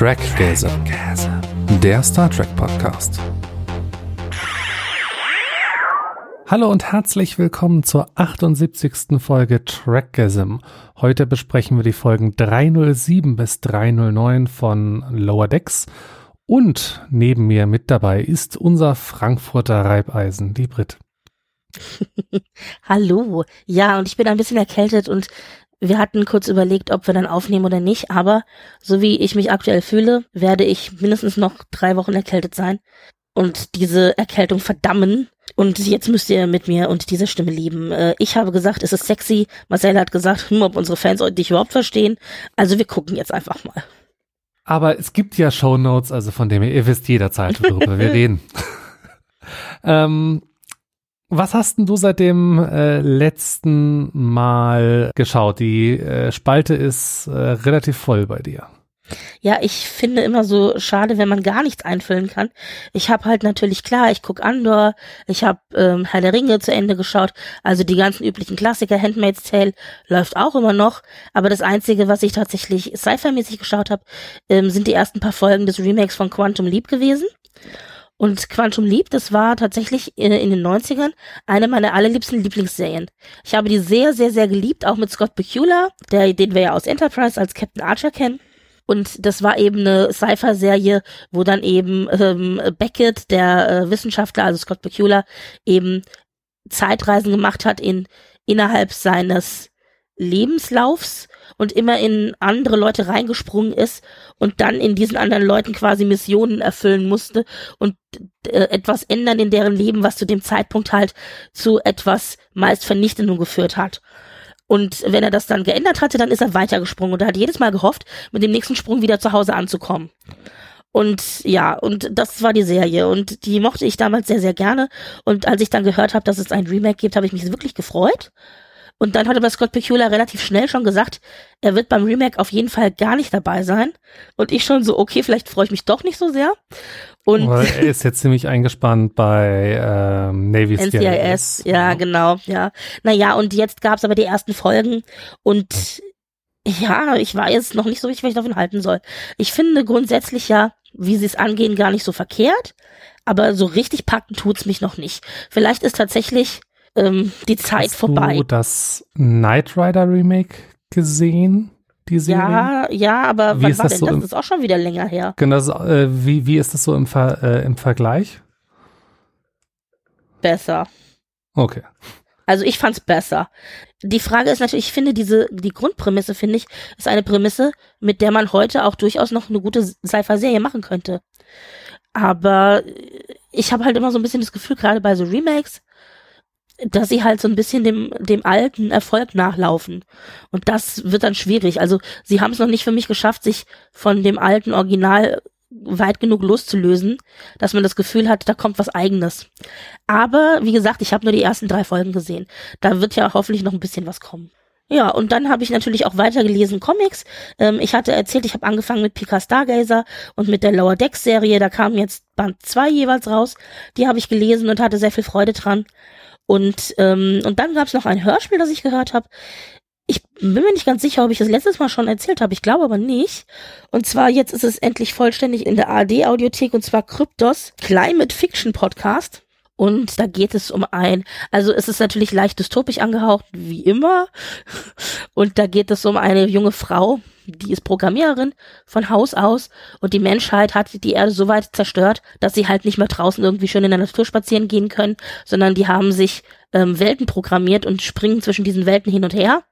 Trackgasm, der Star Trek Podcast. Hallo und herzlich willkommen zur 78. Folge Trackgasm. Heute besprechen wir die Folgen 307 bis 309 von Lower Decks. Und neben mir mit dabei ist unser Frankfurter Reibeisen, die Brit. Hallo. Ja, und ich bin ein bisschen erkältet und wir hatten kurz überlegt, ob wir dann aufnehmen oder nicht, aber so wie ich mich aktuell fühle, werde ich mindestens noch drei Wochen erkältet sein und diese Erkältung verdammen. Und jetzt müsst ihr mit mir und dieser Stimme leben. Äh, ich habe gesagt, es ist sexy. Marcel hat gesagt, hm, ob unsere Fans dich überhaupt verstehen. Also wir gucken jetzt einfach mal. Aber es gibt ja Shownotes, also von dem ihr, ihr wisst jederzeit, worüber wir reden. ähm, was hast denn du seit dem äh, letzten Mal geschaut? Die äh, Spalte ist äh, relativ voll bei dir. Ja, ich finde immer so schade, wenn man gar nichts einfüllen kann. Ich habe halt natürlich klar, ich guck Andor, ich habe ähm, Herr der Ringe zu Ende geschaut, also die ganzen üblichen Klassiker, Handmaid's Tale läuft auch immer noch, aber das einzige, was ich tatsächlich Sci-Fi-mäßig geschaut habe, ähm, sind die ersten paar Folgen des Remakes von Quantum Leap gewesen. Und Quantum Leap, das war tatsächlich in, den 90ern eine meiner allerliebsten Lieblingsserien. Ich habe die sehr, sehr, sehr geliebt, auch mit Scott Bakula, der, den wir ja aus Enterprise als Captain Archer kennen. Und das war eben eine Sci-Fi-Serie, wo dann eben ähm, Beckett, der äh, Wissenschaftler, also Scott Bakula, eben Zeitreisen gemacht hat in innerhalb seines Lebenslaufs und immer in andere Leute reingesprungen ist und dann in diesen anderen Leuten quasi Missionen erfüllen musste und äh, etwas ändern in deren Leben, was zu dem Zeitpunkt halt zu etwas meist Vernichtendem geführt hat. Und wenn er das dann geändert hatte, dann ist er weitergesprungen und er hat jedes Mal gehofft, mit dem nächsten Sprung wieder zu Hause anzukommen. Und ja, und das war die Serie und die mochte ich damals sehr, sehr gerne. Und als ich dann gehört habe, dass es ein Remake gibt, habe ich mich wirklich gefreut. Und dann hat aber Scott Pecula relativ schnell schon gesagt, er wird beim Remake auf jeden Fall gar nicht dabei sein. Und ich schon so, okay, vielleicht freue ich mich doch nicht so sehr. Und er ist jetzt ziemlich eingespannt bei ähm, Navy NCIS. Ja, ja, genau, ja. Naja, und jetzt gab's aber die ersten Folgen und ja, ich weiß noch nicht so richtig, was ich davon halten soll. Ich finde grundsätzlich ja, wie sie es angehen, gar nicht so verkehrt, aber so richtig packen tut's mich noch nicht. Vielleicht ist tatsächlich ähm, die Zeit Hast vorbei. Hast du das Knight Rider Remake gesehen? Die Serie? Ja, ja, aber wie wann war das denn so das? Das ist auch schon wieder länger her. Genau, äh, wie, wie ist das so im, Ver, äh, im Vergleich? Besser. Okay. Also ich fand's besser. Die Frage ist natürlich, ich finde diese, die Grundprämisse, finde ich, ist eine Prämisse, mit der man heute auch durchaus noch eine gute Sci-Fi-Serie machen könnte. Aber ich habe halt immer so ein bisschen das Gefühl, gerade bei so Remakes, dass sie halt so ein bisschen dem, dem alten Erfolg nachlaufen. Und das wird dann schwierig. Also sie haben es noch nicht für mich geschafft, sich von dem alten Original weit genug loszulösen, dass man das Gefühl hat, da kommt was eigenes. Aber wie gesagt, ich habe nur die ersten drei Folgen gesehen. Da wird ja hoffentlich noch ein bisschen was kommen. Ja, und dann habe ich natürlich auch weitergelesen Comics. Ähm, ich hatte erzählt, ich habe angefangen mit Pika Stargazer und mit der Lower Decks Serie. Da kamen jetzt Band zwei jeweils raus. Die habe ich gelesen und hatte sehr viel Freude dran. Und, ähm, und dann gab es noch ein Hörspiel, das ich gehört habe. Ich bin mir nicht ganz sicher, ob ich das letztes Mal schon erzählt habe. Ich glaube aber nicht. Und zwar jetzt ist es endlich vollständig in der ARD-Audiothek und zwar Kryptos Climate Fiction Podcast. Und da geht es um ein, also es ist natürlich leicht dystopisch angehaucht, wie immer. Und da geht es um eine junge Frau, die ist Programmiererin von Haus aus und die Menschheit hat die Erde so weit zerstört, dass sie halt nicht mehr draußen irgendwie schön in der Natur spazieren gehen können, sondern die haben sich ähm, Welten programmiert und springen zwischen diesen Welten hin und her.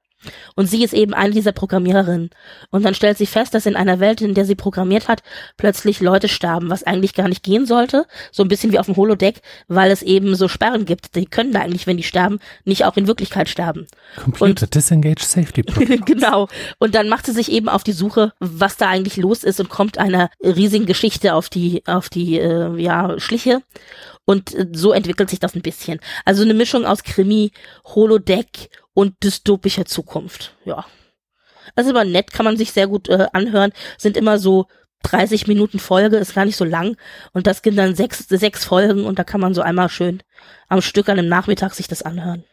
Und sie ist eben eine dieser Programmiererinnen. Und dann stellt sie fest, dass in einer Welt, in der sie programmiert hat, plötzlich Leute sterben, was eigentlich gar nicht gehen sollte. So ein bisschen wie auf dem Holodeck, weil es eben so Sperren gibt. Die können da eigentlich, wenn die sterben, nicht auch in Wirklichkeit sterben. Computer und, Disengage Safely Genau. Und dann macht sie sich eben auf die Suche, was da eigentlich los ist und kommt einer riesigen Geschichte auf die, auf die, äh, ja, Schliche. Und äh, so entwickelt sich das ein bisschen. Also eine Mischung aus Krimi, Holodeck und dystopischer Zukunft. Ja. Also aber nett, kann man sich sehr gut äh, anhören. Sind immer so 30 Minuten Folge, ist gar nicht so lang. Und das gibt dann sechs, sechs Folgen und da kann man so einmal schön am Stück an einem Nachmittag sich das anhören.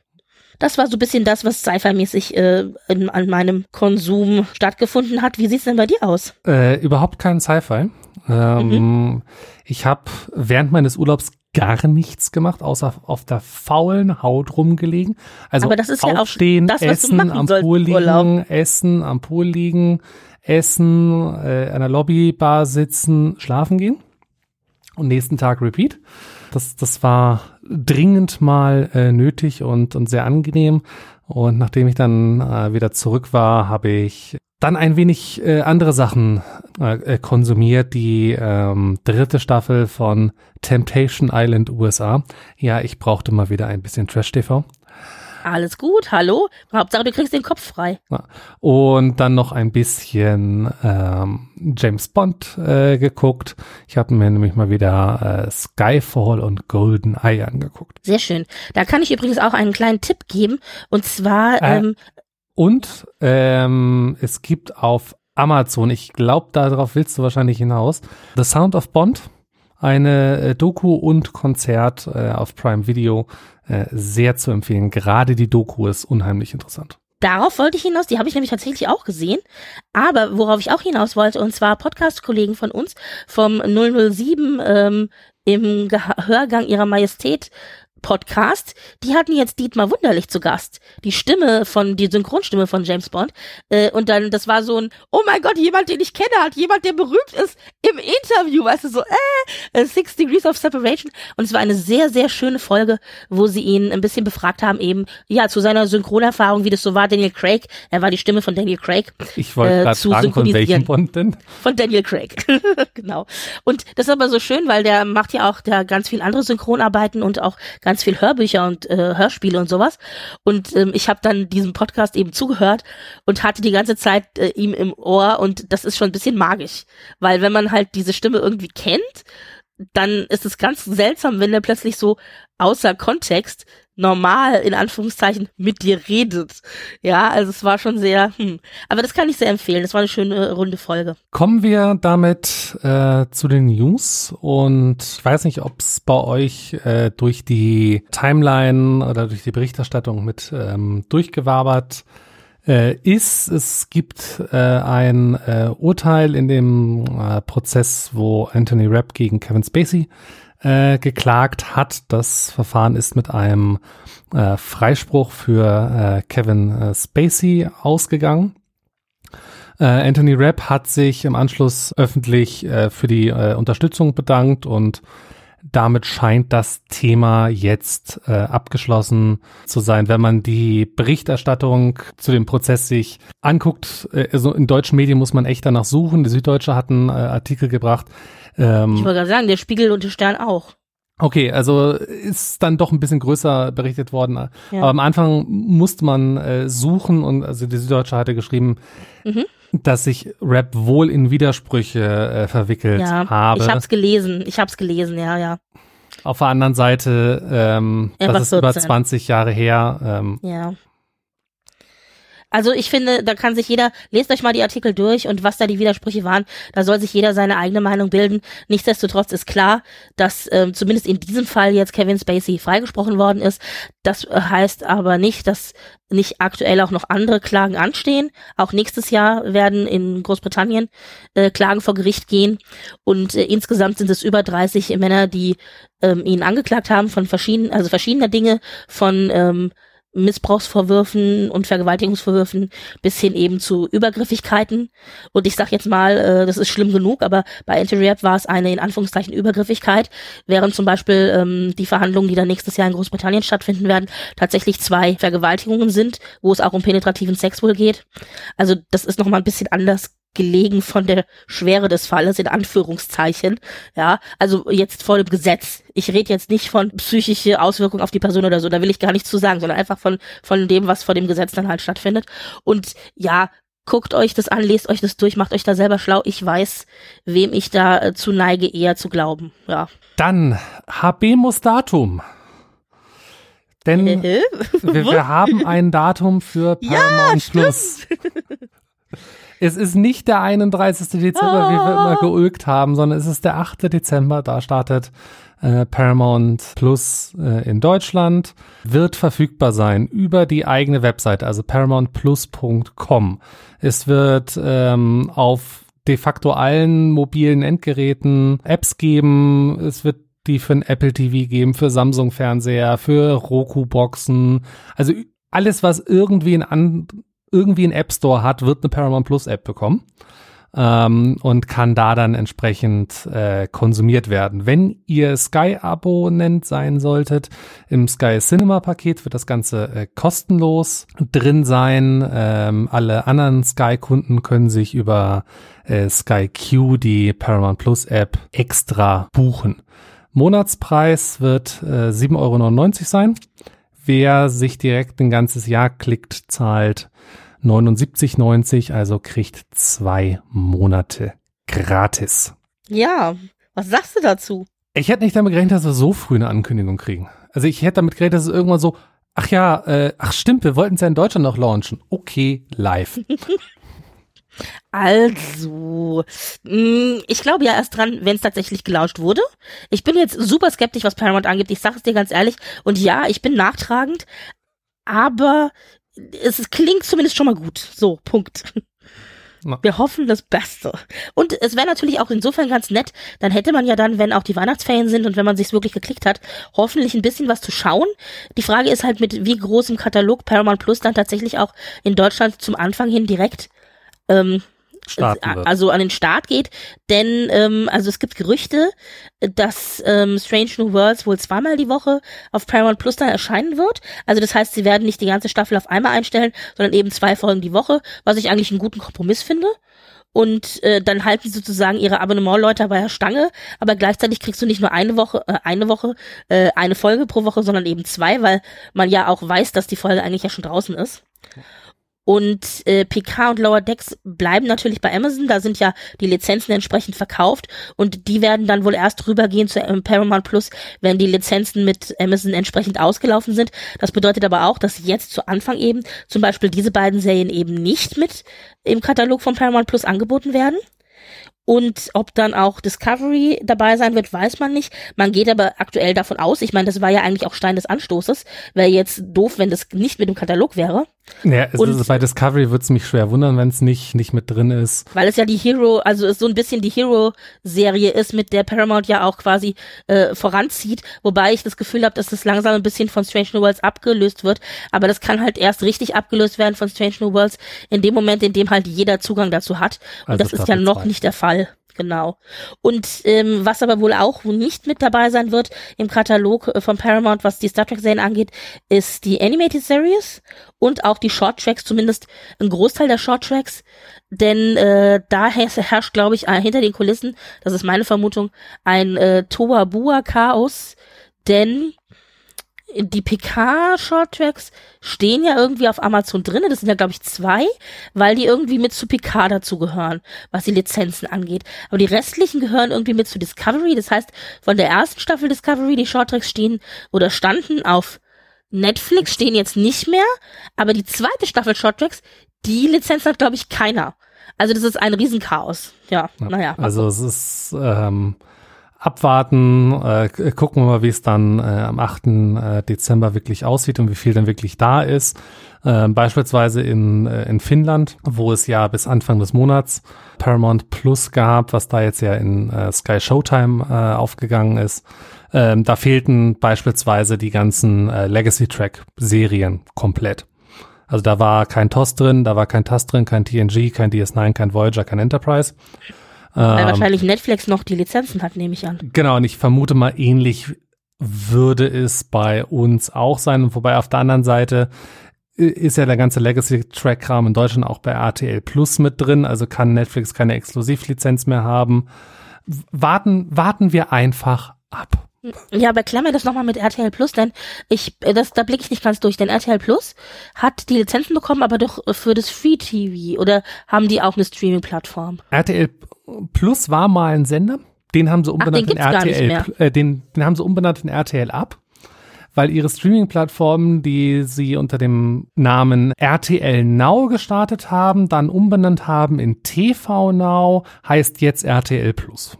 Das war so ein bisschen das, was Sci-Fi-mäßig äh, in, an meinem Konsum stattgefunden hat. Wie sieht's denn bei dir aus? Äh, überhaupt kein Sci-Fi. Ähm, mhm. Ich habe während meines Urlaubs gar nichts gemacht, außer auf der faulen Haut rumgelegen. Also Aber das ist aufstehen, ja auch das, essen, am Pool liegen, Urlaub. essen, am Pool liegen, essen, äh, an der Lobbybar sitzen, schlafen gehen und nächsten Tag repeat. Das, das war dringend mal äh, nötig und, und sehr angenehm. Und nachdem ich dann äh, wieder zurück war, habe ich dann ein wenig äh, andere Sachen äh, äh, konsumiert. Die ähm, dritte Staffel von Temptation Island USA. Ja, ich brauchte mal wieder ein bisschen Trash-TV. Alles gut, hallo. Hauptsache, du kriegst den Kopf frei. Und dann noch ein bisschen ähm, James Bond äh, geguckt. Ich habe mir nämlich mal wieder äh, Skyfall und Golden Eye angeguckt. Sehr schön. Da kann ich übrigens auch einen kleinen Tipp geben. Und zwar Äh, ähm, Und ähm, es gibt auf Amazon, ich glaube, darauf willst du wahrscheinlich hinaus, The Sound of Bond, eine äh, Doku und Konzert äh, auf Prime Video, äh, sehr zu empfehlen. Gerade die Doku ist unheimlich interessant. Darauf wollte ich hinaus, die habe ich nämlich tatsächlich auch gesehen. Aber worauf ich auch hinaus wollte, und zwar Podcast-Kollegen von uns vom 007 ähm, im Geha- Hörgang ihrer Majestät Podcast, die hatten jetzt Dietmar Wunderlich zu Gast. Die Stimme von, die Synchronstimme von James Bond. Äh, und dann, das war so ein, oh mein Gott, jemand, den ich kenne, hat jemand, der berühmt ist, im Interview, weißt du, so, äh, äh, Six Degrees of Separation. Und es war eine sehr, sehr schöne Folge, wo sie ihn ein bisschen befragt haben, eben, ja, zu seiner Synchronerfahrung, wie das so war, Daniel Craig. Er war die Stimme von Daniel Craig. Ich wollte Äh, gerade zu fragen, von welchem. Bond denn? Von Daniel Craig. genau. Und das ist aber so schön, weil der macht ja auch der ganz viel andere Synchronarbeiten und auch ganz viel Hörbücher und äh, Hörspiele und sowas. Und ähm, ich habe dann diesem Podcast eben zugehört und hatte die ganze Zeit äh, ihm im Ohr und das ist schon ein bisschen magisch, weil wenn man halt diese Stimme irgendwie kennt, dann ist es ganz seltsam, wenn er plötzlich so außer Kontext normal in Anführungszeichen mit dir redet. Ja, also es war schon sehr, hm. aber das kann ich sehr empfehlen. Das war eine schöne äh, runde Folge. Kommen wir damit äh, zu den News und ich weiß nicht, ob es bei euch äh, durch die Timeline oder durch die Berichterstattung mit ähm, durchgewabert äh, ist. Es gibt äh, ein äh, Urteil in dem äh, Prozess, wo Anthony Rapp gegen Kevin Spacey äh, geklagt hat. Das Verfahren ist mit einem äh, Freispruch für äh, Kevin äh, Spacey ausgegangen. Äh, Anthony Rapp hat sich im Anschluss öffentlich äh, für die äh, Unterstützung bedankt und damit scheint das Thema jetzt äh, abgeschlossen zu sein. Wenn man die Berichterstattung zu dem Prozess sich anguckt, äh, also in deutschen Medien muss man echt danach suchen. Die Süddeutsche hat einen äh, Artikel gebracht. Ähm, Ich wollte gerade sagen, der Spiegel und der Stern auch. Okay, also ist dann doch ein bisschen größer berichtet worden. Ja. Aber am Anfang musste man äh, suchen und also die Süddeutsche hatte geschrieben, Mhm. dass sich Rap wohl in Widersprüche äh, verwickelt Ja, habe. ich hab's gelesen. Ich hab's gelesen, ja, ja. Auf der anderen Seite, ähm, das ist über 14. 20 Jahre her. Ähm, Ja. Also ich finde, da kann sich jeder, lest euch mal die Artikel durch und was da die Widersprüche waren, da soll sich jeder seine eigene Meinung bilden. Nichtsdestotrotz ist klar, dass ähm, zumindest in diesem Fall jetzt Kevin Spacey freigesprochen worden ist. Das äh, heißt aber nicht, dass nicht aktuell auch noch andere Klagen anstehen. Auch nächstes Jahr werden in Großbritannien äh, Klagen vor Gericht gehen und äh, insgesamt sind es über 30 Männer, die ähm, ihn angeklagt haben von verschiedenen, also verschiedener Dinge, von ähm, Missbrauchsvorwürfen und Vergewaltigungsvorwürfen bis hin eben zu Übergriffigkeiten. Und ich sag jetzt mal, äh, das ist schlimm genug, aber bei Anti-Rap war es eine in Anführungszeichen Übergriffigkeit, während zum Beispiel ähm, die Verhandlungen, die dann nächstes Jahr in Großbritannien stattfinden werden, tatsächlich zwei Vergewaltigungen sind, wo es auch um penetrativen Sex wohl geht. Also das ist nochmal ein bisschen anders gelegen von der Schwere des Falles, in Anführungszeichen. Ja, also jetzt vor dem Gesetz. Ich rede jetzt nicht von psychische Auswirkungen auf die Person oder so, da will ich gar nichts zu sagen, sondern einfach von, von dem, was vor dem Gesetz dann halt stattfindet. Und ja, guckt euch das an, lest euch das durch, macht euch da selber schlau. Ich weiß, wem ich da äh, zu neige, eher zu glauben. Ja. dann Habemus Datum. Denn Äh, wir, wir haben ein Datum für Paramount Plus. Es ist nicht der 31. Dezember, ah. wie wir immer geulgt haben, sondern es ist der 8. Dezember. Da startet äh, Paramount Plus äh, in Deutschland. Wird verfügbar sein über die eigene Webseite, also paramountplus.com. Es wird ähm, auf de facto allen mobilen Endgeräten Apps geben. Es wird die für ein Apple TV geben, für Samsung Fernseher, für Roku Boxen. Also alles, was irgendwie ein, irgendwie ein App Store hat, wird eine Paramount Plus App bekommen. Ähm, und kann da dann entsprechend äh, konsumiert werden. Wenn ihr Sky-Abonnent sein solltet, im Sky Cinema Paket wird das Ganze äh, kostenlos drin sein. Ähm, alle anderen Sky-Kunden können sich über äh, Sky Q, die Paramount Plus App, extra buchen. Monatspreis wird äh, 7,99 Euro sein. Wer sich direkt ein ganzes Jahr klickt, zahlt 79,90, also kriegt zwei Monate gratis. Ja, was sagst du dazu? Ich hätte nicht damit gerechnet, dass wir so früh eine Ankündigung kriegen. Also ich hätte damit gerechnet, dass es irgendwann so, ach ja, äh, ach stimmt, wir wollten es ja in Deutschland noch launchen. Okay, live. Also, mm, ich glaube ja erst dran, wenn es tatsächlich gelauscht wurde. Ich bin jetzt super skeptisch, was Paramount angeht. Ich sage es dir ganz ehrlich. Und ja, ich bin nachtragend, aber es klingt zumindest schon mal gut. So, Punkt. Wir hoffen das Beste. Und es wäre natürlich auch insofern ganz nett, dann hätte man ja dann, wenn auch die Weihnachtsferien sind und wenn man sich wirklich geklickt hat, hoffentlich ein bisschen was zu schauen. Die Frage ist halt mit wie großem Katalog Paramount Plus dann tatsächlich auch in Deutschland zum Anfang hin direkt ähm, also an den Start geht, denn ähm, also es gibt Gerüchte, dass ähm, Strange New Worlds wohl zweimal die Woche auf Paramount Plus dann erscheinen wird. Also das heißt, sie werden nicht die ganze Staffel auf einmal einstellen, sondern eben zwei Folgen die Woche, was ich eigentlich einen guten Kompromiss finde. Und äh, dann halten sie sozusagen ihre Abonnement-Leute bei der Stange, aber gleichzeitig kriegst du nicht nur eine Woche, äh, eine Woche, äh, eine Folge pro Woche, sondern eben zwei, weil man ja auch weiß, dass die Folge eigentlich ja schon draußen ist. Und äh, PK und Lower Decks bleiben natürlich bei Amazon, da sind ja die Lizenzen entsprechend verkauft und die werden dann wohl erst rübergehen zu ähm, Paramount Plus, wenn die Lizenzen mit Amazon entsprechend ausgelaufen sind. Das bedeutet aber auch, dass jetzt zu Anfang eben zum Beispiel diese beiden Serien eben nicht mit im Katalog von Paramount Plus angeboten werden. Und ob dann auch Discovery dabei sein wird, weiß man nicht. Man geht aber aktuell davon aus, ich meine, das war ja eigentlich auch Stein des Anstoßes, wäre jetzt doof, wenn das nicht mit dem Katalog wäre. Ja, es und, bei Discovery würde es mich schwer wundern, wenn es nicht, nicht mit drin ist. Weil es ja die Hero, also es so ein bisschen die Hero-Serie ist, mit der Paramount ja auch quasi äh, voranzieht, wobei ich das Gefühl habe, dass das langsam ein bisschen von Strange New Worlds abgelöst wird, aber das kann halt erst richtig abgelöst werden von Strange New Worlds in dem Moment, in dem halt jeder Zugang dazu hat. Und also das ist ja noch zwei. nicht der Fall. Genau. Und ähm, was aber wohl auch nicht mit dabei sein wird im Katalog äh, von Paramount, was die Star Trek-Serien angeht, ist die Animated Series und auch die Short Tracks, zumindest ein Großteil der Short Tracks. Denn äh, da herrscht, glaube ich, äh, hinter den Kulissen, das ist meine Vermutung, ein äh, Toa Bua Chaos. Denn die PK-Shorttracks stehen ja irgendwie auf Amazon drin. Das sind ja, glaube ich, zwei, weil die irgendwie mit zu PK dazugehören, was die Lizenzen angeht. Aber die restlichen gehören irgendwie mit zu Discovery. Das heißt, von der ersten Staffel Discovery, die Shorttracks stehen oder standen auf Netflix, stehen jetzt nicht mehr. Aber die zweite Staffel Shorttracks, die Lizenz hat, glaube ich, keiner. Also das ist ein Riesenchaos. Ja, ja naja. Also es ist ähm, abwarten, äh, gucken wir mal, wie es dann äh, am 8. Äh, Dezember wirklich aussieht und wie viel dann wirklich da ist. Äh, beispielsweise in, äh, in Finnland, wo es ja bis Anfang des Monats Paramount Plus gab, was da jetzt ja in äh, Sky Showtime äh, aufgegangen ist. Ähm, da fehlten beispielsweise die ganzen äh, Legacy Track Serien komplett. Also da war kein TOS drin, da war kein TAS drin, kein TNG, kein DS9, kein Voyager, kein Enterprise. Weil ähm, wahrscheinlich Netflix noch die Lizenzen hat, nehme ich an. Genau, und ich vermute mal, ähnlich würde es bei uns auch sein. Wobei auf der anderen Seite ist ja der ganze Legacy-Track-Kram in Deutschland auch bei RTL Plus mit drin, also kann Netflix keine Exklusivlizenz mehr haben. Warten, warten wir einfach ab. Ja, aber klammer das nochmal mit RTL Plus, denn ich, das, da blicke ich nicht ganz durch, denn RTL Plus hat die Lizenzen bekommen, aber doch für das Free TV oder haben die auch eine Streaming-Plattform? RTL Plus war mal ein Sender, den haben sie umbenannt Ach, in RTL, äh, den, den haben sie umbenannt in RTL ab, weil ihre Streaming-Plattformen, die sie unter dem Namen RTL Now gestartet haben, dann umbenannt haben in TV Now, heißt jetzt RTL Plus.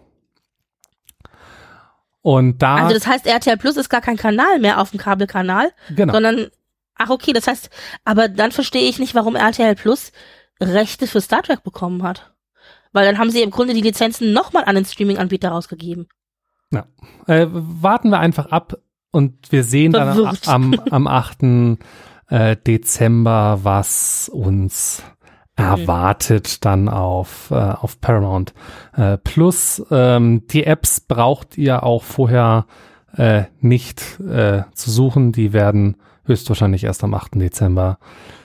Und da. Also das heißt, RTL Plus ist gar kein Kanal mehr auf dem Kabelkanal, genau. sondern, ach okay, das heißt, aber dann verstehe ich nicht, warum RTL Plus Rechte für Star Trek bekommen hat. Weil dann haben sie im Grunde die Lizenzen nochmal an den Streaming-Anbieter rausgegeben. Ja. Äh, warten wir einfach ab und wir sehen Verwirrt. dann am, am 8. Äh, Dezember, was uns erwartet dann auf, äh, auf Paramount äh, Plus. Ähm, die Apps braucht ihr auch vorher äh, nicht äh, zu suchen. Die werden höchstwahrscheinlich erst am 8. Dezember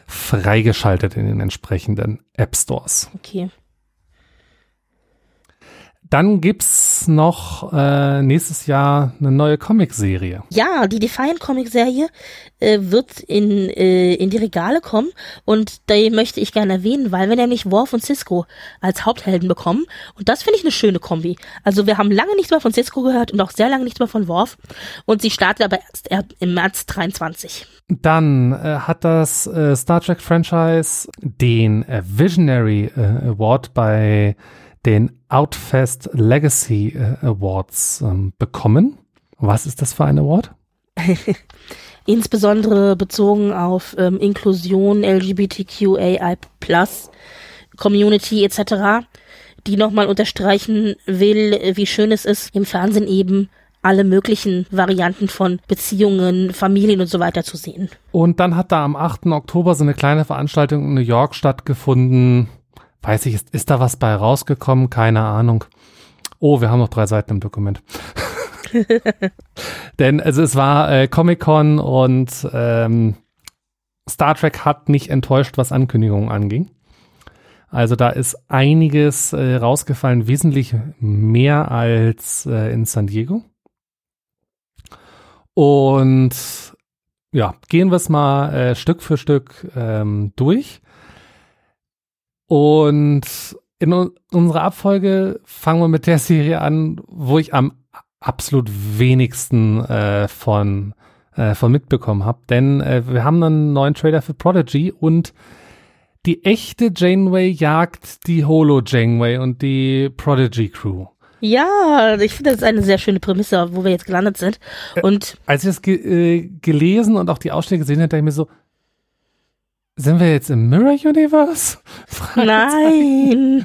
freigeschaltet in den entsprechenden App Stores. Okay. Dann gibt's noch äh, nächstes Jahr eine neue Comicserie. Ja, die Defiant Comicserie äh, wird in, äh, in die Regale kommen und die möchte ich gerne erwähnen, weil wir nämlich Worf und Cisco als Haupthelden bekommen und das finde ich eine schöne Kombi. Also wir haben lange nichts mehr von Cisco gehört und auch sehr lange nichts mehr von Worf und sie startet aber erst im März 23. Dann äh, hat das äh, Star Trek Franchise den äh, Visionary äh, Award bei den Outfest Legacy äh, Awards ähm, bekommen. Was ist das für ein Award? Insbesondere bezogen auf ähm, Inklusion, LGBTQAI+, Community etc., die nochmal unterstreichen will, wie schön es ist, im Fernsehen eben alle möglichen Varianten von Beziehungen, Familien und so weiter zu sehen. Und dann hat da am 8. Oktober so eine kleine Veranstaltung in New York stattgefunden, Weiß ich, ist, ist da was bei rausgekommen? Keine Ahnung. Oh, wir haben noch drei Seiten im Dokument. Denn also es war äh, Comic-Con und ähm, Star Trek hat nicht enttäuscht, was Ankündigungen anging. Also da ist einiges äh, rausgefallen, wesentlich mehr als äh, in San Diego. Und ja, gehen wir es mal äh, Stück für Stück ähm, durch. Und in unserer Abfolge fangen wir mit der Serie an, wo ich am absolut wenigsten äh, von, äh, von mitbekommen habe. Denn äh, wir haben einen neuen Trailer für Prodigy und die echte Janeway jagt die Holo Janeway und die Prodigy Crew. Ja, ich finde, das ist eine sehr schöne Prämisse, wo wir jetzt gelandet sind. Äh, und als ich das ge äh, gelesen und auch die Ausschläge gesehen habe, dachte ich mir so, sind wir jetzt im Mirror Universe? Nein.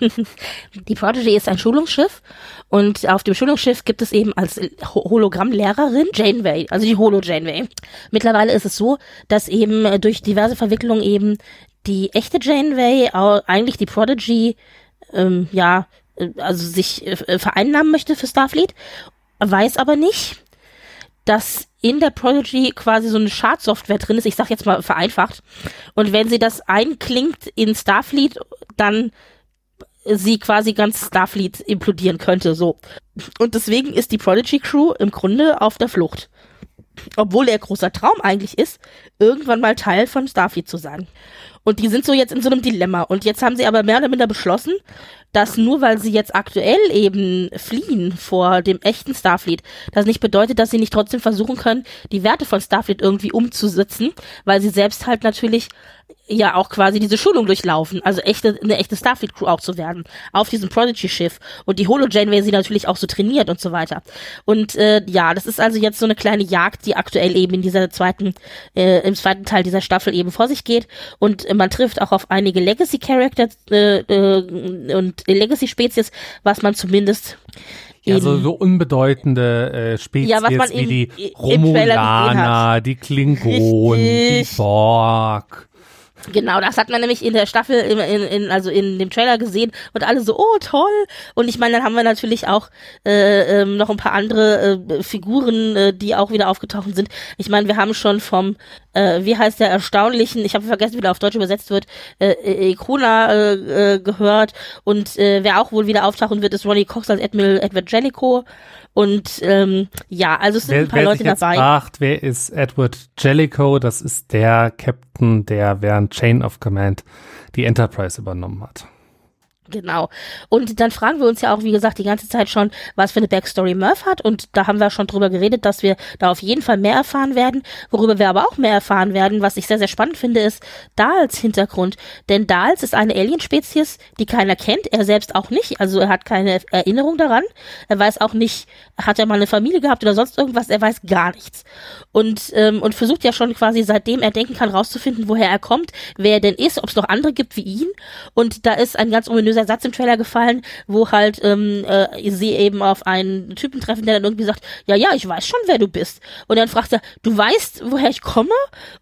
Die Prodigy ist ein Schulungsschiff und auf dem Schulungsschiff gibt es eben als Hologrammlehrerin Janeway, also die Holo Janeway. Mittlerweile ist es so, dass eben durch diverse Verwicklungen eben die echte Janeway eigentlich die Prodigy ähm, ja also sich äh, vereinnahmen möchte für Starfleet, weiß aber nicht, dass in der Prodigy quasi so eine Schadsoftware drin ist, ich sag jetzt mal vereinfacht. Und wenn sie das einklingt in Starfleet, dann sie quasi ganz Starfleet implodieren könnte, so. Und deswegen ist die Prodigy Crew im Grunde auf der Flucht. Obwohl ihr großer Traum eigentlich ist, irgendwann mal Teil von Starfleet zu sein. Und die sind so jetzt in so einem Dilemma. Und jetzt haben sie aber mehr oder minder beschlossen, dass nur weil sie jetzt aktuell eben fliehen vor dem echten Starfleet, das nicht bedeutet, dass sie nicht trotzdem versuchen können, die Werte von Starfleet irgendwie umzusetzen, weil sie selbst halt natürlich ja auch quasi diese Schulung durchlaufen, also echte, eine echte Starfleet-Crew auch zu werden, auf diesem Prodigy-Schiff. Und die Holo-Janeway sie natürlich auch so trainiert und so weiter. Und äh, ja, das ist also jetzt so eine kleine Jagd, die aktuell eben in dieser zweiten, äh, im zweiten Teil dieser Staffel eben vor sich geht. Und äh, man trifft auch auf einige Legacy-Charakter äh, äh, und Legacy-Spezies, was man zumindest ja, so, so unbedeutende äh, Spezies ja, wie die Romulaner, die Klingonen, die Borg. Genau, das hat man nämlich in der Staffel, in, in, in, also in dem Trailer gesehen und alle so, oh toll. Und ich meine, dann haben wir natürlich auch äh, ähm, noch ein paar andere äh, Figuren, äh, die auch wieder aufgetaucht sind. Ich meine, wir haben schon vom, äh, wie heißt der erstaunlichen, ich habe vergessen, wie der auf Deutsch übersetzt wird, äh, äh, Ikona äh, äh, gehört. Und äh, wer auch wohl wieder auftauchen wird, ist Ronnie Cox als Admiral Edward Jellicoe. Und ähm, ja, also es sind wer, ein paar wer Leute sich jetzt dabei. Fragt, wer ist Edward Jellicoe? Das ist der Captain, der während Chain of Command die Enterprise übernommen hat. Genau. Und dann fragen wir uns ja auch, wie gesagt, die ganze Zeit schon, was für eine Backstory Murph hat. Und da haben wir schon drüber geredet, dass wir da auf jeden Fall mehr erfahren werden. Worüber wir aber auch mehr erfahren werden, was ich sehr, sehr spannend finde, ist Dals Hintergrund. Denn Dals ist eine Alienspezies, die keiner kennt, er selbst auch nicht. Also er hat keine Erinnerung daran. Er weiß auch nicht, hat er mal eine Familie gehabt oder sonst irgendwas, er weiß gar nichts. Und, ähm, und versucht ja schon quasi, seitdem er denken kann, rauszufinden, woher er kommt, wer er denn ist, ob es noch andere gibt wie ihn. Und da ist ein ganz ominöser böser Satz im Trailer gefallen, wo halt ähm, äh, sie eben auf einen Typen treffen, der dann irgendwie sagt, ja, ja, ich weiß schon, wer du bist. Und dann fragt er, du weißt, woher ich komme?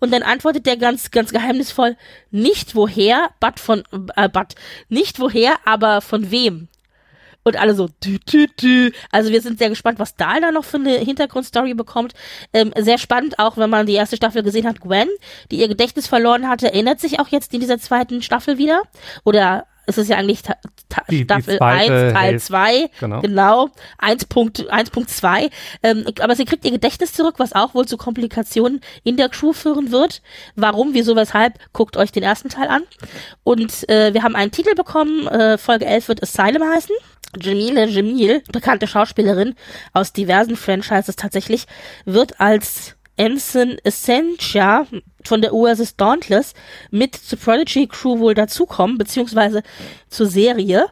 Und dann antwortet der ganz, ganz geheimnisvoll, nicht woher, but von, äh, but, nicht woher, aber von wem. Und alle so, dü, dü, dü. Also wir sind sehr gespannt, was Dahl da noch für eine Hintergrundstory bekommt. Ähm, sehr spannend, auch wenn man die erste Staffel gesehen hat, Gwen, die ihr Gedächtnis verloren hatte, erinnert sich auch jetzt in dieser zweiten Staffel wieder. Oder es ist ja eigentlich ta ta die, Staffel die 1, Teil 2, genau, genau 1.2. Ähm, aber sie kriegt ihr Gedächtnis zurück, was auch wohl zu Komplikationen in der Crew führen wird. Warum, wieso, weshalb, guckt euch den ersten Teil an. Und äh, wir haben einen Titel bekommen, äh, Folge 11 wird Asylum heißen. Jamile Jamil, bekannte Schauspielerin aus diversen Franchises tatsächlich, wird als Ensign Essentia von der USS Dauntless mit zur Prodigy Crew wohl dazukommen, beziehungsweise zur Serie.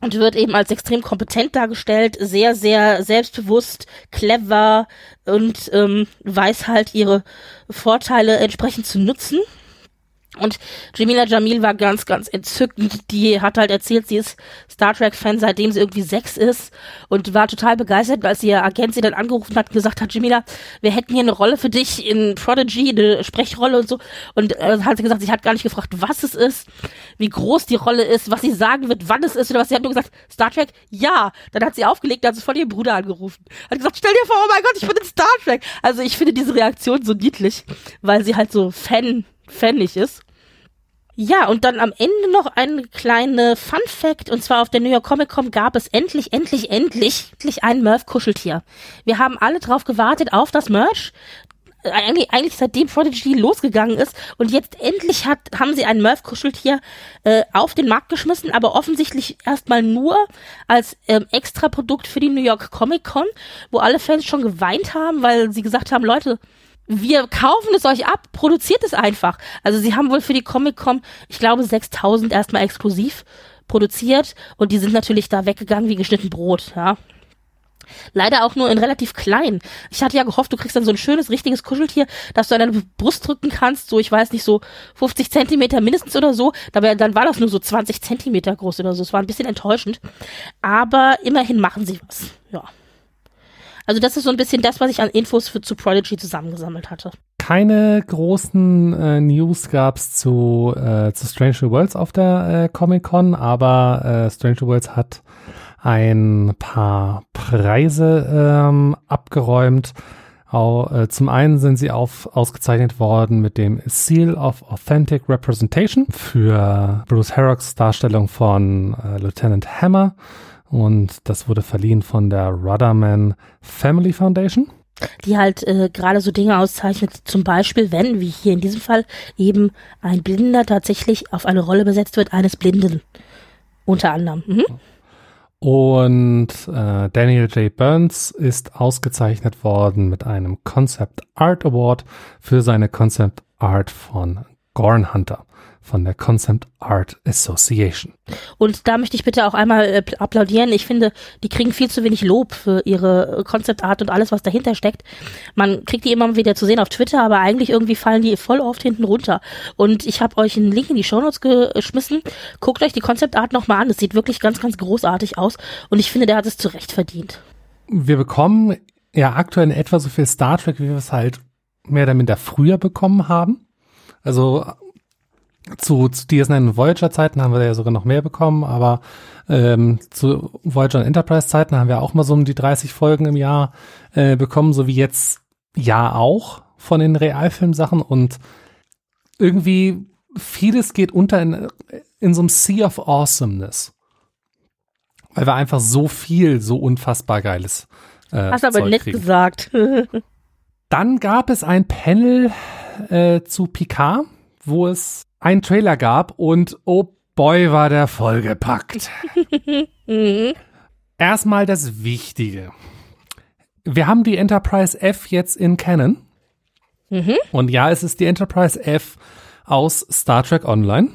Und wird eben als extrem kompetent dargestellt, sehr, sehr selbstbewusst, clever und ähm, weiß halt ihre Vorteile entsprechend zu nutzen. Und Jamila Jamil war ganz, ganz entzückend. Die hat halt erzählt, sie ist Star Trek-Fan, seitdem sie irgendwie sechs ist und war total begeistert, als ihr Agent sie dann angerufen hat und gesagt hat, Jamila, wir hätten hier eine Rolle für dich in Prodigy, eine Sprechrolle und so. Und äh, hat sie gesagt, sie hat gar nicht gefragt, was es ist, wie groß die Rolle ist, was sie sagen wird, wann es ist oder was. Sie hat nur gesagt, Star Trek, ja. Dann hat sie aufgelegt, hat sie von ihrem Bruder angerufen. Hat gesagt, stell dir vor, oh mein Gott, ich bin in Star Trek. Also ich finde diese Reaktion so niedlich, weil sie halt so Fan fändig ist. Ja, und dann am Ende noch ein kleiner Fun Fact, und zwar auf der New York Comic Con gab es endlich, endlich, endlich, endlich ein Murph-Kuscheltier. Wir haben alle drauf gewartet auf das Merch. Eigentlich, eigentlich seitdem Prodigy losgegangen ist und jetzt endlich hat, haben sie ein Murph-Kuscheltier äh, auf den Markt geschmissen, aber offensichtlich erstmal nur als ähm, Extra-Produkt für die New York Comic Con, wo alle Fans schon geweint haben, weil sie gesagt haben, Leute, wir kaufen es euch ab, produziert es einfach. Also sie haben wohl für die Comic-Con, ich glaube, 6000 erstmal exklusiv produziert und die sind natürlich da weggegangen wie geschnitten Brot, ja. Leider auch nur in relativ klein. Ich hatte ja gehofft, du kriegst dann so ein schönes, richtiges Kuscheltier, das du an deine Brust drücken kannst, so, ich weiß nicht, so 50 Zentimeter mindestens oder so. Dabei, dann war das nur so 20 Zentimeter groß oder so. Es war ein bisschen enttäuschend. Aber immerhin machen sie was. Ja. Also das ist so ein bisschen das, was ich an Infos für zu Prodigy zusammengesammelt hatte. Keine großen äh, News gab es zu, äh, zu Strange Worlds auf der äh, Comic-Con, aber äh, Strange Worlds hat ein paar Preise ähm, abgeräumt. Auch, äh, zum einen sind sie auf, ausgezeichnet worden mit dem Seal of Authentic Representation für Bruce Harrocks Darstellung von äh, Lieutenant Hammer und das wurde verliehen von der Rudderman Family Foundation. Die halt äh, gerade so Dinge auszeichnet, zum Beispiel, wenn, wie hier in diesem Fall, eben ein Blinder tatsächlich auf eine Rolle besetzt wird, eines Blinden. Unter anderem. Mhm. Und äh, Daniel J. Burns ist ausgezeichnet worden mit einem Concept Art Award für seine Concept Art von Gorn Hunter von der Concept Art Association. Und da möchte ich bitte auch einmal äh, applaudieren. Ich finde, die kriegen viel zu wenig Lob für ihre Concept Art und alles, was dahinter steckt. Man kriegt die immer wieder zu sehen auf Twitter, aber eigentlich irgendwie fallen die voll oft hinten runter. Und ich habe euch einen Link in die Shownotes geschmissen. Guckt euch die Concept Art nochmal an. Das sieht wirklich ganz, ganz großartig aus. Und ich finde, der hat es zu Recht verdient. Wir bekommen ja aktuell in etwa so viel Star Trek, wie wir es halt mehr oder minder früher bekommen haben. Also zu, zu DS9 und Voyager-Zeiten haben wir ja sogar noch mehr bekommen, aber ähm, zu Voyager und Enterprise-Zeiten haben wir auch mal so um die 30 Folgen im Jahr äh, bekommen, so wie jetzt ja auch von den Realfilmsachen und irgendwie vieles geht unter in, in so einem Sea of Awesomeness. Weil wir einfach so viel, so unfassbar geiles. Äh, Hast aber Zeug nett kriegen. gesagt. Dann gab es ein Panel äh, zu Picard, wo es einen Trailer gab und oh boy, war der vollgepackt. Erstmal das Wichtige. Wir haben die Enterprise F jetzt in Canon. Mhm. Und ja, es ist die Enterprise F aus Star Trek Online.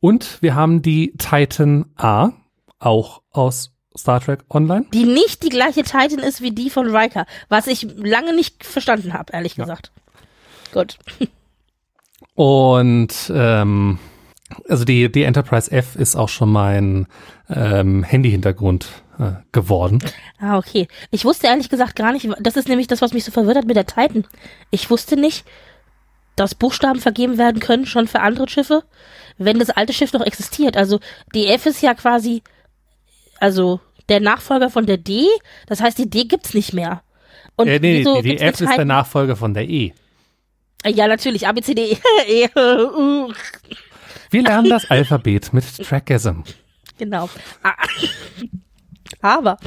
Und wir haben die Titan A, auch aus Star Trek Online. Die nicht die gleiche Titan ist wie die von Riker, was ich lange nicht verstanden habe, ehrlich Ja. gesagt. Gut. Und ähm, also die, die Enterprise F ist auch schon mein ähm, Handy-Hintergrund äh, geworden. Ah, okay. Ich wusste ehrlich gesagt gar nicht, das ist nämlich das, was mich so verwirrt hat mit der Titan. Ich wusste nicht, dass Buchstaben vergeben werden können, schon für andere Schiffe, wenn das alte Schiff noch existiert. Also die F ist ja quasi, also der Nachfolger von der D, das heißt, die D gibt's nicht mehr. Und äh, nee, wieso die, F ist der? Nachfolger von der E. Ja, natürlich, A, B, C, D, E. Wir lernen das Alphabet mit Trackism. Genau. Ah. Aber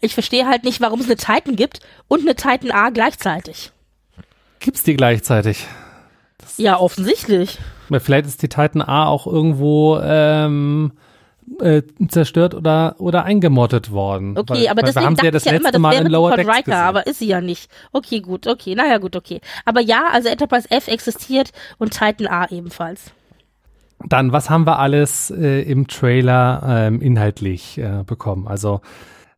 ich verstehe halt nicht, warum es eine Titan gibt und eine Titan A gleichzeitig. Gibt's die gleichzeitig? Ja, offensichtlich. Vielleicht ist die Titan A auch irgendwo ähm, äh, zerstört oder, oder eingemottet worden. Okay, weil, aber weil deswegen haben sie ja das ich ja letzte immer, das Mal wäre in Lower Decks Riker, gesehen. aber ist sie ja nicht. Okay, gut, okay, naja, gut, okay. Aber ja, also Enterprise F existiert und Titan A ebenfalls. Dann, was haben wir alles äh, im Trailer ähm, inhaltlich äh, bekommen? Also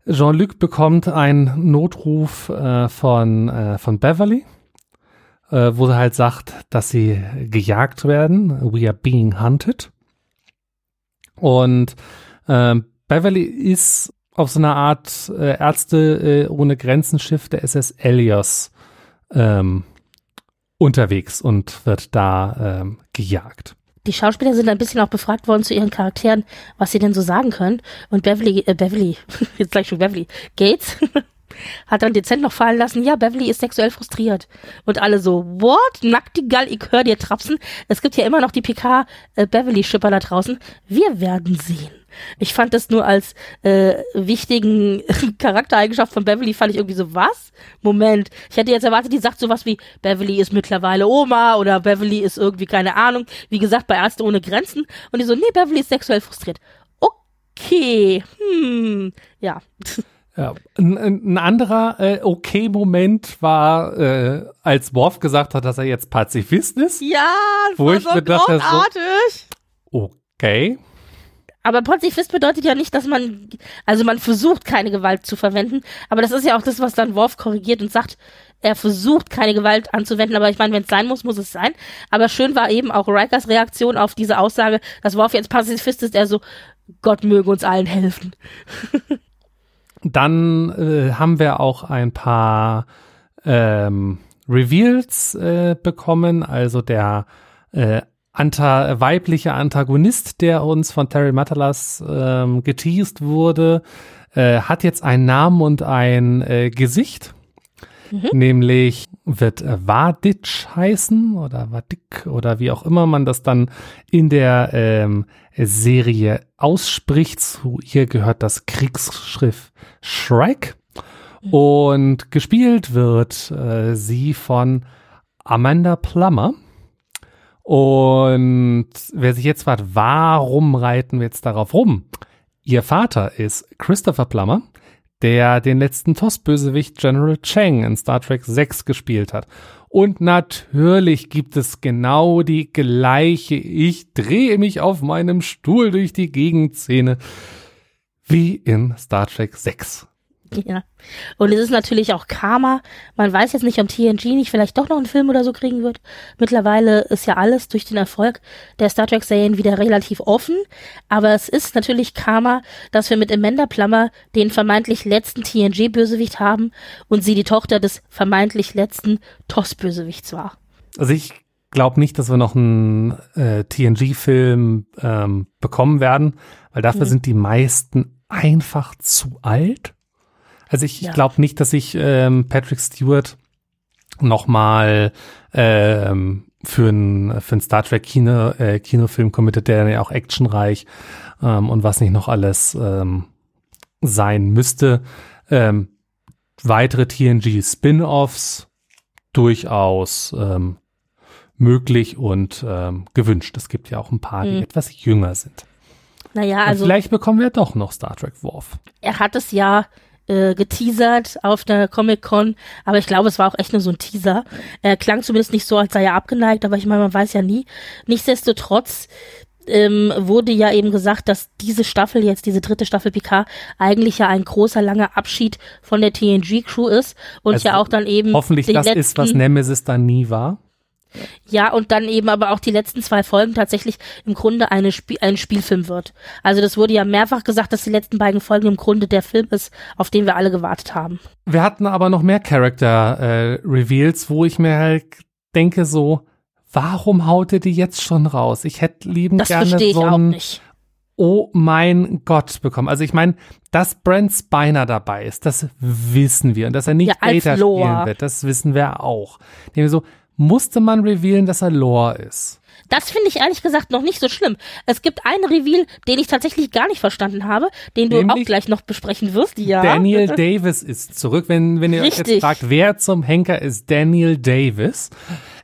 Jean-Luc bekommt einen Notruf äh, von, äh, von Beverly, äh, wo sie halt sagt, dass sie gejagt werden. We are being hunted. Und ähm, Beverly ist auf so einer Art äh, Ärzte äh, ohne Grenzen Schiff der SS Elios ähm, unterwegs und wird da ähm, gejagt. Die Schauspieler sind ein bisschen auch befragt worden zu ihren Charakteren, was sie denn so sagen können. Und Beverly, äh, Beverly, jetzt gleich schon Beverly, Gates hat dann dezent noch fallen lassen, ja, Beverly ist sexuell frustriert. Und alle so, what? Nacktigall, ich hör dir trapsen. Es gibt ja immer noch die PK-Beverly-Schipper da draußen. Wir werden sehen. Ich fand das nur als äh, wichtigen Charaktereigenschaft von Beverly, fand ich irgendwie so, was? Moment, ich hätte jetzt erwartet, die sagt sowas wie, Beverly ist mittlerweile Oma oder Beverly ist irgendwie, keine Ahnung, wie gesagt, bei Ärzte ohne Grenzen. Und die so, nee, Beverly ist sexuell frustriert. Okay, hm, ja. Ja, ein, ein anderer äh, okay-Moment war, äh, als Worf gesagt hat, dass er jetzt Pazifist ist. Ja, das Wo war ich so mir dachte, so- großartig. Okay. Aber Pazifist bedeutet ja nicht, dass man, also man versucht keine Gewalt zu verwenden, aber das ist ja auch das, was dann Worf korrigiert und sagt, er versucht keine Gewalt anzuwenden, aber ich meine, wenn es sein muss, muss es sein. Aber schön war eben auch Rikers Reaktion auf diese Aussage, dass Worf jetzt Pazifist ist, er so, Gott möge uns allen helfen. Dann äh, haben wir auch ein paar ähm, Reveals äh, bekommen. Also der äh, anta weibliche Antagonist, der uns von Terry Matalas ähm, geteased wurde, äh, hat jetzt einen Namen und ein äh, Gesicht. Nämlich wird äh, Vaditsch heißen oder Vadik oder wie auch immer man das dann in der ähm, Serie ausspricht. Zu ihr gehört das Kriegsschiff Shrek. Und gespielt wird äh, sie von Amanda Plummer. Und wer sich jetzt fragt, warum reiten wir jetzt darauf rum? Ihr Vater ist Christopher Plummer, der den letzten TOS-Bösewicht General Chang in Star Trek 6 gespielt hat. Und natürlich gibt es genau die gleiche Ich drehe mich auf meinem Stuhl durch die Gegend-Szene wie in Star Trek 6. Ja. Und es ist natürlich auch Karma. Man weiß jetzt nicht, ob TNG nicht vielleicht doch noch einen Film oder so kriegen wird. Mittlerweile ist ja alles durch den Erfolg der Star Trek-Serien wieder relativ offen. Aber es ist natürlich Karma, dass wir mit Amanda Plummer den vermeintlich letzten TNG-Bösewicht haben und sie die Tochter des vermeintlich letzten TOS-Bösewichts war. Also ich glaube nicht, dass wir noch einen äh, TNG-Film ähm, bekommen werden, weil dafür Mhm. sind die meisten einfach zu alt. Also ich Ja. glaube nicht, dass sich ähm, Patrick Stewart nochmal ähm, für einen für einen Star Trek Kino, äh, Kinofilm committet, der ja auch actionreich ähm, und was nicht noch alles ähm, sein müsste. Ähm, weitere TNG Spin-offs durchaus ähm, möglich und ähm, gewünscht. Es gibt ja auch ein paar, die Mhm. etwas jünger sind. Naja, Und also vielleicht bekommen wir doch noch Star Trek Worf. er hat es ja äh, geteasert auf der Comic-Con, aber ich glaube, es war auch echt nur so ein Teaser. Er klang zumindest nicht so, als sei er abgeneigt, aber ich meine, man weiß ja nie. Nichtsdestotrotz ähm, wurde ja eben gesagt, dass diese Staffel jetzt, diese dritte Staffel Picard, eigentlich ja ein großer, langer Abschied von der TNG-Crew ist und Also ja auch dann eben Hoffentlich das letzten, ist, was Nemesis dann nie war. Ja, und dann eben aber auch die letzten zwei Folgen tatsächlich im Grunde eine Spie ein Spielfilm wird. Also das wurde ja mehrfach gesagt, dass die letzten beiden Folgen im Grunde der Film ist, auf den wir alle gewartet haben. Wir hatten aber noch mehr Character-Reveals, wo ich mir halt denke so, warum haut ihr die jetzt schon raus? Ich hätte lieben Das gerne so auch ein nicht. Oh mein Gott bekommen. Also ich meine, dass Brent Spiner dabei ist, das wissen wir. Und dass er nicht Ja, Lore. spielen wird, das wissen wir auch. Nehmen wir so, musste man revealen, dass er Lore ist. Das finde ich ehrlich gesagt noch nicht so schlimm. Es gibt einen Reveal, den ich tatsächlich gar nicht verstanden habe, den du Nämlich auch gleich noch besprechen wirst. Ja. Daniel Davis ist zurück. Wenn, wenn ihr euch jetzt Richtig. fragt, wer zum Henker ist Daniel Davis?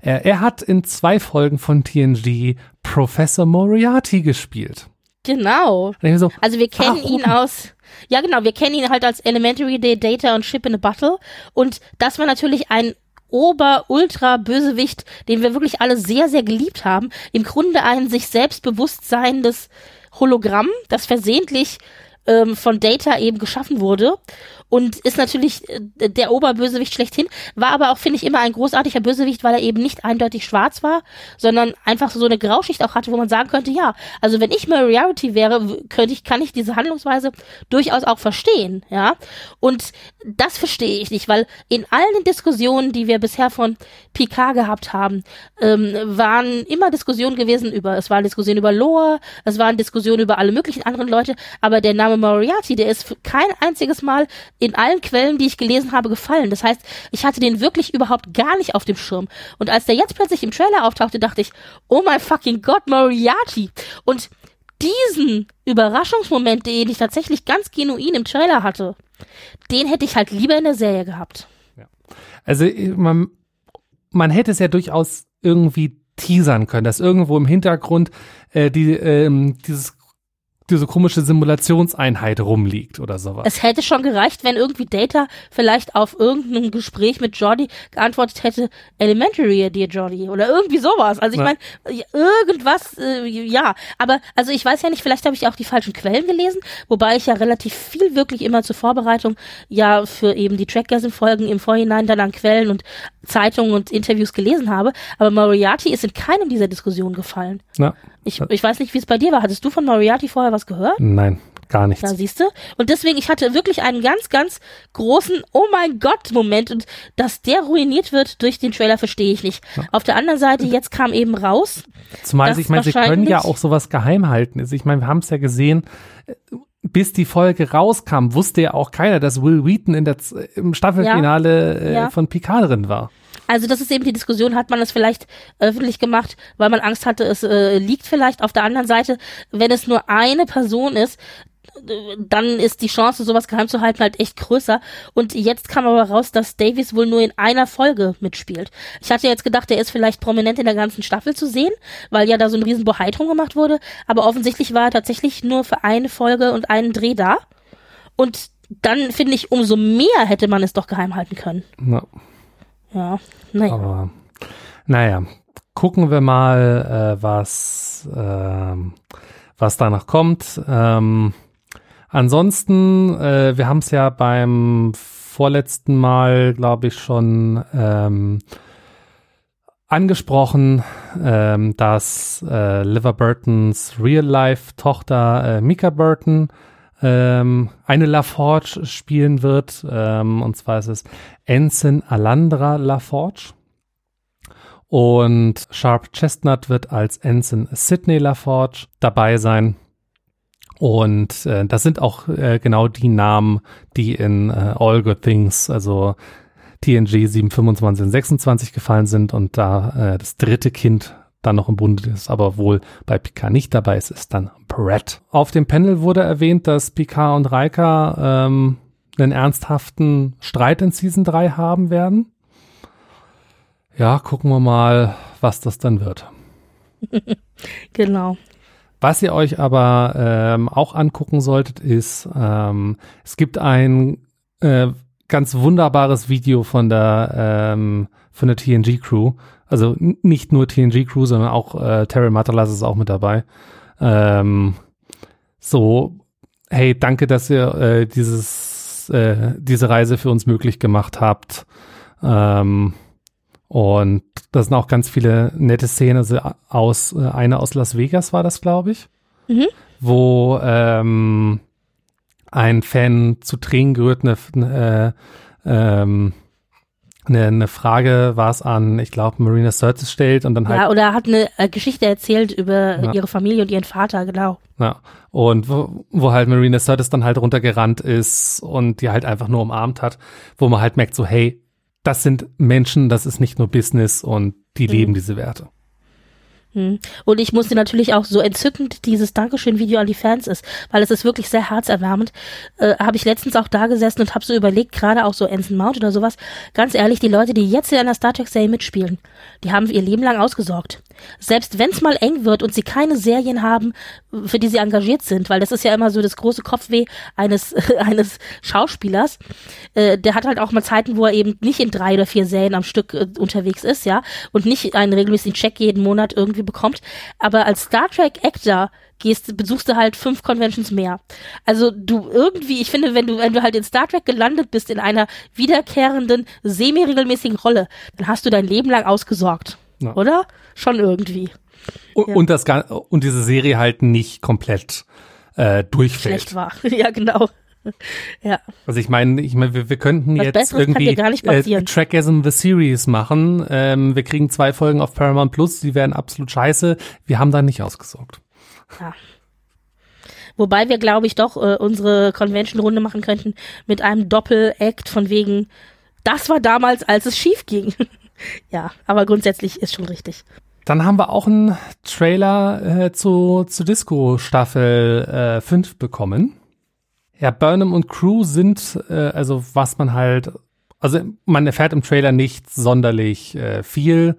Er, er hat in zwei Folgen von TNG Professor Moriarty gespielt. Genau. So, Also wir kennen Warum? ihn aus, ja genau, wir kennen ihn halt als Elementary Day Data und Ship in a Battle und das war natürlich ein Ober-Ultra-Bösewicht, den wir wirklich alle sehr, sehr geliebt haben. Im Grunde ein sich selbst bewusst seiendes Hologramm, das versehentlich ähm, von Data eben geschaffen wurde und ist natürlich äh, der Oberbösewicht schlechthin, war aber auch, finde ich, immer ein großartiger Bösewicht, weil er eben nicht eindeutig schwarz war, sondern einfach so eine Grauschicht auch hatte, wo man sagen könnte, ja, also wenn ich Moriarty wäre, könnte ich, kann ich diese Handlungsweise durchaus auch verstehen, ja. Und das verstehe ich nicht, weil in allen Diskussionen, die wir bisher von Picard gehabt haben, ähm, waren immer Diskussionen gewesen über, es waren Diskussionen über Lore, es waren Diskussionen über alle möglichen anderen Leute, aber der Name Moriarty, der ist kein einziges Mal in allen Quellen, die ich gelesen habe, gefallen. Das heißt, ich hatte den wirklich überhaupt gar nicht auf dem Schirm. Und als der jetzt plötzlich im Trailer auftauchte, dachte ich, oh mein fucking Gott, Moriarty. Und diesen Überraschungsmoment, den ich tatsächlich ganz genuin im Trailer hatte, den hätte ich halt lieber in der Serie gehabt. Also man, man hätte es ja durchaus irgendwie teasern können, dass irgendwo im Hintergrund äh, die, ähm, dieses, diese komische Simulationseinheit rumliegt oder sowas. Es hätte schon gereicht, wenn irgendwie Data vielleicht auf irgendein Gespräch mit Jordi geantwortet hätte, Elementary, dear Jordi, oder irgendwie sowas. Also ich Ja. meine, irgendwas, äh, ja. Aber, also ich weiß ja nicht, vielleicht habe ich auch die falschen Quellen gelesen, wobei ich ja relativ viel wirklich immer zur Vorbereitung ja für eben die Trackgasm-Folgen im Vorhinein dann an Quellen und Zeitungen und Interviews gelesen habe. Aber Moriarty ist in keinem dieser Diskussionen gefallen. Na, Ich, ich weiß nicht, wie es bei dir war. Hattest du von Moriarty vorher was gehört? nein, gar nichts. Ja, siehst du? Und deswegen, ich hatte wirklich einen ganz, ganz großen Oh mein Gott-Moment und dass der ruiniert wird durch den Trailer, verstehe ich nicht. Auf der anderen Seite, jetzt kam eben raus, Zumal ich meine, sie können ja auch sowas geheim halten. Also ich meine, wir haben es ja gesehen, äh, bis die Folge rauskam, wusste ja auch keiner, dass Will Wheaton in der, Z- im Staffelfinale äh, Ja. von Picard drin war. Also das ist eben die Diskussion, hat man es vielleicht öffentlich gemacht, weil man Angst hatte, es äh, liegt vielleicht. Auf der anderen Seite, wenn es nur eine Person ist, dann ist die Chance, sowas geheim zu halten, halt echt größer. Und jetzt kam aber raus, dass Davies wohl nur in einer Folge mitspielt. Ich hatte jetzt gedacht, der ist vielleicht prominent in der ganzen Staffel zu sehen, weil ja da so ein riesen drum gemacht wurde. Aber offensichtlich war er tatsächlich nur für eine Folge und einen Dreh da. Und dann finde ich, umso mehr hätte man es doch geheim halten können. Na, Ja, naja. aber naja, gucken wir mal, äh, was, ähm, was da noch kommt. Ähm, ansonsten, äh, wir haben es ja beim vorletzten Mal, glaube ich, schon ähm, angesprochen, ähm, dass äh, Liver Burtons Real-Life-Tochter äh, Mika Burton ähm, eine LaForge spielen wird. Ähm, und zwar ist es Ensign Alandra LaForge. Und Sharp Chestnut wird als Ensign Sidney LaForge dabei sein. Und äh, das sind auch äh, genau die Namen, die in äh, All Good Things, also TNG 725 und 26 gefallen sind und da äh, das dritte Kind dann noch im Bunde ist, aber wohl bei Picard nicht dabei ist, ist dann Brett. Auf dem Panel wurde erwähnt, dass Picard und Riker ähm, einen ernsthaften Streit in Season 3 haben werden. ja, gucken wir mal, was das dann wird. genau. Was ihr euch aber ähm, auch angucken solltet, ist, ähm, es gibt ein äh, ganz wunderbares Video von der ähm, von der TNG Crew. Also nicht nur TNG Crew, sondern auch äh, Terry Matalas ist auch mit dabei. Ähm, so, hey, danke, dass ihr äh, dieses äh, diese Reise für uns möglich gemacht habt. Ähm, und da sind auch ganz viele nette Szenen also aus, äh, eine aus Las Vegas war das, glaube ich, mhm. wo ähm, ein Fan zu Tränen gerührt eine, äh, ähm, eine, eine Frage war es an, ich glaube, Marina Sirtis stellt und dann halt. Ja, oder hat eine äh, Geschichte erzählt über ja. ihre Familie und ihren Vater, genau. Ja, und wo, wo halt Marina Sirtis dann halt runtergerannt ist und die halt einfach nur umarmt hat, wo man halt merkt so, hey, das sind Menschen, das ist nicht nur Business und die mhm. leben diese Werte. Hm. Und ich musste natürlich auch so entzückend dieses Dankeschön-Video an die Fans ist, weil es ist wirklich sehr herzerwärmend. Äh, habe ich letztens auch da gesessen und habe so überlegt, gerade auch so Ensign Mount oder sowas, ganz ehrlich, die Leute, die jetzt in einer Star Trek-Serie mitspielen, die haben ihr Leben lang ausgesorgt. Selbst wenn es mal eng wird und sie keine Serien haben, für die sie engagiert sind, weil das ist ja immer so das große Kopfweh eines, eines Schauspielers, äh, der hat halt auch mal Zeiten, wo er eben nicht in drei oder vier Serien am Stück äh, unterwegs ist, ja, und nicht einen regelmäßigen Check jeden Monat irgendwie bekommt. Aber als Star Trek Actor gehst, besuchst du halt fünf Conventions mehr. Also du irgendwie, ich finde, wenn du, wenn du halt in Star Trek gelandet bist in einer wiederkehrenden, semi-regelmäßigen Rolle, dann hast du dein Leben lang ausgesorgt. Ja. Oder? Schon irgendwie. Und, ja. und, das, und diese Serie halt nicht komplett äh, durchfällt. Schlecht war. ja, genau. ja. Also ich meine, ich meine, wir, wir könnten Was jetzt irgendwie äh, Trackism the Series machen. Ähm, wir kriegen zwei Folgen auf Paramount Plus, die wären absolut scheiße. Wir haben da nicht ausgesorgt. Ja. Wobei wir, glaube ich, doch äh, unsere Convention-Runde machen könnten mit einem Doppel-Act von wegen, das war damals, als es schief ging. ja, aber grundsätzlich ist schon richtig. Dann haben wir auch einen Trailer äh, zu, zu Disco Staffel äh, 5 bekommen. Ja, Burnham und Crew sind, äh, also was man halt, also man erfährt im Trailer nicht sonderlich äh, viel,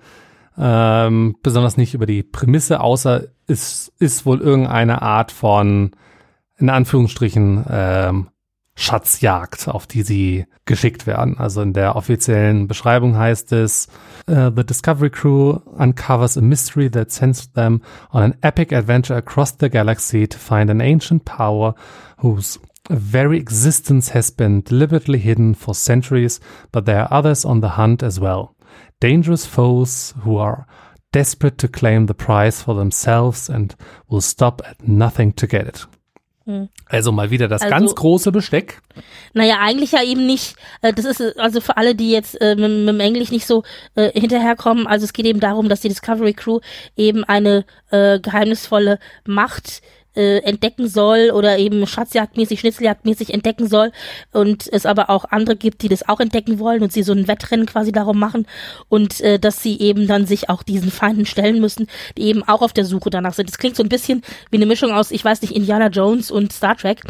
ähm, besonders nicht über die Prämisse, außer es ist wohl irgendeine Art von, in Anführungsstrichen, ähm, Schatzjagd, auf die sie geschickt werden. Also in der offiziellen Beschreibung heißt es, uh, The Discovery Crew uncovers a mystery that sends them on an epic adventure across the galaxy to find an ancient power whose very existence has been deliberately hidden for centuries, but there are others on the hunt as well. Dangerous foes who are desperate to claim the prize for themselves and will stop at nothing to get it. Hm. Also mal wieder das also, ganz große Besteck. Naja, eigentlich ja eben nicht. Äh, das ist also für alle, die jetzt äh, mit, mit dem Englisch nicht so äh, hinterherkommen. Also es geht eben darum, dass die Discovery Crew eben eine äh, geheimnisvolle Macht äh, entdecken soll oder eben Schatzjagdmäßig, Schnitzeljagdmäßig entdecken soll und es aber auch andere gibt, die das auch entdecken wollen und sie so ein Wettrennen quasi darum machen und äh, dass sie eben dann sich auch diesen Feinden stellen müssen, die eben auch auf der Suche danach sind. Das klingt so ein bisschen wie eine Mischung aus, ich weiß nicht, Indiana Jones und Star Trek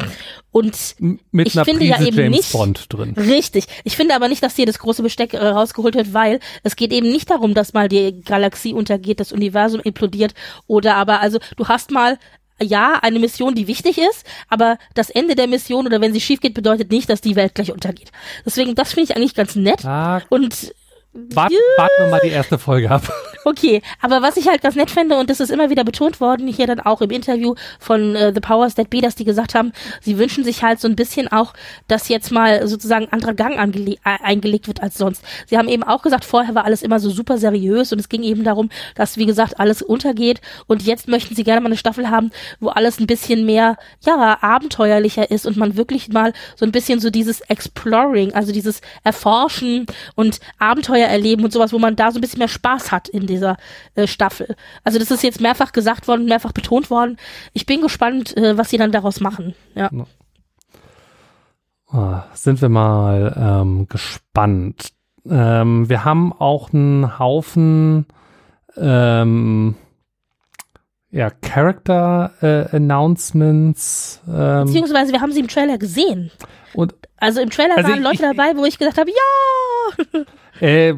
und mit ich finde Prise ja eben James nicht Bond drin. Richtig. Ich finde aber nicht, dass hier das große Besteck äh, rausgeholt wird, weil es geht eben nicht darum, dass mal die Galaxie untergeht, das Universum implodiert oder aber also du hast mal ja, eine Mission, die wichtig ist, aber das Ende der Mission oder wenn sie schief geht, bedeutet nicht, dass die Welt gleich untergeht. Deswegen, das finde ich eigentlich ganz nett. Ah, und Wart, warten wir mal die erste Folge ab. Okay, aber was ich halt ganz nett finde, und das ist immer wieder betont worden, hier dann auch im Interview von äh, The Powers That Be, dass die gesagt haben, sie wünschen sich halt so ein bisschen auch, dass jetzt mal sozusagen ein anderer Gang äh, eingelegt wird als sonst. Sie haben eben auch gesagt, vorher war alles immer so super seriös und es ging eben darum, dass, wie gesagt, alles untergeht und jetzt möchten sie gerne mal eine Staffel haben, wo alles ein bisschen mehr, ja, abenteuerlicher ist und man wirklich mal so ein bisschen so dieses Exploring, also dieses Erforschen und Abenteuer erleben und sowas, wo man da so ein bisschen mehr Spaß hat in dieser äh, Staffel. Also das ist jetzt mehrfach gesagt worden, mehrfach betont worden. Ich bin gespannt, äh, was sie dann daraus machen. Ja. Oh, sind wir mal ähm, gespannt. Ähm, wir haben auch einen Haufen ähm, ja, Character äh, Announcements. Ähm, Beziehungsweise wir haben sie im Trailer gesehen. Und also im Trailer also waren ich, Leute dabei, wo ich gesagt habe, ja. Äh,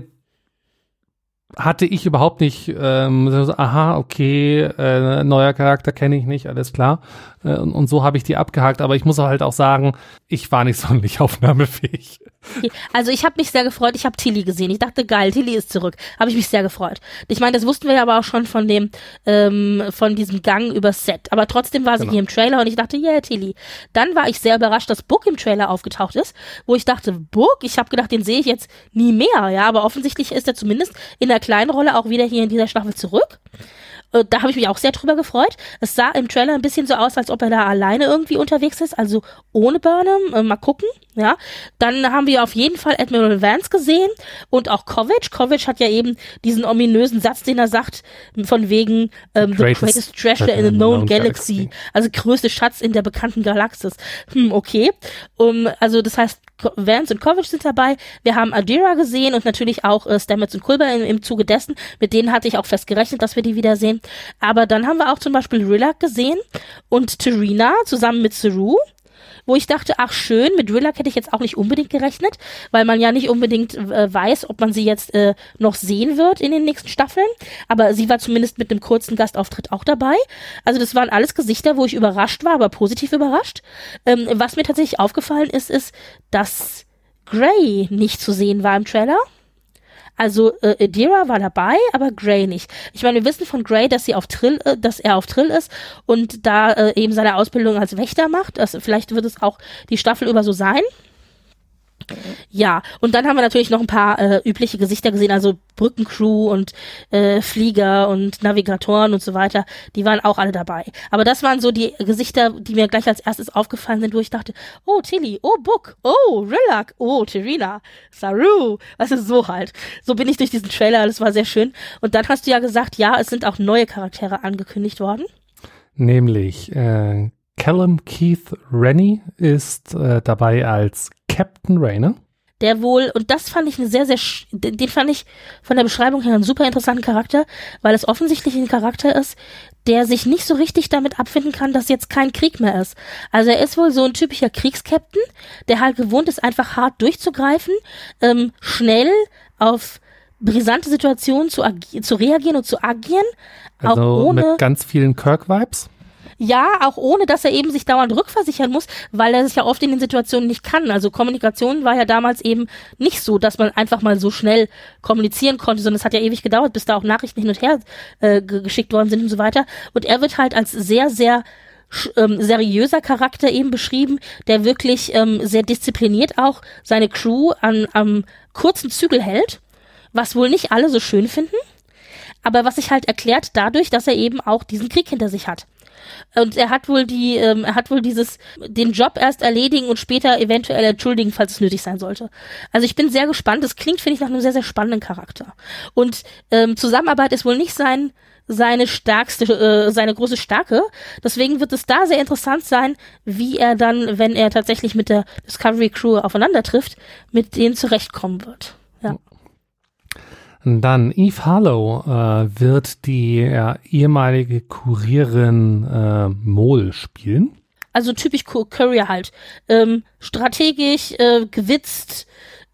hatte ich überhaupt nicht, ähm, so, aha, okay, äh, neuer Charakter kenne ich nicht, alles klar. Äh, und, und so habe ich die abgehakt, aber ich muss halt auch sagen, ich war nicht sonderlich aufnahmefähig. Also ich habe mich sehr gefreut, ich habe Tilly gesehen. Ich dachte, geil, Tilly ist zurück. Habe ich mich sehr gefreut. Ich meine, das wussten wir ja aber auch schon von dem, ähm, von diesem Gang übers Set. Aber trotzdem war sie genau. hier im Trailer und ich dachte, yeah, Tilly. Dann war ich sehr überrascht, dass Book im Trailer aufgetaucht ist, wo ich dachte, Book, ich habe gedacht, den sehe ich jetzt nie mehr, ja, aber offensichtlich ist er zumindest in der kleinen Rolle auch wieder hier in dieser Staffel zurück. Äh, da habe ich mich auch sehr drüber gefreut. Es sah im Trailer ein bisschen so aus, als ob er da alleine irgendwie unterwegs ist, also ohne Burnham. Äh, mal gucken, ja. Dann haben wir auf jeden Fall Admiral Vance gesehen und auch Kovic. Kovic hat ja eben diesen ominösen Satz, den er sagt, von wegen ähm, the greatest treasure in the known galaxy. galaxy. Also größte Schatz in der bekannten Galaxis. Hm, okay. Um, also das heißt, Vance und Kovic sind dabei. Wir haben Adira gesehen und natürlich auch äh, Stamets und Kulber im, im Zuge dessen. Mit denen hatte ich auch fest gerechnet, dass wir die wiedersehen. Aber dann haben wir auch zum Beispiel Rillac gesehen und Terina zusammen mit Saru wo ich dachte, ach schön, mit Rillac hätte ich jetzt auch nicht unbedingt gerechnet, weil man ja nicht unbedingt äh, weiß, ob man sie jetzt äh, noch sehen wird in den nächsten Staffeln. Aber sie war zumindest mit einem kurzen Gastauftritt auch dabei. Also das waren alles Gesichter, wo ich überrascht war, aber positiv überrascht. Ähm, was mir tatsächlich aufgefallen ist, ist, dass Gray nicht zu sehen war im Trailer. Also äh, Adira war dabei, aber Gray nicht. Ich meine, wir wissen von Gray, dass sie auf Trill, äh, dass er auf Trill ist und da äh, eben seine Ausbildung als Wächter macht. Also vielleicht wird es auch die Staffel über so sein. Ja, und dann haben wir natürlich noch ein paar äh, übliche Gesichter gesehen, also Brückencrew und äh, Flieger und Navigatoren und so weiter. Die waren auch alle dabei. Aber das waren so die Gesichter, die mir gleich als erstes aufgefallen sind, wo ich dachte, oh, Tilly, oh, Book, oh, Rillac, oh, Terina, Saru. Was ist so halt. So bin ich durch diesen Trailer, das war sehr schön. Und dann hast du ja gesagt, ja, es sind auch neue Charaktere angekündigt worden. Nämlich äh, Callum Keith Rennie ist äh, dabei als Captain Rayner. Der wohl, und das fand ich eine sehr, sehr, den fand ich von der Beschreibung her einen super interessanten Charakter, weil es offensichtlich ein Charakter ist, der sich nicht so richtig damit abfinden kann, dass jetzt kein Krieg mehr ist. Also er ist wohl so ein typischer Kriegskapitän, der halt gewohnt ist, einfach hart durchzugreifen, ähm, schnell auf brisante Situationen zu, zu reagieren und zu agieren. Also auch ohne, mit ganz vielen Kirk-Vibes? Ja, auch ohne, dass er eben sich dauernd rückversichern muss, weil er sich ja oft in den Situationen nicht kann. Also Kommunikation war ja damals eben nicht so, dass man einfach mal so schnell kommunizieren konnte, sondern es hat ja ewig gedauert, bis da auch Nachrichten hin und her äh, geschickt worden sind und so weiter. Und er wird halt als sehr, sehr ähm, seriöser Charakter eben beschrieben, der wirklich ähm, sehr diszipliniert auch seine Crew an am kurzen Zügel hält, was wohl nicht alle so schön finden, aber was sich halt erklärt dadurch, dass er eben auch diesen Krieg hinter sich hat. Und er hat wohl die, ähm, er hat wohl dieses, den Job erst erledigen und später eventuell entschuldigen, falls es nötig sein sollte. Also ich bin sehr gespannt. Das klingt, finde ich, nach einem sehr, sehr spannenden Charakter. Und ähm, Zusammenarbeit ist wohl nicht sein, seine stärkste, äh, seine große Stärke. Deswegen wird es da sehr interessant sein, wie er dann, wenn er tatsächlich mit der Discovery Crew aufeinander trifft, mit denen zurechtkommen wird. Ja. Dann Eve Harlow äh, wird die äh, ehemalige Kurierin äh, Mole spielen. Also typisch Courier halt. Ähm, strategisch, äh, gewitzt,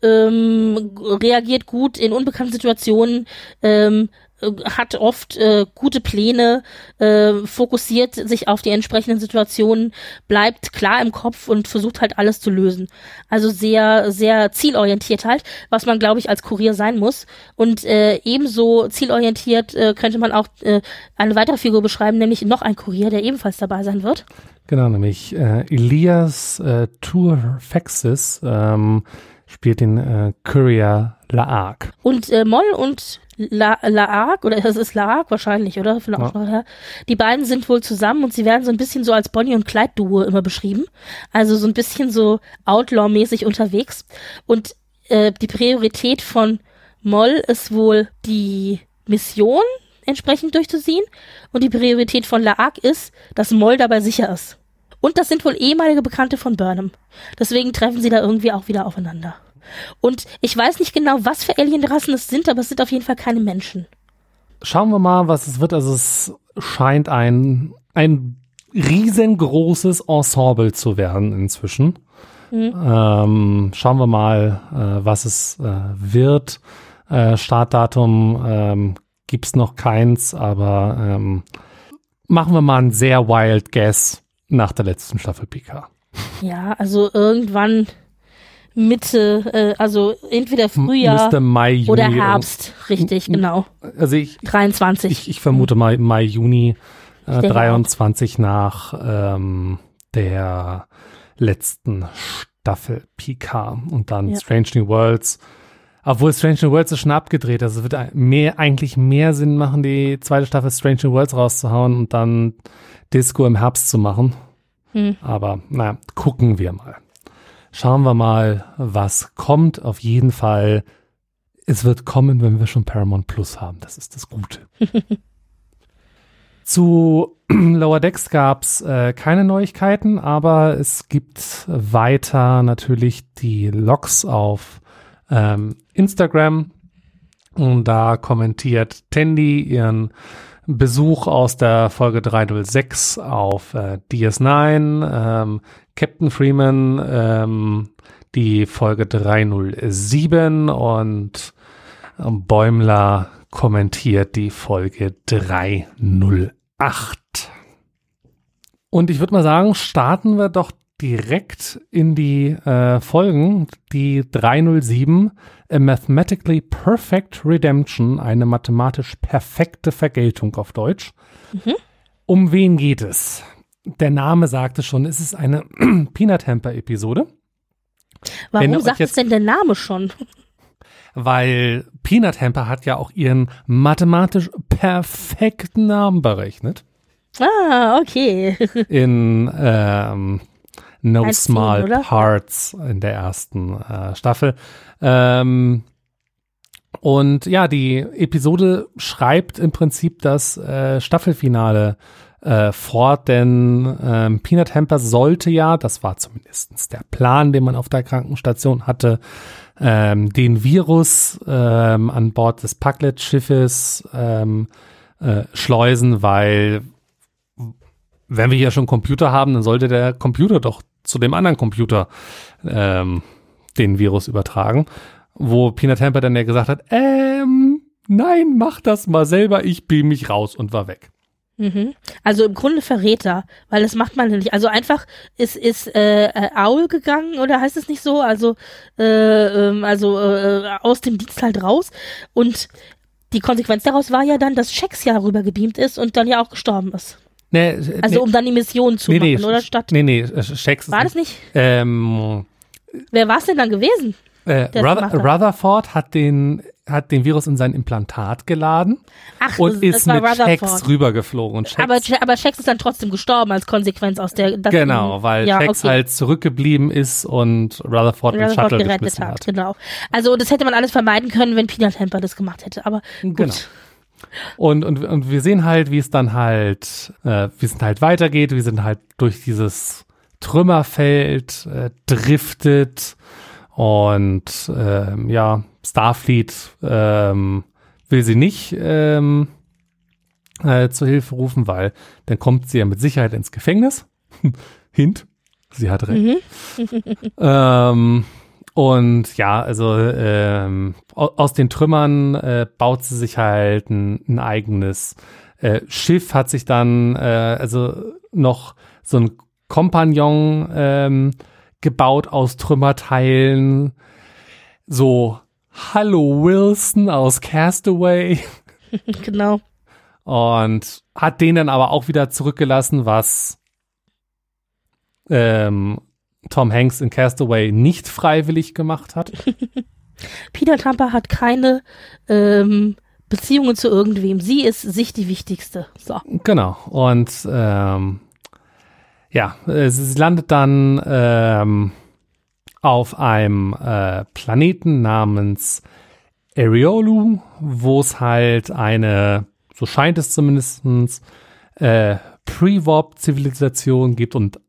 ähm, reagiert gut in unbekannten Situationen, ähm, äh, hat oft äh, gute Pläne, äh, fokussiert sich auf die entsprechenden Situationen, bleibt klar im Kopf und versucht halt alles zu lösen. Also sehr, sehr zielorientiert halt, was man, glaube ich, als Kurier sein muss. Und äh, ebenso zielorientiert äh, könnte man auch äh, eine weitere Figur beschreiben, nämlich noch ein Kurier, der ebenfalls dabei sein wird. Genau, nämlich äh, Elias äh, Turfexis ähm, spielt den äh, Courier Laark. Und äh, Moll und La Laark, oder das ist Laark wahrscheinlich, oder? Von ja. her. Die beiden sind wohl zusammen und sie werden so ein bisschen so als Bonnie und Clyde-Duo immer beschrieben. Also so ein bisschen so Outlaw-mäßig unterwegs. Und äh, die Priorität von Moll ist wohl die Mission entsprechend durchzuziehen. Und die Priorität von Laark ist, dass Moll dabei sicher ist. Und das sind wohl ehemalige Bekannte von Burnham. Deswegen treffen sie da irgendwie auch wieder aufeinander. Und ich weiß nicht genau, was für Alienrassen es sind, aber es sind auf jeden Fall keine Menschen. Schauen wir mal, was es wird. Also es scheint ein, ein riesengroßes Ensemble zu werden inzwischen. Mhm. Ähm, schauen wir mal, äh, was es äh, wird. Äh, Startdatum ähm, gibt's noch keins, aber ähm, machen wir mal einen sehr wild Guess nach der letzten Staffel PK. Ja, also irgendwann Mitte, äh, also entweder Frühjahr Mai, Juni oder Herbst, richtig, genau. Also ich, 23. ich, ich vermute Mai, Mai Juni äh, denke 23 nach ähm, der letzten Staffel PK und dann Ja. Strange New Worlds. Obwohl Strange New Worlds ist schon abgedreht, also es wird mehr, eigentlich mehr Sinn machen, die zweite Staffel Strange New Worlds rauszuhauen und dann Disco im Herbst zu machen. Hm. Aber naja, gucken wir mal. Schauen wir mal, was kommt. Auf jeden Fall, es wird kommen, wenn wir schon Paramount Plus haben. Das ist das Gute. Zu Lower Decks gab's äh, keine Neuigkeiten, aber es gibt weiter natürlich die Logs auf ähm, Instagram. Und da kommentiert Tandy ihren Besuch aus der Folge 306 auf äh, DS9, ähm, Captain Freeman ähm, die Folge 307 und ähm, Bäumler kommentiert die Folge 308. Und ich würde mal sagen, starten wir doch direkt in die äh, Folgen. Die 307, A Mathematically Perfect Redemption, eine mathematisch perfekte Vergeltung auf Deutsch. Um wen geht es? Der Name sagte schon, es ist eine Peanut Hamper Episode, Warum sagt es denn der Name schon? weil Peanut Hamper hat ja auch ihren mathematisch perfekten Namen berechnet. Ah, okay. in ähm, No 1,10, Small oder? Parts in der ersten äh, Staffel. Ähm, und ja, die Episode schreibt im Prinzip das äh, Staffelfinale äh, fort, denn ähm, Peanut Hamper sollte ja, das war zumindest der Plan, den man auf der Krankenstation hatte, ähm, den Virus ähm, an Bord des Packlet-Schiffes ähm, äh, schleusen, weil wenn wir hier schon Computer haben, dann sollte der Computer doch zu dem anderen Computer ähm, den Virus übertragen. Wo Peanut Hamper dann ja gesagt hat, ähm, nein, mach das mal selber, ich beam mich raus und war weg. Mhm. Also im Grunde Verräter, weil das macht man nicht. Also einfach ist ist äh, äh, Aul gegangen oder heißt es nicht so? Also äh, ähm, also äh, aus dem Dienst halt raus und die Konsequenz daraus war ja dann, dass Shex ja rübergebeamt ist und dann ja auch gestorben ist. Nee, Also nee, um dann die Mission zu nee, machen, nee, oder statt? Nee, nee, äh, Shax ist War das nicht? Ähm, Wer war es denn dann gewesen? äh, Ruther. Rutherford hat den, hat den Virus in sein Implantat geladen Ach, und das, ist das mit Rutherford. Shax rübergeflogen. Und Shax, Aber, aber Shex ist dann trotzdem gestorben als Konsequenz aus der. genau, weil ja, Shax okay. halt zurückgeblieben ist und Rutherford den Rutherford Shuttle gerettet hat. hat. Genau. Also das hätte man alles vermeiden können, wenn Peanut Hamper das gemacht hätte. Aber gut. Genau. Und, und, und wir sehen halt, wie es dann halt, äh, wie es dann halt weitergeht. Wir sind halt durch dieses Trümmerfeld äh, driftet und ähm, ja, Starfleet ähm, will sie nicht ähm, äh, zur Hilfe rufen, weil dann kommt sie ja mit Sicherheit ins Gefängnis. Hint, sie hat recht. ähm, und ja, also ähm, au- aus den Trümmern äh, baut sie sich halt ein, ein eigenes äh, Schiff, hat sich dann äh, also noch so ein Kompagnon ähm, gebaut aus Trümmerteilen. So, Hallo Wilson aus Castaway. Genau. Und hat den dann aber auch wieder zurückgelassen, was ähm, Tom Hanks in Castaway nicht freiwillig gemacht hat. Peanut Hamper hat keine ähm, Beziehungen zu irgendwem. Sie ist sich die wichtigste. So. Genau. Und ähm, ja, äh, sie landet dann ähm, auf einem äh, Planeten namens Eriolu, wo es halt eine, so scheint es zumindestens äh, Pre-Warp-Zivilisation gibt und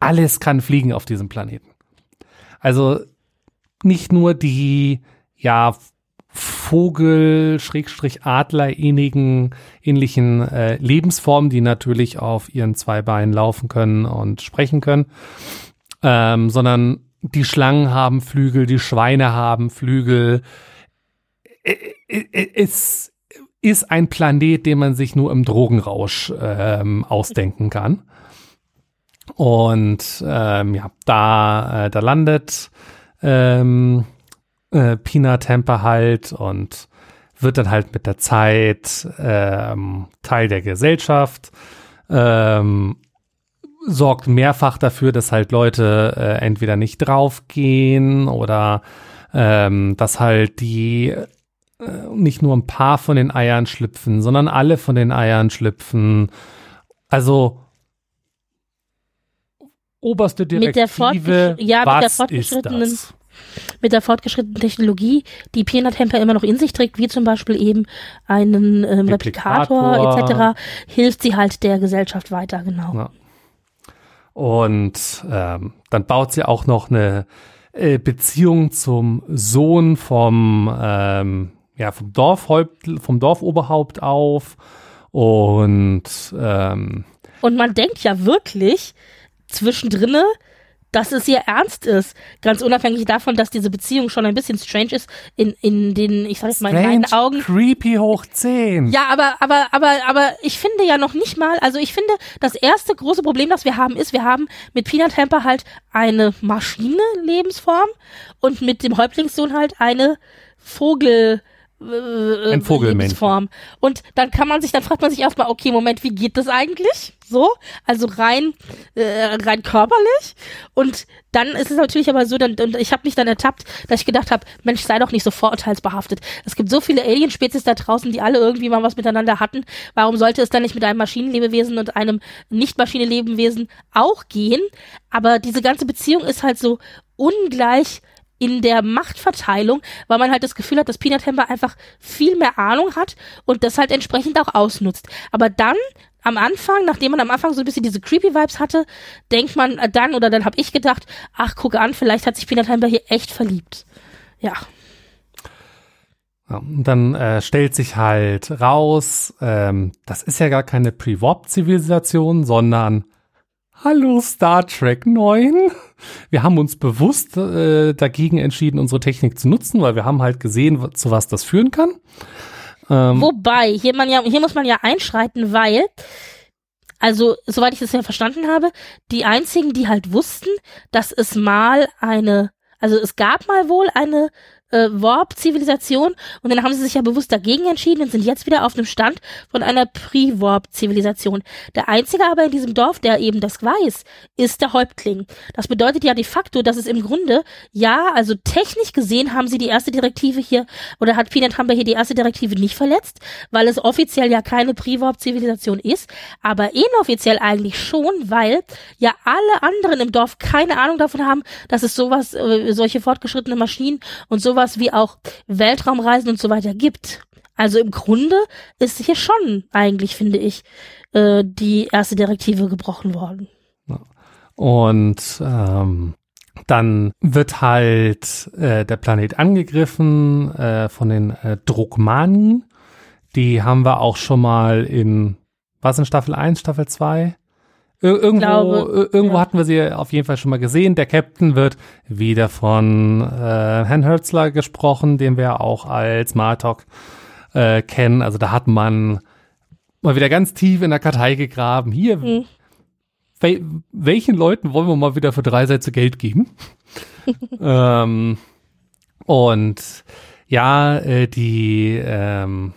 alles kann fliegen auf diesem Planeten. Also nicht nur die, ja, Vogel-Adler ähnlichen ähnlichen äh, Lebensformen, die natürlich auf ihren zwei Beinen laufen können und sprechen können, ähm, sondern die Schlangen haben Flügel, die Schweine haben Flügel. es ist ein Planet, den man sich nur im Drogenrausch ähm, ausdenken kann. Und ähm, ja, da, äh, da landet ähm, äh, Pina Temper halt und wird dann halt mit der Zeit ähm, Teil der Gesellschaft, ähm, sorgt mehrfach dafür, dass halt Leute äh, entweder nicht draufgehen oder ähm, dass halt die äh, nicht nur ein paar von den Eiern schlüpfen, sondern alle von den Eiern schlüpfen. Also oberste Direktive, ja, was ist das? mit der fortgeschrittenen Technologie, die Peanut Hamper immer noch in sich trägt, wie zum Beispiel eben einen ähm, Replikator. Replikator etc., hilft sie halt der Gesellschaft weiter, genau. Ja. Und ähm, dann baut sie auch noch eine äh, Beziehung zum Sohn vom, ähm, ja, vom Dorfhaupt, vom Dorfoberhaupt auf. Und ähm, und man denkt ja wirklich zwischendrinne, dass es ihr ernst ist. Ganz unabhängig davon, dass diese Beziehung schon ein bisschen strange ist in, in den, ich sag jetzt mal, in meinen Augen. Creepy hoch 10. Ja, aber, aber, aber, aber ich finde ja noch nicht mal, also ich finde, das erste große Problem, das wir haben, ist, wir haben mit Peanut Hamper halt eine Maschine-Lebensform und mit dem Häuptlingssohn halt eine Vogel- äh, ein Vogelmensch. Und dann kann man sich, dann fragt man sich erstmal, okay, Moment, wie geht das eigentlich? So, also rein, äh, rein körperlich. Und dann ist es natürlich aber so, dann, und ich habe mich dann ertappt, dass ich gedacht habe, Mensch, sei doch nicht so vorurteilsbehaftet. Es gibt so viele Alienspezies da draußen, die alle irgendwie mal was miteinander hatten. Warum sollte es dann nicht mit einem Maschinenlebewesen und einem Nicht-Maschinenlebewesen auch gehen? Aber diese ganze Beziehung ist halt so ungleich in der Machtverteilung, weil man halt das Gefühl hat, dass Peanut Hamper einfach viel mehr Ahnung hat und das halt entsprechend auch ausnutzt. Aber dann am Anfang, nachdem man am Anfang so ein bisschen diese creepy Vibes hatte, denkt man dann oder dann habe ich gedacht, ach guck an, vielleicht hat sich Peanut Hamper hier echt verliebt. Ja. Ja, und dann äh, stellt sich halt raus, ähm, das ist ja gar keine Pre-Warp-Zivilisation, sondern Hallo Star Trek 9. Wir haben uns bewusst äh, dagegen entschieden, unsere Technik zu nutzen, weil wir haben halt gesehen, zu was das führen kann. Ähm, Wobei, hier, man ja, hier muss man ja einschreiten, weil, also, soweit ich das ja verstanden habe, die einzigen, die halt wussten, dass es mal eine, also es gab mal wohl eine äh, Warp-Zivilisation und dann haben sie sich ja bewusst dagegen entschieden und sind jetzt wieder auf dem Stand von einer Pre-Warp-Zivilisation. Der einzige aber in diesem Dorf, der eben das weiß, ist der Häuptling. Das bedeutet ja de facto, dass es im Grunde, ja, also technisch gesehen haben sie die erste Direktive hier, oder hat Peanut Humber hier die erste Direktive nicht verletzt, weil es offiziell ja keine Pre-Warp-Zivilisation ist, aber inoffiziell eigentlich schon, weil ja alle anderen im Dorf keine Ahnung davon haben, dass es sowas, äh, solche fortgeschrittene Maschinen und sowas sowas wie auch Weltraumreisen und so weiter gibt. Also im Grunde ist hier schon eigentlich, finde ich, äh, die erste Direktive gebrochen worden. Und ähm, dann wird halt äh, der Planet angegriffen äh, von den äh, Drogmani. Die haben wir auch schon mal in, was in Staffel 1, Staffel 2? Ir irgendwo irgendwo ja. hatten wir sie auf jeden Fall schon mal gesehen. Der Captain wird wieder von äh, Herrn Hörtzler gesprochen, den wir auch als Martok äh, kennen. Also da hat man mal wieder ganz tief in der Kartei gegraben. Hier, mhm. wel welchen Leuten wollen wir mal wieder für drei Sätze Geld geben? ähm, und ja, äh, die ähm,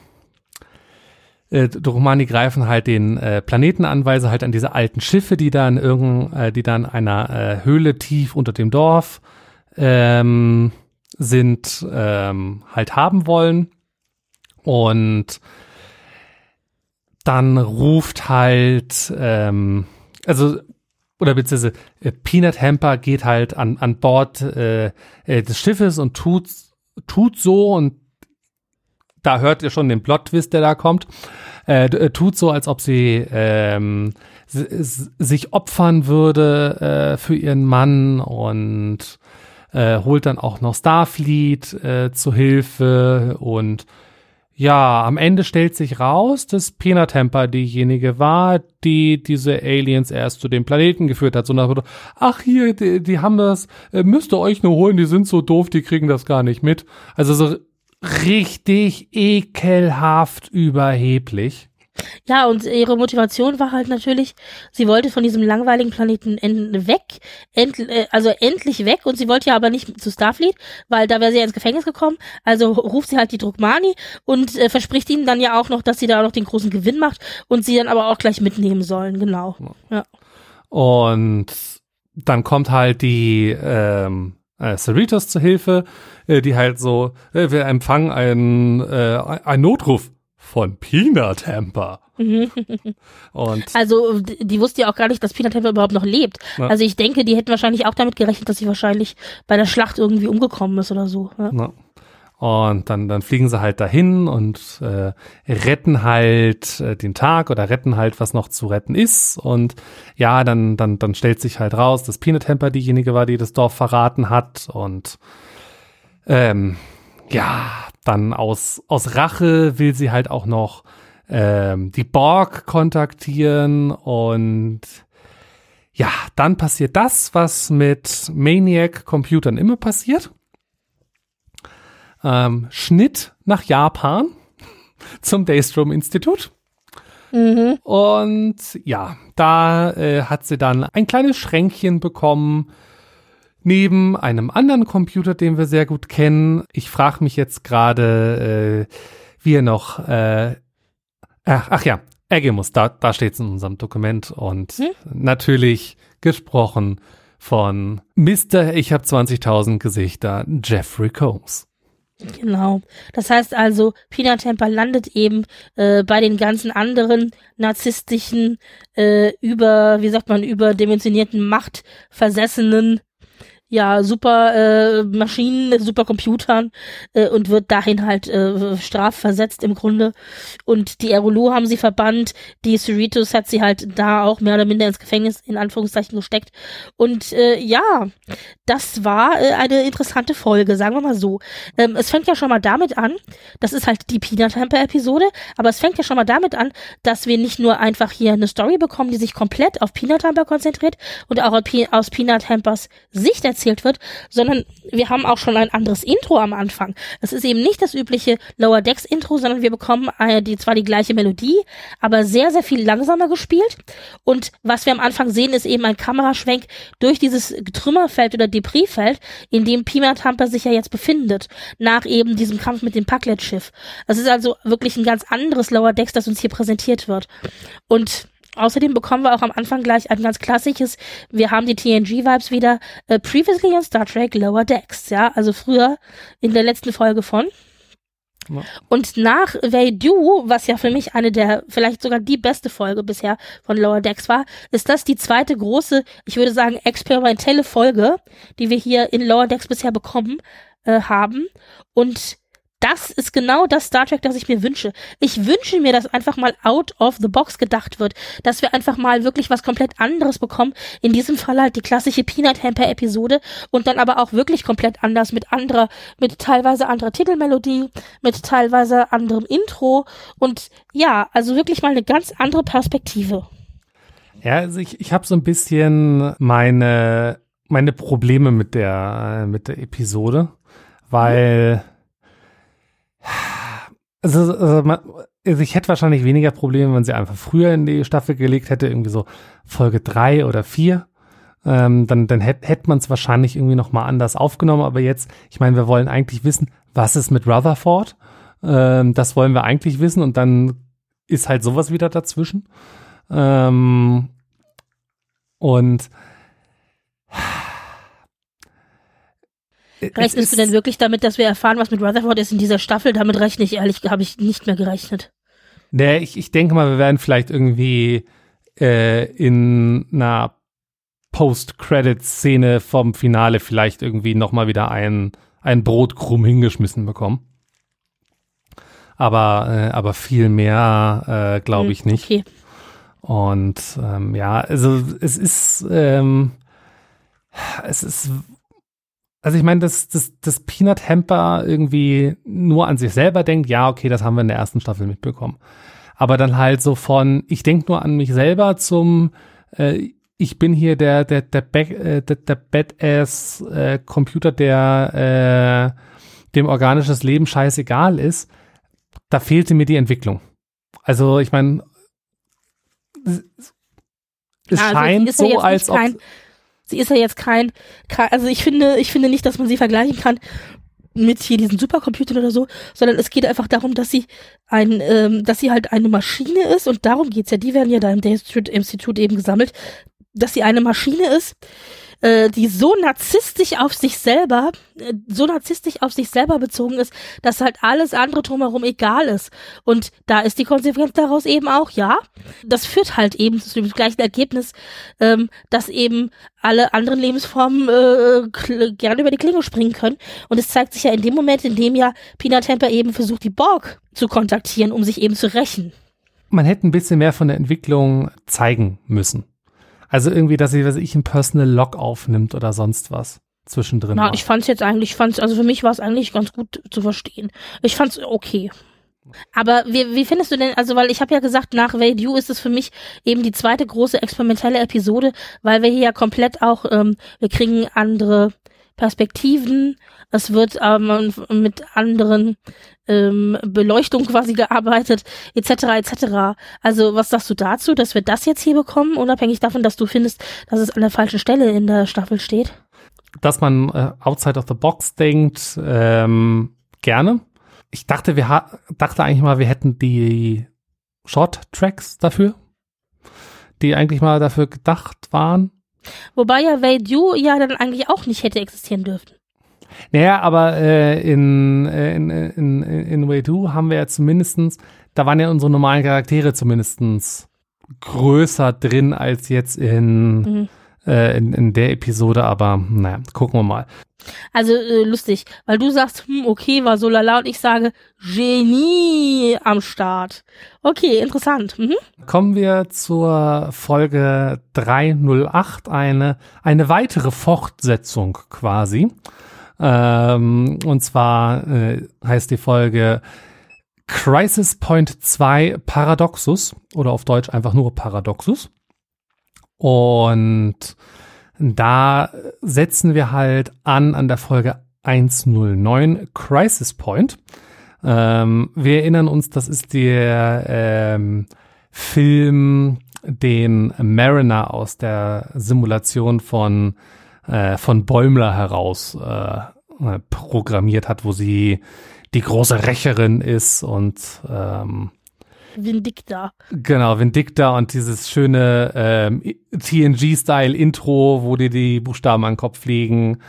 äh, Romani greifen halt den äh, Planeten an, weil sie halt an diese alten Schiffe, die dann irgend, äh, die dann einer äh, Höhle tief unter dem Dorf ähm, sind, ähm, halt haben wollen. Und dann ruft halt, ähm, also oder beziehungsweise äh, Peanut Hamper geht halt an, an Bord äh, äh, des Schiffes und tut, tut so und da hört ihr schon den Plot-Twist, der da kommt. Äh, äh, tut so, als ob sie ähm, sich opfern würde äh, für ihren Mann und äh, holt dann auch noch Starfleet äh, zu Hilfe und ja, am Ende stellt sich raus, dass Pena Temper diejenige war, die diese Aliens erst zu dem Planeten geführt hat. So nach ach hier, die, die haben das, äh, müsst ihr euch nur holen, die sind so doof, die kriegen das gar nicht mit. Also so richtig ekelhaft überheblich. Ja, und ihre Motivation war halt natürlich, sie wollte von diesem langweiligen Planeten weg, end, äh, also endlich weg und sie wollte ja aber nicht zu Starfleet, weil da wäre sie ja ins Gefängnis gekommen. Also ruft sie halt die Druckmani und äh, verspricht ihnen dann ja auch noch, dass sie da noch den großen Gewinn macht und sie dann aber auch gleich mitnehmen sollen, genau. Ja. Und dann kommt halt die ähm, äh, Cerritos zur Hilfe, äh, die halt so, äh, wir empfangen einen, äh, einen Notruf von Peanut Hamper. und also die wusste ja auch gar nicht, dass Peanut Hamper überhaupt noch lebt. Ja. Also ich denke, die hätten wahrscheinlich auch damit gerechnet, dass sie wahrscheinlich bei der Schlacht irgendwie umgekommen ist oder so. Ja. Und dann, dann fliegen sie halt dahin und äh, retten halt äh, den Tag oder retten halt, was noch zu retten ist. Und ja, dann, dann, dann stellt sich halt raus, dass Peanut Hamper diejenige war, die das Dorf verraten hat. Und ähm, ja, dann aus, aus Rache will sie halt auch noch ähm, die Borg kontaktieren und ja, dann passiert das, was mit Maniac-Computern immer passiert. Ähm, Schnitt nach Japan zum Daystrom-Institut. Mhm. Und ja, da äh, hat sie dann ein kleines Schränkchen bekommen, neben einem anderen Computer, den wir sehr gut kennen. Ich frage mich jetzt gerade, äh, wie er noch, äh, ach, ach ja, Agimus, da, da steht es in unserem Dokument und hm? natürlich gesprochen von Mr. Ich habe 20.000 Gesichter, Jeffrey Combs. Genau. Das heißt also, Pina Temper landet eben äh, bei den ganzen anderen narzisstischen, äh, über, wie sagt man, überdimensionierten, machtversessenen ja, super äh, Maschinen, super Computern äh, und wird dahin halt äh, strafversetzt im Grunde. Und die Aerolu haben sie verbannt, die Cerritos hat sie halt da auch mehr oder minder ins Gefängnis in Anführungszeichen gesteckt. Und äh, ja, das war äh, eine interessante Folge, sagen wir mal so. Ähm, es fängt ja schon mal damit an, das ist halt die Peanut Hamper Episode, aber es fängt ja schon mal damit an, dass wir nicht nur einfach hier eine Story bekommen, die sich komplett auf Peanut Hamper konzentriert und auch aus Peanut Hampers Sicht erzählt erzählt wird, sondern wir haben auch schon ein anderes Intro am Anfang. Es ist eben nicht das übliche Lower Decks Intro, sondern wir bekommen äh, die zwar die gleiche Melodie, aber sehr sehr viel langsamer gespielt. Und was wir am Anfang sehen, ist eben ein Kameraschwenk durch dieses Trümmerfeld oder Debrisfeld, in dem Pima Tampa sich ja jetzt befindet, nach eben diesem Kampf mit dem Packlet-Schiff. Das ist also wirklich ein ganz anderes Lower Decks, das uns hier präsentiert wird. Und Außerdem bekommen wir auch am Anfang gleich ein ganz klassisches, wir haben die TNG-Vibes wieder, äh, previously on Star Trek Lower Decks, ja, also früher in der letzten Folge von. Ja. Und nach They Do, was ja für mich eine der, vielleicht sogar die beste Folge bisher von Lower Decks war, ist das die zweite große, ich würde sagen, experimentelle Folge, die wir hier in Lower Decks bisher bekommen äh, haben. Und das ist genau das Star Trek, das ich mir wünsche. Ich wünsche mir, dass einfach mal out of the box gedacht wird, dass wir einfach mal wirklich was komplett anderes bekommen. In diesem Fall halt die klassische Peanut Hamper Episode und dann aber auch wirklich komplett anders mit anderer, mit teilweise anderer Titelmelodie, mit teilweise anderem Intro und ja, also wirklich mal eine ganz andere Perspektive. Ja, also ich, ich habe so ein bisschen meine, meine Probleme mit der, mit der Episode, weil also, also, also, ich hätte wahrscheinlich weniger Probleme, wenn sie einfach früher in die Staffel gelegt hätte, irgendwie so Folge drei oder vier. Ähm, dann dann hätte hätt man es wahrscheinlich irgendwie noch mal anders aufgenommen. Aber jetzt, ich meine, wir wollen eigentlich wissen, was ist mit Rutherford? Ähm, das wollen wir eigentlich wissen und dann ist halt sowas wieder dazwischen. Ähm, und Rechnest du denn wirklich damit, dass wir erfahren, was mit Rutherford ist in dieser Staffel? Damit rechne ich ehrlich, habe ich nicht mehr gerechnet. Nee, ich, ich denke mal, wir werden vielleicht irgendwie äh, in einer Post-Credit-Szene vom Finale vielleicht irgendwie nochmal wieder ein, ein Brotkrumm hingeschmissen bekommen. Aber, äh, aber viel mehr äh, glaube hm, ich nicht. Okay. Und ähm, ja, also es ist, ähm, es ist also ich meine, dass, dass, dass Peanut Hamper irgendwie nur an sich selber denkt, ja, okay, das haben wir in der ersten Staffel mitbekommen. Aber dann halt so von, ich denke nur an mich selber zum, äh, ich bin hier der, der, der, Back, äh, der, der Badass äh, Computer, der, äh, dem organisches Leben scheißegal ist, da fehlte mir die Entwicklung. Also ich meine, es Also, scheint ja so, als nicht ob sie ist ja jetzt kein, kein, also ich finde, ich finde nicht, dass man sie vergleichen kann mit hier diesen Supercomputern oder so, sondern es geht einfach darum, dass sie ein, ähm, dass sie halt eine Maschine ist und darum geht's ja. Die werden ja da im Institut eben gesammelt, dass sie eine Maschine ist, äh, die so narzisstisch auf sich selber, äh, so narzisstisch auf sich selber bezogen ist, dass halt alles andere drumherum egal ist. Und da ist die Konsequenz daraus eben auch, ja, das führt halt eben zu dem gleichen Ergebnis, ähm, dass eben alle anderen Lebensformen äh, gerne über die Klinge springen können. Und es zeigt sich ja in dem Moment, in dem ja Pina Temper eben versucht, die Borg zu kontaktieren, um sich eben zu rächen. man hätte ein bisschen mehr von der Entwicklung zeigen müssen. Also irgendwie, dass sie, weiß ich, ein Personal Log aufnimmt oder sonst was zwischendrin. Na, ich fand's jetzt eigentlich, ich fand's, also für mich war es eigentlich ganz gut zu verstehen. Ich fand's okay. Aber wie, wie findest du denn, also weil ich habe ja gesagt, nach Wade You ist es für mich eben die zweite große experimentelle Episode, weil wir hier ja komplett auch, ähm, wir kriegen andere Perspektiven, es wird ähm, mit anderen ähm, Beleuchtung quasi gearbeitet, etc. etc. Also was sagst du dazu, dass wir das jetzt hier bekommen, unabhängig davon, dass du findest, dass es an der falschen Stelle in der Staffel steht? dass man äh, outside of the box denkt, ähm, gerne. Ich dachte, wir ha dachte eigentlich mal, wir hätten die Short Tracks dafür, die eigentlich mal dafür gedacht waren. Wobei ja Wade ja dann eigentlich auch nicht hätte existieren dürfen. Naja, aber äh, in, äh, in, in, in Way 2 haben wir ja zumindestens, da waren ja unsere normalen Charaktere zumindestens größer drin als jetzt in, Mhm. Äh, in, in der Episode, aber naja, gucken wir mal. Also äh, lustig, weil du sagst, hm, okay, war so lala und ich sage Genie am Start. Okay, interessant. Mhm. Kommen wir zur Folge 308, eine, eine weitere Fortsetzung quasi. Ähm, und zwar äh, heißt die Folge Crisis Point 2 Paradoxus oder auf Deutsch einfach nur Paradoxus. Und da setzen wir halt an an der Folge 109 Crisis Point. Ähm, wir erinnern uns, das ist der ähm, Film, den Mariner aus der Simulation von, äh, von Bäumler heraus äh, äh, programmiert hat, wo sie die große Rächerin ist und ähm, Vindicta. Genau, Vindicta und dieses schöne ähm, TNG-Style-Intro, wo dir die Buchstaben an den Kopf fliegen.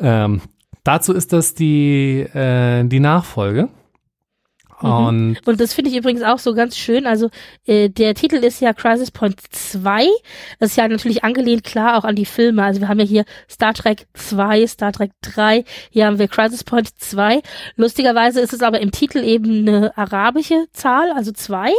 Ähm, dazu ist das die, äh, die Nachfolge. Und Und das finde ich übrigens auch so ganz schön. Also äh, der Titel ist ja Crisis Point 2. Das ist ja natürlich angelehnt klar auch an die Filme. Also wir haben ja hier Star Trek 2, Star Trek 3. Hier haben wir Crisis Point 2. Lustigerweise ist es aber im Titel eben eine arabische Zahl, also 2.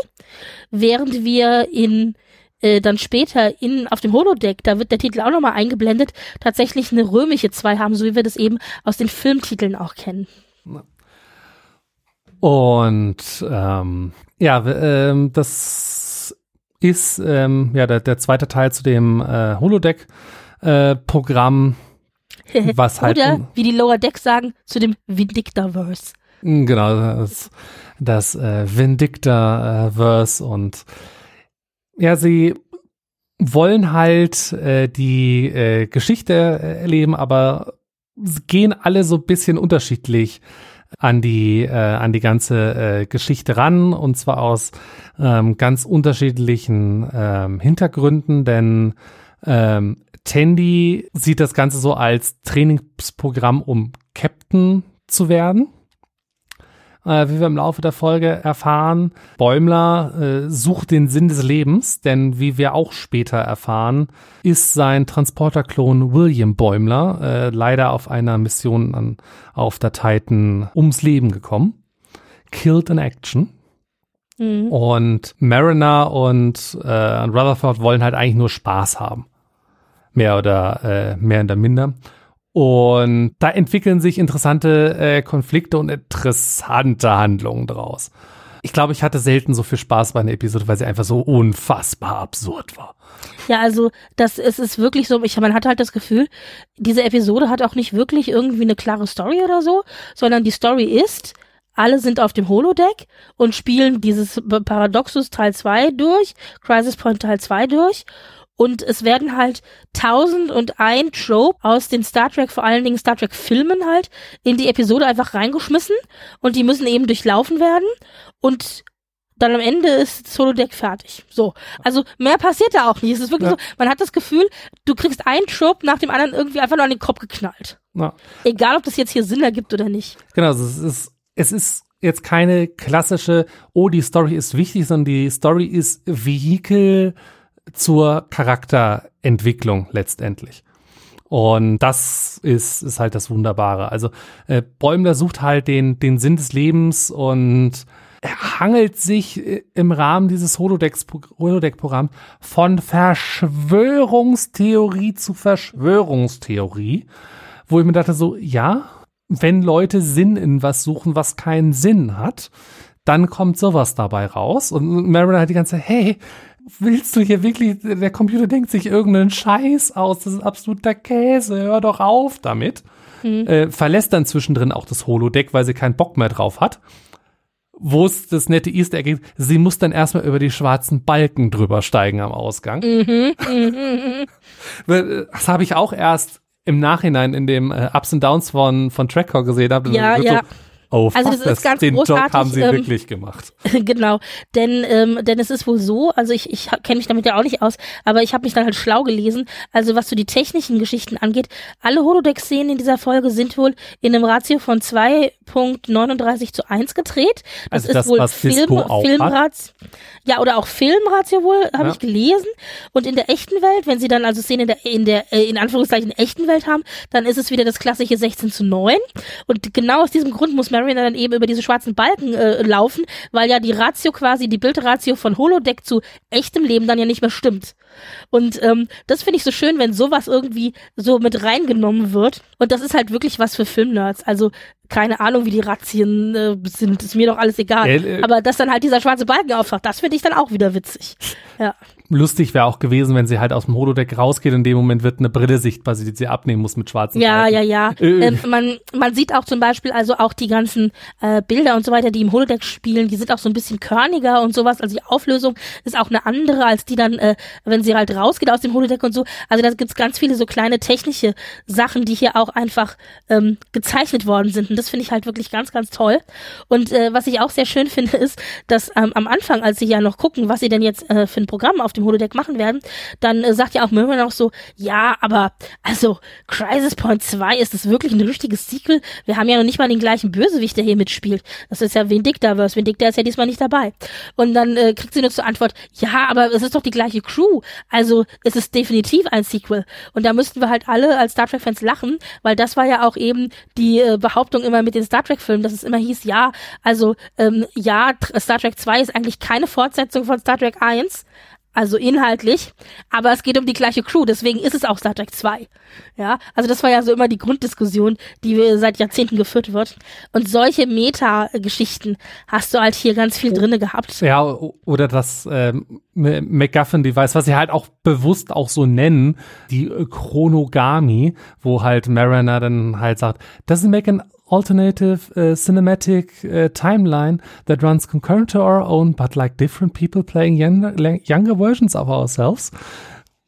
Während wir in äh, dann später in auf dem Holodeck, da wird der Titel auch nochmal eingeblendet, tatsächlich eine römische 2 haben, so wie wir das eben aus den Filmtiteln auch kennen. Und ähm, ja, ähm, das ist ähm, ja der, der zweite Teil zu dem äh, Holodeck-Programm, was halt Oder, wie die Lower Decks sagen, zu dem Vindictaverse. Genau, das, das äh, Vindicta-Verse und ja, sie wollen halt äh, die äh, Geschichte äh, erleben, aber gehen alle so ein bisschen unterschiedlich an die äh, an die ganze äh, Geschichte ran und zwar aus ähm, ganz unterschiedlichen ähm, Hintergründen, denn ähm, Tandy sieht das Ganze so als Trainingsprogramm, um Captain zu werden äh, wie wir im Laufe der Folge erfahren. Bäumler äh, sucht den Sinn des Lebens, denn wie wir auch später erfahren, ist sein Transporterklon William Bäumler äh, leider auf einer Mission an, auf der Titan ums Leben gekommen. Killed in Action. Mhm. Und Mariner und äh, Rutherford wollen halt eigentlich nur Spaß haben. Mehr oder äh, mehr oder minder. Und da entwickeln sich interessante äh, Konflikte und interessante Handlungen draus. ich glaube, ich hatte selten so viel Spaß bei einer Episode, weil sie einfach so unfassbar absurd war. Ja, also das es ist wirklich so, ich, man hat halt das Gefühl, diese Episode hat auch nicht wirklich irgendwie eine klare Story oder so, sondern die Story ist, alle sind auf dem Holodeck und spielen dieses Paradoxus Teil 2 durch, Crisis Point Teil 2 durch und es werden halt tausend und ein Trope aus den Star Trek, vor allen Dingen Star Trek Filmen halt, in die Episode einfach reingeschmissen und die müssen eben durchlaufen werden und dann am Ende ist das Holodeck fertig. So. Also mehr passiert da auch nicht. Es ist wirklich ja. so, man hat das Gefühl, du kriegst einen Trope nach dem anderen irgendwie einfach nur an den Kopf geknallt. Ja. Egal, ob das jetzt hier Sinn ergibt oder nicht. Genau, also es ist, es ist jetzt keine klassische, oh, die Story ist wichtig, sondern die Story ist Vehikel zur Charakterentwicklung letztendlich. Und das ist, ist halt das Wunderbare. Also äh, Bäumler sucht halt den, den Sinn des Lebens und hangelt sich äh, im Rahmen dieses Holodeck-Programms von Verschwörungstheorie zu Verschwörungstheorie, wo ich mir dachte so, ja, wenn Leute Sinn in was suchen, was keinen Sinn hat, dann kommt sowas dabei raus. Und Marilyn hat die ganze Zeit, hey, willst du hier wirklich, der Computer denkt sich irgendeinen Scheiß aus, das ist absoluter Käse, hör doch auf damit. Mhm. Äh, verlässt dann zwischendrin auch das Holodeck, weil sie keinen Bock mehr drauf hat. Wo es das nette Easter Egg gibt, sie muss dann erstmal über die schwarzen Balken drüber steigen am Ausgang. Mhm, mhm, mhm. das habe ich auch erst im Nachhinein in dem äh, Ups and Downs von, von Trackcore gesehen. Hab, ja, ja. So, Oh, also das, das ist ganz den großartig. Job haben sie ähm, wirklich gemacht. genau, denn ähm, denn es ist wohl so, also ich ich kenne mich damit ja auch nicht aus, aber ich habe mich dann halt schlau gelesen. Also was so die technischen Geschichten angeht, alle Holodeck-Szenen in dieser Folge sind wohl in einem Ratio von 2.39 zu 1 gedreht. Das also ist das, wohl Film, Filmratio. Ja, oder auch Filmratio wohl, habe ja. ich gelesen. Und in der echten Welt, wenn sie dann also Szenen in der in der äh, in Anführungszeichen echten Welt haben, dann ist es wieder das klassische 16 zu 9. Und genau aus diesem Grund muss man Mariner dann eben über diese schwarzen Balken äh, laufen, weil ja die Ratio quasi, die Bildratio von Holodeck zu echtem Leben dann ja nicht mehr stimmt. Und ähm, das finde ich so schön, wenn sowas irgendwie so mit reingenommen wird. Und das ist halt wirklich was für Filmnerds. Also keine Ahnung, wie die Razzien äh, sind, ist mir doch alles egal. Äh, äh, Aber dass dann halt dieser schwarze Balken auftaucht, das finde ich dann auch wieder witzig. Ja lustig wäre auch gewesen, wenn sie halt aus dem Holodeck rausgeht. In dem Moment wird eine Brille sichtbar, die sie abnehmen muss mit schwarzen Ja, Balken. ja, ja. Äh. Ähm, man, man sieht auch zum Beispiel also auch die ganzen äh, Bilder und so weiter, die im Holodeck spielen, die sind auch so ein bisschen körniger und sowas. Also die Auflösung ist auch eine andere, als die dann, äh, wenn sie halt rausgeht aus dem Holodeck und so. Also da gibt's ganz viele so kleine technische Sachen, die hier auch einfach ähm, gezeichnet worden sind. Und das finde ich halt wirklich ganz, ganz toll. Und äh, was ich auch sehr schön finde, ist, dass ähm, am Anfang, als sie ja noch gucken, was sie denn jetzt äh, für ein Programm auf dem dem Holodeck machen werden, dann äh, sagt ja auch Merman auch so, ja, aber also Crisis Point 2 ist das wirklich ein richtiges Sequel? Wir haben ja noch nicht mal den gleichen Bösewicht, der hier mitspielt. Das ist ja Vindictaverse. Vindicta ist ja diesmal nicht dabei. Und dann äh, kriegt sie nur zur Antwort, ja, aber es ist doch die gleiche Crew. Also es ist definitiv ein Sequel. Und da müssten wir halt alle als Star Trek-Fans lachen, weil das war ja auch eben die äh, Behauptung immer mit den Star Trek-Filmen, dass es immer hieß, ja, also ähm, ja, Star Trek 2 ist eigentlich keine Fortsetzung von Star Trek 1, also inhaltlich, aber es geht um die gleiche Crew, deswegen ist es auch Star Trek 2. Ja, also das war ja so immer die Grunddiskussion, die seit Jahrzehnten geführt wird. Und solche Meta-Geschichten hast du halt hier ganz viel drinne gehabt. Ja, oder das ähm, MacGuffin-Device, was sie halt auch bewusst auch so nennen, die Chronogami, wo halt Mariner dann halt sagt, doesn't make an alternative uh, cinematic uh, timeline that runs concurrent to our own, but like different people playing younger, younger versions of ourselves.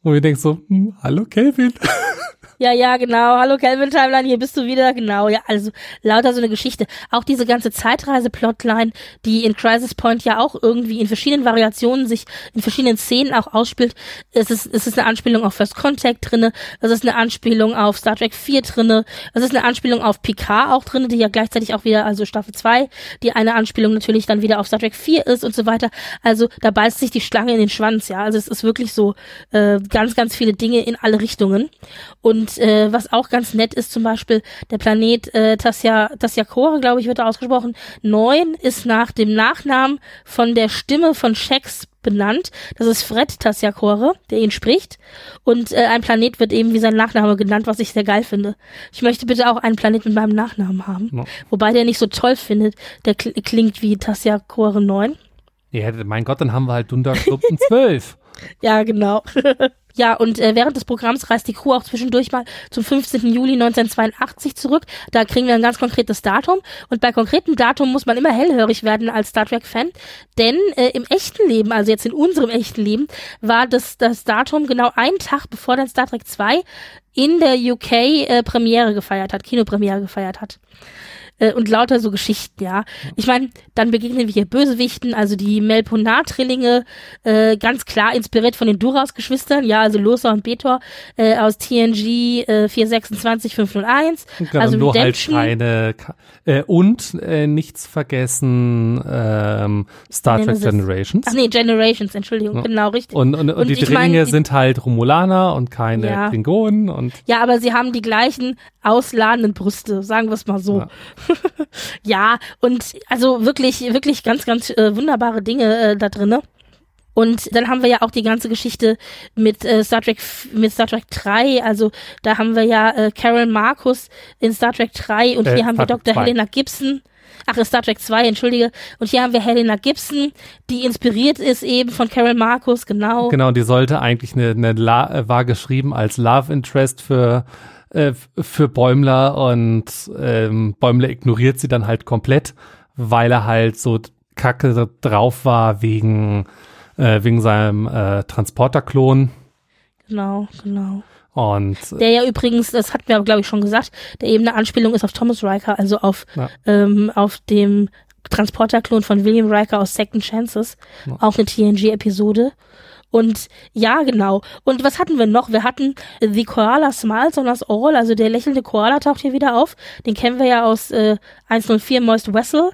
Wo wir denken so, hm, hallo Kelvin. Ja, ja, genau. Hallo Calvin Timeline, hier bist du wieder. Genau, ja, also lauter so eine Geschichte. Auch diese ganze Zeitreise-Plotline, die in Crisis Point ja auch irgendwie in verschiedenen Variationen sich in verschiedenen Szenen auch ausspielt. Es ist, es ist eine Anspielung auf First Contact drinne. Es ist eine Anspielung auf Star Trek 4 drinne. Es ist eine Anspielung auf Picard auch drinne, die ja gleichzeitig auch wieder, also Staffel 2, die eine Anspielung natürlich dann wieder auf Star Trek 4 ist und so weiter. Also da beißt sich die Schlange in den Schwanz, ja. Also es ist wirklich so äh, ganz, ganz viele Dinge in alle Richtungen. Und äh, was auch ganz nett ist, zum Beispiel der Planet äh, Tassia, Tassiakora, glaube ich, wird da ausgesprochen. Neun ist nach dem Nachnamen von der Stimme von Shakespeare benannt. Das ist Fred Tassiakore, der ihn spricht. Und äh, ein Planet wird eben wie sein Nachname genannt, was ich sehr geil finde. Ich möchte bitte auch einen Planet mit meinem Nachnamen haben. Ja. Wobei der nicht so toll findet. Der kl klingt wie Tassiakore 9. Ja, mein Gott, dann haben wir halt Dundergruppen 12. Ja, genau. ja, und äh, während des Programms reist die Crew auch zwischendurch mal zum 15. Juli 1982 zurück. Da kriegen wir ein ganz konkretes Datum. Und bei konkretem Datum muss man immer hellhörig werden als Star Trek-Fan. Denn äh, im echten Leben, also jetzt in unserem echten Leben, war das, das Datum genau einen Tag, bevor dann Star Trek 2 in der UK äh, Premiere gefeiert hat, Kinopremiere gefeiert hat äh, und lauter so Geschichten, ja. Ich meine, dann begegnen wir hier Bösewichten, also die Melponar-Trillinge, äh, ganz klar inspiriert von den Duras-Geschwistern, ja, also Lothar und Betor äh, aus TNG äh, 426 501. Genau, also nur Redemption. halt keine äh, und äh, nichts vergessen ähm, Star Trek. Generations. Ach nee, Generations, Entschuldigung, Ja. genau, richtig. Und, und, und, Und die Drillinge mein, die- sind halt Romulaner und keine Ja. Klingonen und Ja, aber sie haben die gleichen ausladenden Brüste, sagen wir es mal so. Ja. Ja, und also wirklich, wirklich ganz, ganz äh, wunderbare Dinge äh, da drinne. Und dann haben wir ja auch die ganze Geschichte mit äh, Star Trek mit Star Trek 3, also da haben wir ja äh, Carol Marcus in Star Trek 3 und Äh, hier haben wir Star Trek Dr. 2. Helena Gibson. Ach, Star Trek 2, entschuldige. Und hier haben wir Helena Gibson, die inspiriert ist eben von Carol Marcus, genau. genau, die sollte eigentlich eine, eine La äh, war geschrieben als Love Interest für äh, für Bäumler und ähm, Bäumler ignoriert sie dann halt komplett, weil er halt so kacke drauf war wegen äh, wegen seinem äh, Transporterklon Genau, genau. und Der ja übrigens, das hatten wir glaube ich schon gesagt, der eben eine Anspielung ist auf Thomas Riker, also auf, Ja. ähm, auf dem Transporterklon von William Riker aus Second Chances. Ja. Auch eine TNG-Episode. Und ja, genau. Und was hatten wir noch? Wir hatten The Koala Smiles on Us All, also der lächelnde Koala taucht hier wieder auf. Den kennen wir ja aus äh, 104 Moist Vessel,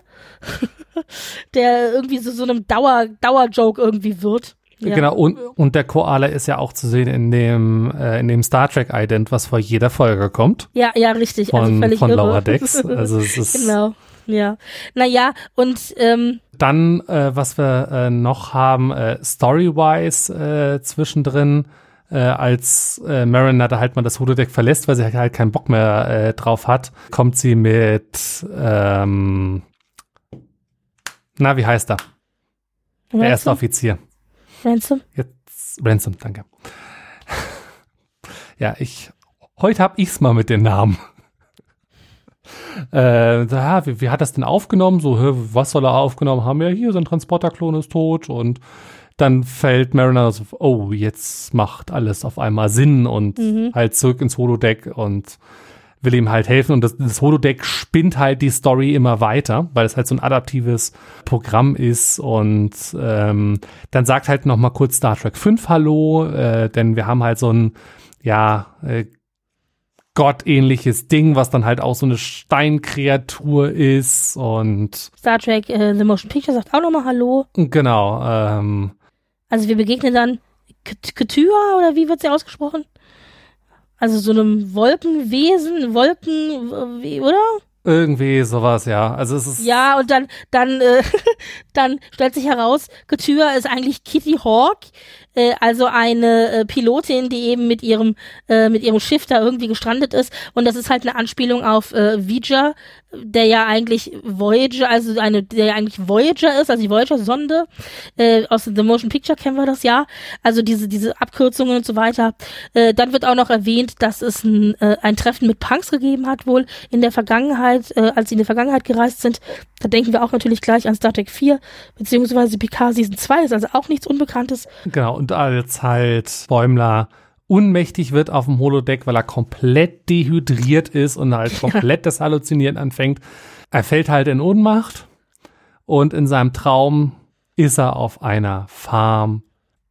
der irgendwie so, so einem Dauer, Dauer-Joke irgendwie wird. Ja. Genau, und, und der Koala ist ja auch zu sehen in dem, äh, in dem Star Trek Ident, was vor jeder Folge kommt. Ja, ja, richtig. Von, also völlig von irre. Lower Decks. Also es ist Genau, ja. Naja, und ähm, dann, äh, was wir äh, noch haben, äh, Story-wise äh, zwischendrin, äh, als äh, Mariner da halt mal das Holodeck verlässt, weil sie halt keinen Bock mehr äh, drauf hat, kommt sie mit, ähm, na, wie heißt er? Der erste Ransom? Offizier. Ransom? Jetzt Ransom, danke. ja, ich heute hab ich's mal mit den Namen. Äh, ja, wie, wie hat das denn aufgenommen? So, was soll er aufgenommen haben? Ja, hier, sein Transporterklon ist tot und dann fällt Mariner so, oh, jetzt macht alles auf einmal Sinn und Mhm. halt zurück ins Holodeck und will ihm halt helfen. Und das, das Holodeck spinnt halt die Story immer weiter, weil es halt so ein adaptives Programm ist. Und ähm, dann sagt halt noch mal kurz Star Trek 5 Hallo, äh, denn wir haben halt so ein, ja, äh, gottähnliches Ding, was dann halt auch so eine Steinkreatur ist. Und Star Trek äh, The Motion Picture sagt auch nochmal Hallo. genau, ähm, Also wir begegnen dann Ketua oder wie wird sie ausgesprochen? Also so einem Wolkenwesen, Wolken, wie, oder? irgendwie sowas, ja. Also es ist Ja, und dann, dann, äh, dann stellt sich heraus, Couture ist eigentlich Kitty Hawk, äh, also eine äh, Pilotin, die eben mit ihrem, äh, mit ihrem Schiff da irgendwie gestrandet ist. Und das ist halt eine Anspielung auf äh, Voyager, der ja eigentlich Voyager, also eine, der ja eigentlich Voyager ist, also die Voyager-Sonde. Äh, aus The Motion Picture kennen wir das ja. Also diese, diese Abkürzungen und so weiter. Äh, dann wird auch noch erwähnt, dass es ein, äh, ein Treffen mit Punks gegeben hat, wohl in der Vergangenheit, äh, als sie in die Vergangenheit gereist sind. Da denken wir auch natürlich gleich an Star Trek 4, beziehungsweise Picard Season 2, ist also auch nichts Unbekanntes. Genau, und als halt Bäumler unmächtig wird auf dem Holodeck, weil er komplett dehydriert ist und halt komplett das Halluzinieren anfängt. Er fällt halt in Ohnmacht und in seinem Traum ist er auf einer Farm.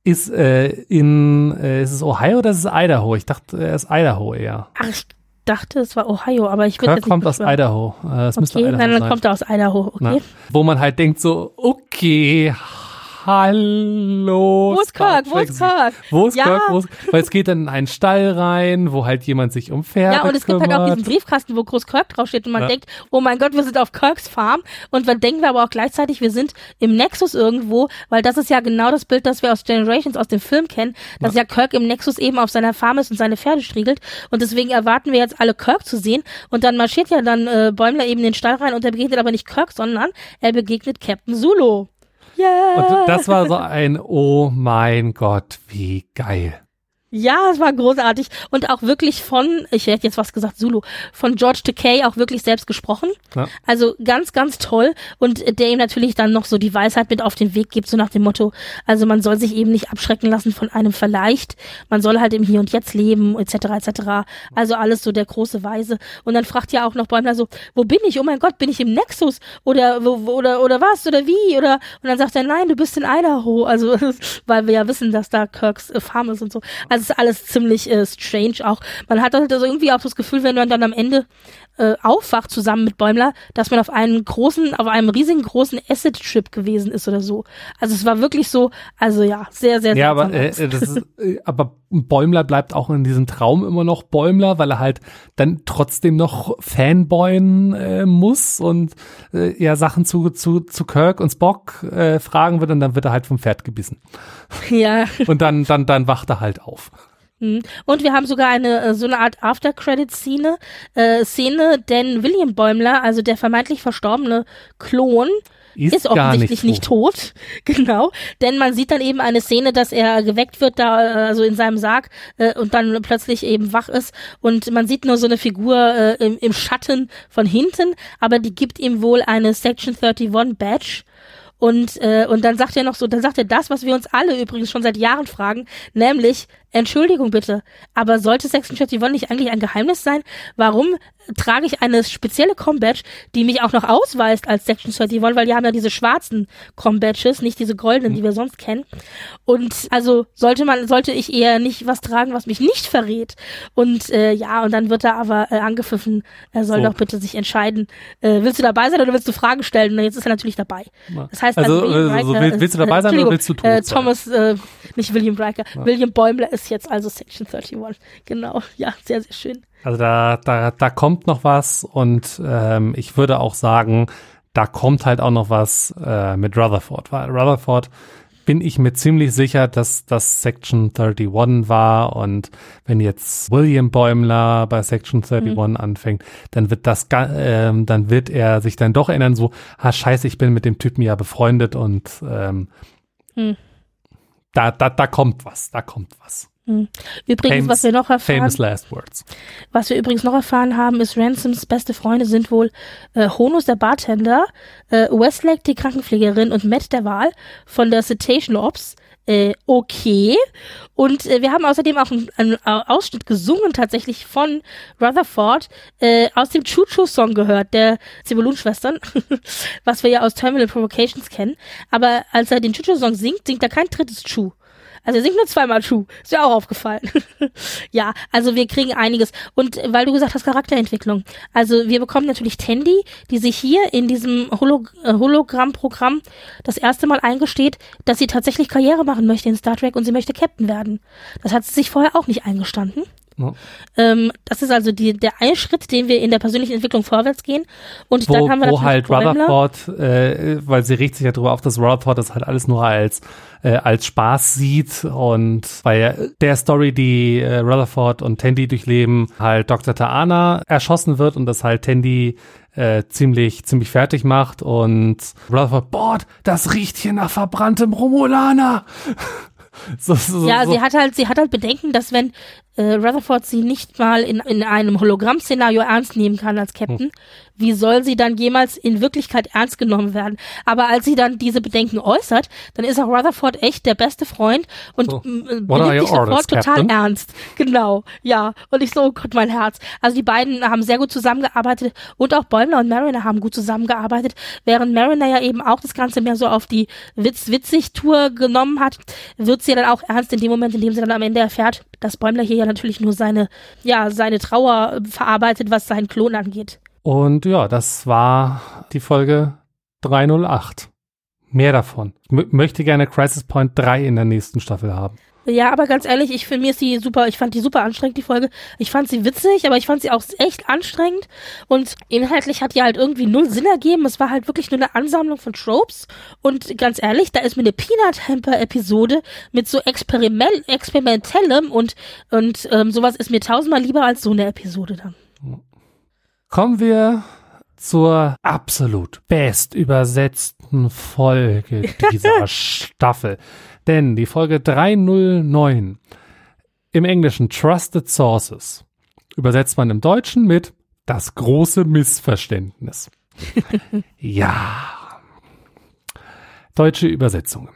Ist äh, in, äh, ist es Ohio oder ist es Idaho? Ich dachte, er ist Idaho eher. Ach, ich dachte, es war Ohio, aber ich würde nicht kommt aus. Idaho. Äh, müsste Okay, Idaho nein, dann sein. kommt er aus Idaho, okay. Na, wo man halt denkt so, okay, hallo. Wo ist Kirk? Wo ist Kirk? Wo ist Ja. Kirk? Wo ist, weil es geht dann in einen Stall rein, wo halt jemand sich um Pferde Ja, und es gibt kümmert. halt auch diesen Briefkasten, wo groß Kirk draufsteht und man Ja. denkt, oh mein Gott, wir sind auf Kirks Farm und dann denken wir aber auch gleichzeitig, wir sind im Nexus irgendwo, weil das ist ja genau das Bild, das wir aus Generations aus dem Film kennen, dass ja. Kirk im Nexus eben auf seiner Farm ist und seine Pferde striegelt und deswegen erwarten wir jetzt alle Kirk zu sehen und dann marschiert ja dann äh, Bäumler eben in den Stall rein und er begegnet aber nicht Kirk, sondern er begegnet Captain Zulu. Yeah. Und das war so ein, oh mein Gott, wie geil. Ja, es war großartig und auch wirklich von, ich hätte jetzt was gesagt, Zulu, von George Takei auch wirklich selbst gesprochen. Ja. Also ganz, ganz toll und der ihm natürlich dann noch so die Weisheit mit auf den Weg gibt, so nach dem Motto, also man soll sich eben nicht abschrecken lassen von einem Vielleicht, man soll halt im Hier und Jetzt leben, etc., etc. Also alles so der große Weise. Und dann fragt ja auch noch Bäumler so, wo bin ich? Oh mein Gott, bin ich im Nexus? Oder, wo, wo- oder, oder was? Oder wie? Oder, und dann sagt er, nein, du bist in Idaho. Also, weil wir ja wissen, dass da Kirks äh, Farm ist und so. Also es ist alles ziemlich äh, strange auch. Man hat halt also irgendwie auch das Gefühl, wenn man dann am Ende äh, aufwacht zusammen mit Bäumler, dass man auf einem großen, auf einem riesigen großen Acid-Trip gewesen ist oder so. Also es war wirklich so, also ja, sehr, sehr, Ja, aber, äh, ist, äh, aber Bäumler bleibt auch in diesem Traum immer noch Bäumler, weil er halt dann trotzdem noch Fanboyen äh, muss und äh, ja Sachen zu, zu, zu Kirk und Spock äh, fragen wird und dann wird er halt vom Pferd gebissen. ja. Und dann, dann, dann wacht er halt auf. Mhm. Und wir haben sogar eine äh, so eine Art After-Credit-Szene, äh, Szene, denn William Bäumler, also der vermeintlich verstorbene Klon, Ist, ist, gar offensichtlich nicht, tot. Genau. Denn man sieht dann eben eine Szene, dass er geweckt wird, da, äh, also in seinem Sarg, äh, und dann plötzlich eben wach ist. Und man sieht nur so eine Figur äh, im, im Schatten von hinten, aber die gibt ihm wohl eine Section 31 Badge. Und, äh, und dann sagt er noch so, dann sagt er das, was wir uns alle übrigens schon seit Jahren fragen, nämlich, Entschuldigung bitte, aber sollte Section 31 nicht eigentlich ein Geheimnis sein? Warum trage ich eine spezielle Com-Badge, die mich auch noch ausweist als Section 31, weil die haben ja diese schwarzen Com-Badges, nicht diese goldenen, die wir sonst kennen. Und also sollte man, sollte ich eher nicht was tragen, was mich nicht verrät. Und äh, ja, und dann wird er aber äh, angepfiffen, er soll So. doch bitte sich entscheiden, äh, willst du dabei sein oder willst du Fragen stellen? Und jetzt ist er natürlich dabei. Das heißt, Also, William äh, so Riker will- ist- willst du dabei sein oder willst du tot äh? Thomas, äh, nicht William Riker, William Bäumler ist jetzt also Section 31. Genau, ja, sehr, sehr schön. Also da, da, da kommt noch was und ähm, ich würde auch sagen, da kommt halt auch noch was äh, mit Rutherford, weil Rutherford bin ich mir ziemlich sicher, dass das Section 31 war und wenn jetzt William Bäumler bei Section 31 anfängt, dann wird das, ähm, dann wird er sich dann doch erinnern, so, ah scheiße, ich bin mit dem Typen ja befreundet und ähm, Hm. da, da, da kommt was, da kommt was. Übrigens, was wir noch erfahren, was wir übrigens noch erfahren haben, ist Ransoms beste Freunde sind wohl äh, Honus, der Bartender, äh, Westlake, die Krankenpflegerin und Matt, der Wahl von der Citation Ops. Äh, okay. Und äh, wir haben außerdem auch einen, einen Au- Ausschnitt gesungen tatsächlich von Rutherford äh, aus dem Choo-Choo-Song gehört, der Zibelun-Schwestern, was wir ja aus Terminal Provocations kennen. Aber als er den Choo-Choo-Song singt, singt er kein drittes Choo. Also er singt nur zweimal Schuh. Ist ja auch aufgefallen. ja, also wir kriegen einiges. Und weil du gesagt hast, Charakterentwicklung. Also wir bekommen natürlich Tandy, die sich hier in diesem Holo äh, Hologramm-Programm das erste Mal eingesteht, dass sie tatsächlich Karriere machen möchte in Star Trek und sie möchte Captain werden. Das hat sie sich vorher auch nicht eingestanden. Ja. Ähm, das ist also die, der eine Schritt, den wir in der persönlichen Entwicklung vorwärts gehen. Und wo, dann haben wir wo halt. Rutherford, äh, weil sie regt sich ja drüber auf, dass Rutherford das halt alles nur als äh, als Spaß sieht und weil der Story, die äh, Rutherford und Tandy durchleben, halt Dr. Taana erschossen wird und das halt Tandy äh, ziemlich ziemlich fertig macht und Rutherford, boah, das riecht hier nach verbranntem Romulaner. so, so, Ja, so. sie hat halt, sie hat halt Bedenken, dass wenn äh, Rutherford sie nicht mal in, in einem Hologramm-Szenario ernst nehmen kann als Captain, Hm. wie soll sie dann jemals in Wirklichkeit ernst genommen werden? Aber als sie dann diese Bedenken äußert, dann ist auch Rutherford echt der beste Freund und So. m- äh, sich sofort total ernst. Genau, ja. Und ich so, oh Gott, mein Herz. Also die beiden haben sehr gut zusammengearbeitet und auch Bäumler und Mariner haben gut zusammengearbeitet, während Mariner ja eben auch das Ganze mehr so auf die Witz-Witzig-Tour genommen hat, wird sie dann auch ernst in dem Moment, in dem sie dann am Ende erfährt, dass Bäumler hier ja natürlich nur seine, ja, seine Trauer äh, verarbeitet, was seinen Klon angeht. Und ja, das war die Folge 308. Mehr davon. Ich m- möchte gerne Crisis Point 3 in der nächsten Staffel haben. Ja, aber ganz ehrlich, ich finde mir ist die super, ich fand die super anstrengend, die Folge. Ich fand sie witzig, aber ich fand sie auch echt anstrengend. Und inhaltlich hat die halt irgendwie null Sinn ergeben. Es war halt wirklich nur eine Ansammlung von Tropes. Und ganz ehrlich, da ist mir eine Peanut Hamper Episode mit so Experiment, experimentellem und, und ähm, sowas ist mir tausendmal lieber als so eine Episode dann. Kommen wir zur absolut best übersetzten Folge dieser Staffel. Denn die Folge 309 im Englischen Trusted Sources übersetzt man im Deutschen mit das große Missverständnis. ja. Deutsche Übersetzung.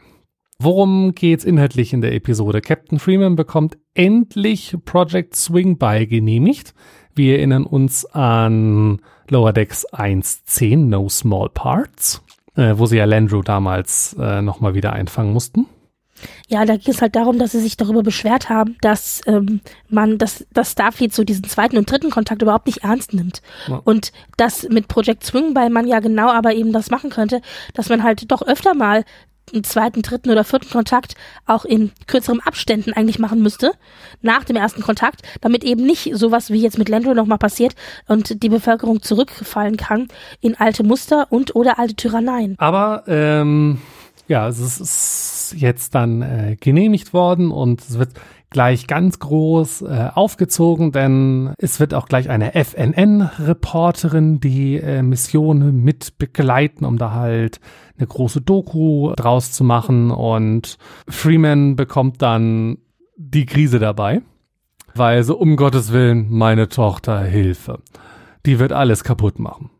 Worum geht's inhaltlich in der Episode? Captain Freeman bekommt endlich Project Swing By genehmigt. Wir erinnern uns an Lower Decks 1.10, No Small Parts, äh, wo sie ja Landrew damals äh, nochmal wieder einfangen mussten. Ja, da ging es halt darum, dass sie sich darüber beschwert haben, dass ähm, man das, das Starfleet so diesen zweiten und dritten Kontakt überhaupt nicht ernst nimmt. Ja. Und das mit Project Swing, weil man ja genau aber eben das machen könnte, dass man halt doch öfter mal einen zweiten, dritten oder vierten Kontakt auch in kürzeren Abständen eigentlich machen müsste, nach dem ersten Kontakt, damit eben nicht sowas wie jetzt mit Landro nochmal passiert und die Bevölkerung zurückfallen kann in alte Muster und oder alte Tyranneien. Aber ähm, ja, es ist- jetzt dann äh, genehmigt worden und es wird gleich ganz groß äh, aufgezogen, denn es wird auch gleich eine FNN-Reporterin die äh, Mission mit begleiten, um da halt eine große Doku draus zu machen und Freeman bekommt dann die Krise dabei, weil so um Gottes Willen meine Tochter Hilfe. Die wird alles kaputt machen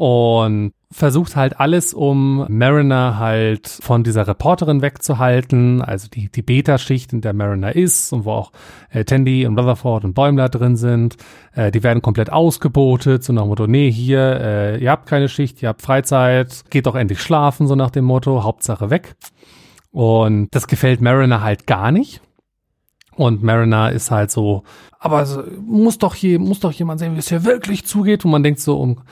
und versucht halt alles, um Mariner halt von dieser Reporterin wegzuhalten, also die, die Beta-Schicht, in der Mariner ist und wo auch äh, Tandy und Rutherford und Bäumler drin sind, äh, die werden komplett ausgebotet, so nach dem Motto, nee, hier, äh, ihr habt keine Schicht, ihr habt Freizeit, geht doch endlich schlafen, so nach dem Motto, Hauptsache weg. Und das gefällt Mariner halt gar nicht. Und Mariner ist halt so, aber muss doch hier, muss doch jemand sehen, wie es hier wirklich zugeht. Und man denkt so, um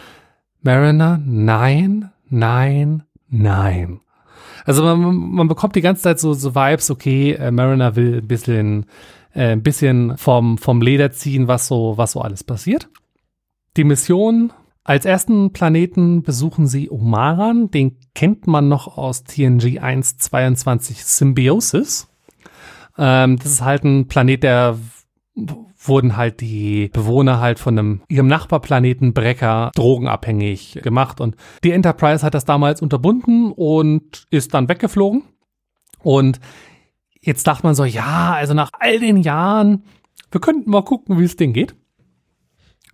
Mariner, nein, nein, nein. Also man, man bekommt die ganze Zeit so, so Vibes, okay, äh, Mariner will ein bisschen, äh, ein bisschen vom, vom Leder ziehen, was so, was so alles passiert. Die Mission, als ersten Planeten besuchen sie Omaran, den kennt man noch aus TNG 122 Symbiosis. Ähm, das ist halt ein Planet, der wurden halt die Bewohner halt von einem ihrem Nachbarplaneten Brecker drogenabhängig gemacht und die Enterprise hat das damals unterbunden und ist dann weggeflogen und jetzt dachte man so, ja, also nach all den Jahren, wir könnten mal gucken, wie es denen geht.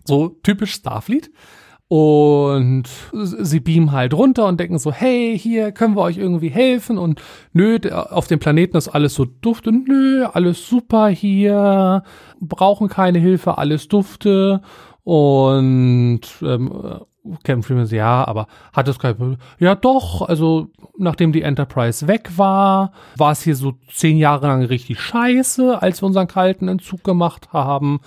So typisch Starfleet. Und sie beamen halt runter und denken so, hey, hier können wir euch irgendwie helfen? Und nö, auf dem Planeten ist alles so dufte, nö, alles super hier, brauchen keine Hilfe, alles dufte. Und ähm, Captain Freeman so, ja, aber hat es kein Ja doch, also nachdem die Enterprise weg war, war es hier so zehn Jahre lang richtig scheiße, als wir unseren kalten Entzug gemacht haben.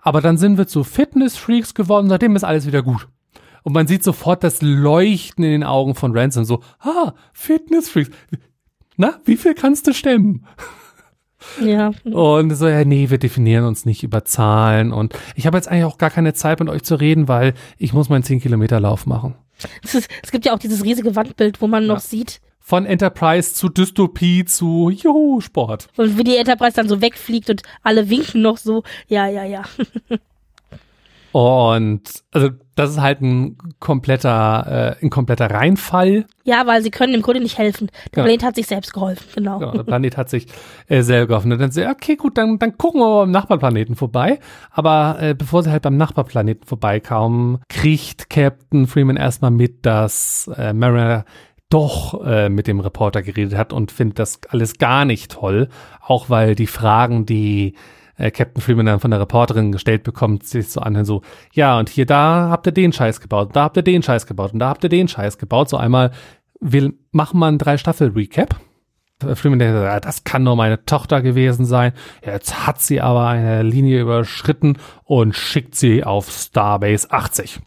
Aber dann sind wir zu Fitness-Freaks geworden, seitdem ist alles wieder gut. Und man sieht sofort das Leuchten in den Augen von Ransom, so, ah, Fitness-Freaks. Na, wie viel kannst du stemmen? Ja. Und so, ja, nee, wir definieren uns nicht über Zahlen. Und ich habe jetzt eigentlich auch gar keine Zeit, mit euch zu reden, weil ich muss meinen 10-Kilometer-Lauf machen. Es, ist, es gibt ja auch dieses riesige Wandbild, wo man noch sieht, Von Enterprise zu Dystopie zu Juhu, Sport. und wie die Enterprise dann so wegfliegt und alle winken noch so. Ja, ja, ja. Und also das ist halt ein kompletter, äh, ein kompletter Reinfall. Ja, weil sie können im Grunde nicht helfen. Der Ja. Planet hat sich selbst geholfen, genau. Ja, der Planet hat sich äh, selber geholfen. Und dann so, okay, gut, dann, dann gucken wir mal beim Nachbarplaneten vorbei. Aber äh, bevor sie halt beim Nachbarplaneten vorbeikamen, kriegt Captain Freeman erstmal mit, dass äh, Mariner doch äh, mit dem Reporter geredet hat und findet das alles gar nicht toll. Auch weil die Fragen, die äh, Captain Freeman dann von der Reporterin gestellt bekommt, sich so anhören, so, ja, und hier, da habt ihr den Scheiß gebaut, da habt ihr den Scheiß gebaut und da habt ihr den Scheiß gebaut. So einmal, wir machen mal einen Drei-Staffel-Recap. Freeman denkt, ja, das kann nur meine Tochter gewesen sein. Jetzt hat sie aber eine Linie überschritten und schickt sie auf Starbase 80.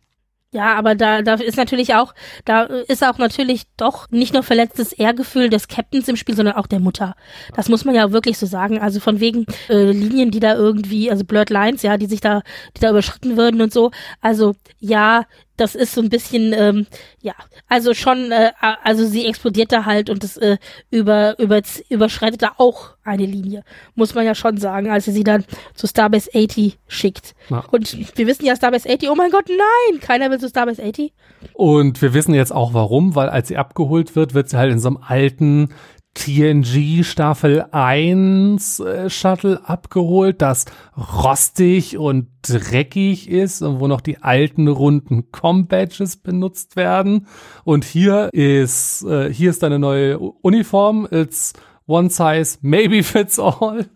Ja, aber da, da ist natürlich auch, da ist auch natürlich doch nicht nur verletztes Ehrgefühl des Captains im Spiel, sondern auch der Mutter. Das muss man ja wirklich so sagen. Also von wegen äh, Linien, die da irgendwie, also Blurred Lines, ja, die sich da, die da überschritten würden und so. Also ja, das ist so ein bisschen, ähm, ja, also schon, äh, also sie explodiert da halt und das äh, über, über, überschreitet da auch eine Linie, muss man ja schon sagen, als sie sie dann zu Starbase 80 schickt. Ja. Und wir wissen ja Starbase 80, oh mein Gott, nein, keiner will zu Starbase 80. Und wir wissen jetzt auch warum, weil als sie abgeholt wird, wird sie halt in so einem alten TNG Staffel 1 äh, Shuttle abgeholt, das rostig und dreckig ist und wo noch die alten runden Com-Badges benutzt werden. Und hier ist, äh, hier ist eine neue Uniform. It's One size maybe fits all.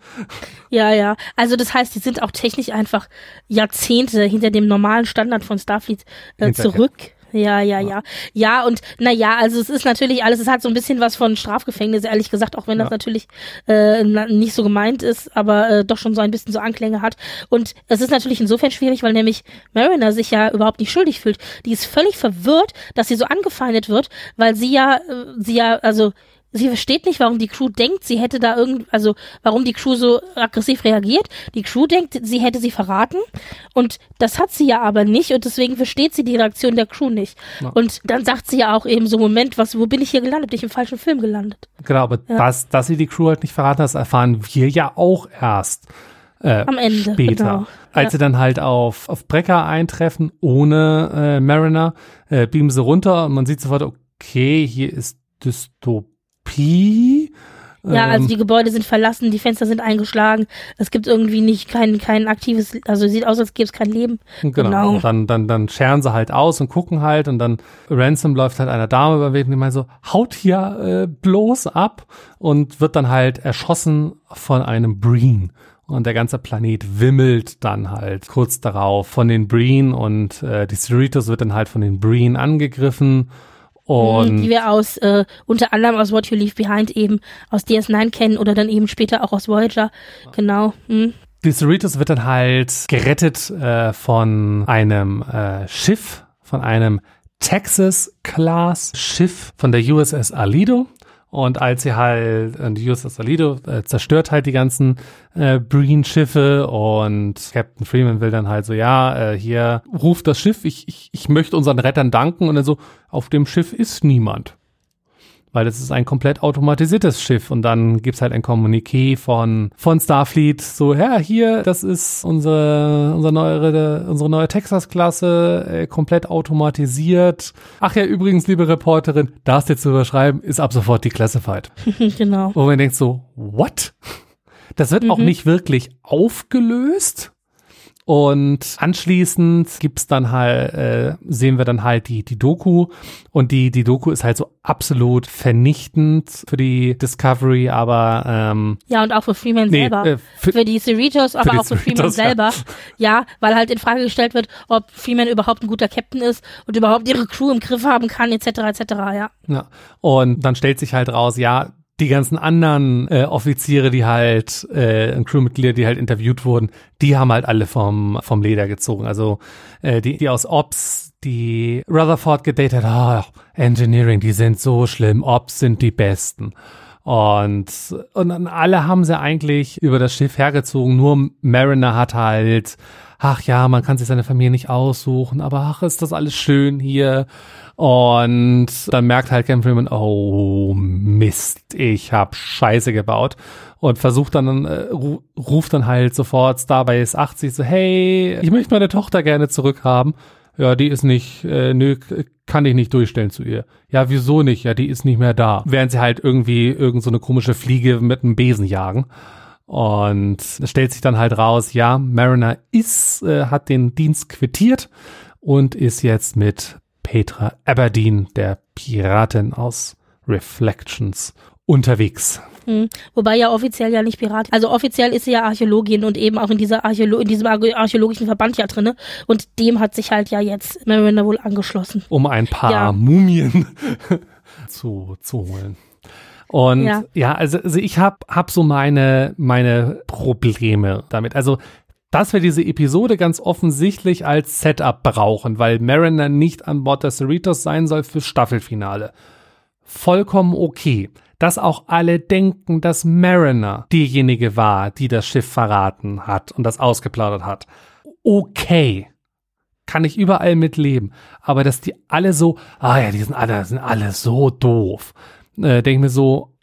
Ja, ja. Also das heißt, die sind auch technisch einfach Jahrzehnte hinter dem normalen Standard von Starfleet äh, zurück. Ja, ja, ja. Ja, und na ja, also es ist natürlich alles, es hat so ein bisschen was von Strafgefängnis, ehrlich gesagt, auch wenn das natürlich äh, nicht so gemeint ist, aber äh, doch schon so ein bisschen so Anklänge hat. Und es ist natürlich insofern schwierig, weil nämlich Mariner sich ja überhaupt nicht schuldig fühlt. Die ist völlig verwirrt, dass sie so angefeindet wird, weil sie ja, äh, sie ja, also sie versteht nicht, warum die Crew denkt, sie hätte da irgend, also warum die Crew so aggressiv reagiert. Die Crew denkt, sie hätte sie verraten und das hat sie ja aber nicht und deswegen versteht sie die Reaktion der Crew nicht. Ja. Und dann sagt sie ja auch eben so, Moment, was, wo bin ich hier gelandet? Bin ich im falschen Film gelandet? Genau, aber ja. das, dass sie die Crew halt nicht verraten hat, erfahren wir ja auch erst. Äh, Am Ende. Später. Genau. Als ja. sie dann halt auf, auf Brecker eintreffen, ohne äh, Mariner, äh, beamen sie runter und man sieht sofort, okay, hier ist Dystopie Pi. Ja, also ähm, die Gebäude sind verlassen, die Fenster sind eingeschlagen. Es gibt irgendwie nicht kein, kein aktives, also sieht aus, als gäbe es kein Leben. Genau. genau. Dann, dann, dann scheren sie halt aus und gucken halt und dann Ransom läuft halt einer Dame über den und die meint so, haut hier äh, bloß ab und wird dann halt erschossen von einem Breen. Und der ganze Planet wimmelt dann halt kurz darauf von den Breen und äh, die Cerritos wird dann halt von den Breen angegriffen und die wir aus äh, unter anderem aus What You Leave Behind eben aus DS9 kennen oder dann eben später auch aus Voyager. Genau. Hm. Die Cerritos wird dann halt gerettet äh, von einem äh, Schiff, von einem Texas-Class-Schiff von der USS Alido. Und als sie halt, äh, die USS Alido äh, zerstört halt die ganzen äh, Breen-Schiffe und Captain Freeman will dann halt so, ja, äh, hier ruft das Schiff, ich, ich, ich möchte unseren Rettern danken. Und dann so, auf dem Schiff ist niemand weil es ist ein komplett automatisiertes Schiff und dann gibt's halt ein Kommuniqué von, von Starfleet, so, ja, hier, das ist unsere, unsere neue, unsere neue Texas-Klasse, äh, komplett automatisiert. Ach ja, übrigens, liebe Reporterin, das dir zu überschreiben, ist ab sofort die Classified. genau. Wo man denkt so, what? Das wird mhm. auch nicht wirklich aufgelöst. Und anschließend gibt's dann halt, äh, sehen wir dann halt die, die Doku. Und die, die Doku ist halt so absolut vernichtend für die Discovery, aber ähm, Ja, und auch für Freeman nee, selber. Äh, für, für, die Cerritos, aber für auch für Freeman selber. Ja. ja, weil halt in Frage gestellt wird, ob Freeman überhaupt ein guter Captain ist und überhaupt ihre Crew im Griff haben kann, etc. etc. Ja. Ja. Und dann stellt sich halt raus, ja, die ganzen anderen äh, Offiziere, die halt, äh, Crewmitglieder, die halt interviewt wurden, die haben halt alle vom, vom Leder gezogen. Also äh, die, die aus Ops, die Rutherford gedatet, ah, oh, Engineering, die sind so schlimm, Ops sind die besten. Und, und alle haben sie eigentlich über das Schiff hergezogen, nur Mariner hat halt, ach ja, man kann sich seine Familie nicht aussuchen, aber ach, ist das alles schön hier. Und dann merkt halt Ken Freeman, oh Mist, ich hab Scheiße gebaut. Und versucht dann, äh, ruft dann halt sofort Starbase 80 so, hey, ich möchte meine Tochter gerne zurückhaben. Ja, die ist nicht, äh, nö, kann ich nicht durchstellen zu ihr. Ja, wieso nicht? Ja, die ist nicht mehr da. Während sie halt irgendwie irgend so eine komische Fliege mit einem Besen jagen. Und es stellt sich dann halt raus, ja, Mariner ist, äh, hat den Dienst quittiert und ist jetzt mit Petra Aberdeen, der Piratin aus Reflections, unterwegs. Hm. Wobei ja offiziell ja nicht Pirat. Also offiziell ist sie ja Archäologin und eben auch in dieser Archäolo in diesem archäologischen Verband ja drinne. Und dem hat sich halt ja jetzt Mariner wohl angeschlossen. Um ein paar ja. Mumien zu, zu holen. Und ja, ja also, also ich habe hab so meine, meine Probleme damit. Also dass wir diese Episode ganz offensichtlich als Setup brauchen, weil Mariner nicht an Bord des Cerritos sein soll für Staffelfinale. Vollkommen okay. Dass auch alle denken, dass Mariner diejenige war, die das Schiff verraten hat und das ausgeplaudert hat. Okay. Kann ich überall mitleben. Aber dass die alle so, ah ja, die sind alle, sind alle so doof. Äh, denke mir so,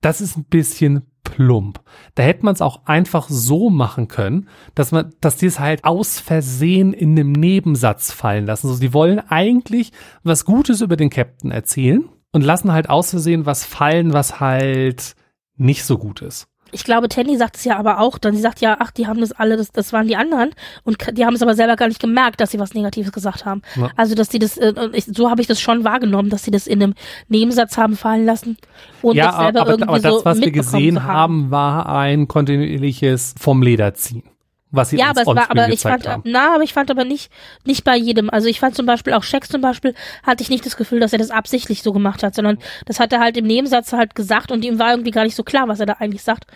das ist ein bisschen plump. Da hätte man es auch einfach so machen können, dass man, dass die es halt aus Versehen in einem Nebensatz fallen lassen. Also die wollen eigentlich was Gutes über den Captain erzählen und lassen halt aus Versehen was fallen, was halt nicht so gut ist ich glaube, Tandy sagt es ja aber auch dann. Sie sagt ja, ach, die haben das alle, das, das waren die anderen. Und die haben es aber selber gar nicht gemerkt, dass sie was Negatives gesagt haben. Ja. Also, dass sie das, äh, ich, so habe ich das schon wahrgenommen, dass sie das in einem Nebensatz haben fallen lassen. Und ja, das selber aber, irgendwie aber das, so was wir gesehen haben, war ein kontinuierliches vom Leder ziehen was sie ja, aber es war, aber ich fand, haben. na, aber ich fand aber nicht, nicht bei jedem. Also ich fand zum Beispiel auch Shax zum Beispiel hatte ich nicht das Gefühl, dass er das absichtlich so gemacht hat, sondern das hat er halt im Nebensatz halt gesagt und ihm war irgendwie gar nicht so klar, was er da eigentlich sagt.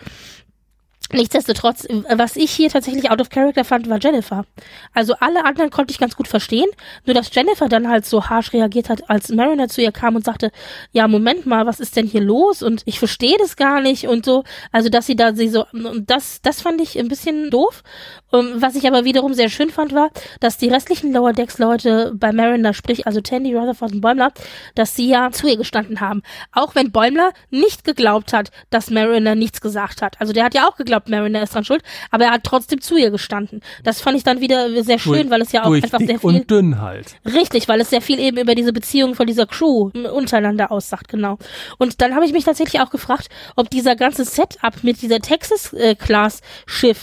Nichtsdestotrotz, was ich hier tatsächlich out of character fand, war Jennifer. Also alle anderen konnte ich ganz gut verstehen, nur dass Jennifer dann halt so harsh reagiert hat, als Mariner zu ihr kam und sagte, ja, Moment mal, was ist denn hier los? Und ich verstehe das gar nicht und so. Also, dass sie da sie so, das, das fand ich ein bisschen doof. Um, ähm, was ich aber wiederum sehr schön fand, war, dass die restlichen Lower Decks Leute bei Mariner, sprich also Tandy, Rutherford und Bäumler, dass sie ja zu ihr gestanden haben. Auch wenn Bäumler nicht geglaubt hat, dass Mariner nichts gesagt hat. Also der hat ja auch geglaubt, Mariner ist dran schuld, aber er hat trotzdem zu ihr gestanden. Das fand ich dann wieder sehr schön, durch, weil es ja auch einfach sehr viel und dünn halt. Richtig, weil es sehr viel eben über diese Beziehung von dieser Crew untereinander aussagt, genau. Und dann habe ich mich tatsächlich auch gefragt, ob dieser ganze Setup mit dieser Texas äh,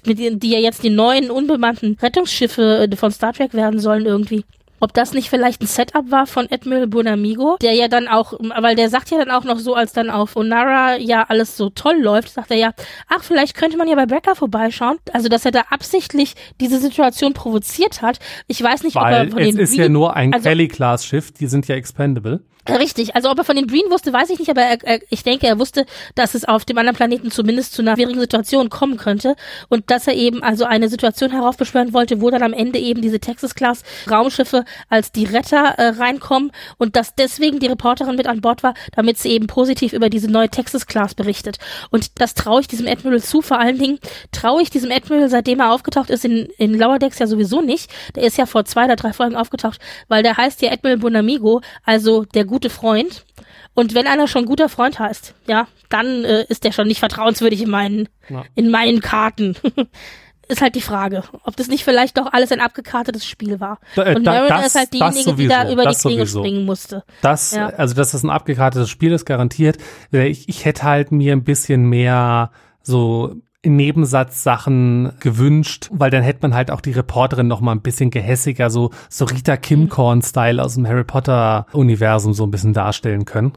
mit die, die ja jetzt die neuen unbemannten Rettungsschiffe äh, von Star Trek werden sollen irgendwie, ob das nicht vielleicht ein Setup war von Admiral Bonamigo, der ja dann auch, weil der sagt ja dann auch noch so, als dann auf Onara ja alles so toll läuft, sagt er ja, ach, vielleicht könnte man ja bei Brecker vorbeischauen. Also, dass er da absichtlich diese Situation provoziert hat. Ich weiß nicht, weil ob er von es den ist ja nur ein also, Kelly-Class-Schiff, die sind ja expendable. Richtig, also ob er von den Breen wusste, weiß ich nicht, aber er, er, ich denke, er wusste, dass es auf dem anderen Planeten zumindest zu einer schwierigen Situation kommen könnte und dass er eben also eine Situation heraufbeschwören wollte, wo dann am Ende eben diese Texas-Class Raumschiffe als die Retter äh, reinkommen und dass deswegen die Reporterin mit an Bord war, damit sie eben positiv über diese neue Texas-Class berichtet. Und das traue ich diesem Admiral zu, vor allen Dingen traue ich diesem Admiral, seitdem er aufgetaucht ist, in, in Lower Decks ja sowieso nicht. Der ist ja vor zwei oder drei Folgen aufgetaucht, weil der heißt ja Admiral Bonamigo, also der gute gute Freund. Und wenn einer schon guter Freund heißt, ja, dann äh, ist der schon nicht vertrauenswürdig in meinen, ja. in meinen Karten. ist halt die Frage, ob das nicht vielleicht doch alles ein abgekartetes Spiel war. Da, äh, und Mariner ist halt diejenige, sowieso, die da über die Klinge sowieso. springen musste. Das, ja. also dass das ein abgekartetes Spiel ist, garantiert. Ich, ich hätte halt mir ein bisschen mehr so Nebensatzsachen gewünscht, weil dann hätte man halt auch die Reporterin noch mal ein bisschen gehässiger, so, so Rita Kimcorn-Style aus dem Harry Potter-Universum so ein bisschen darstellen können.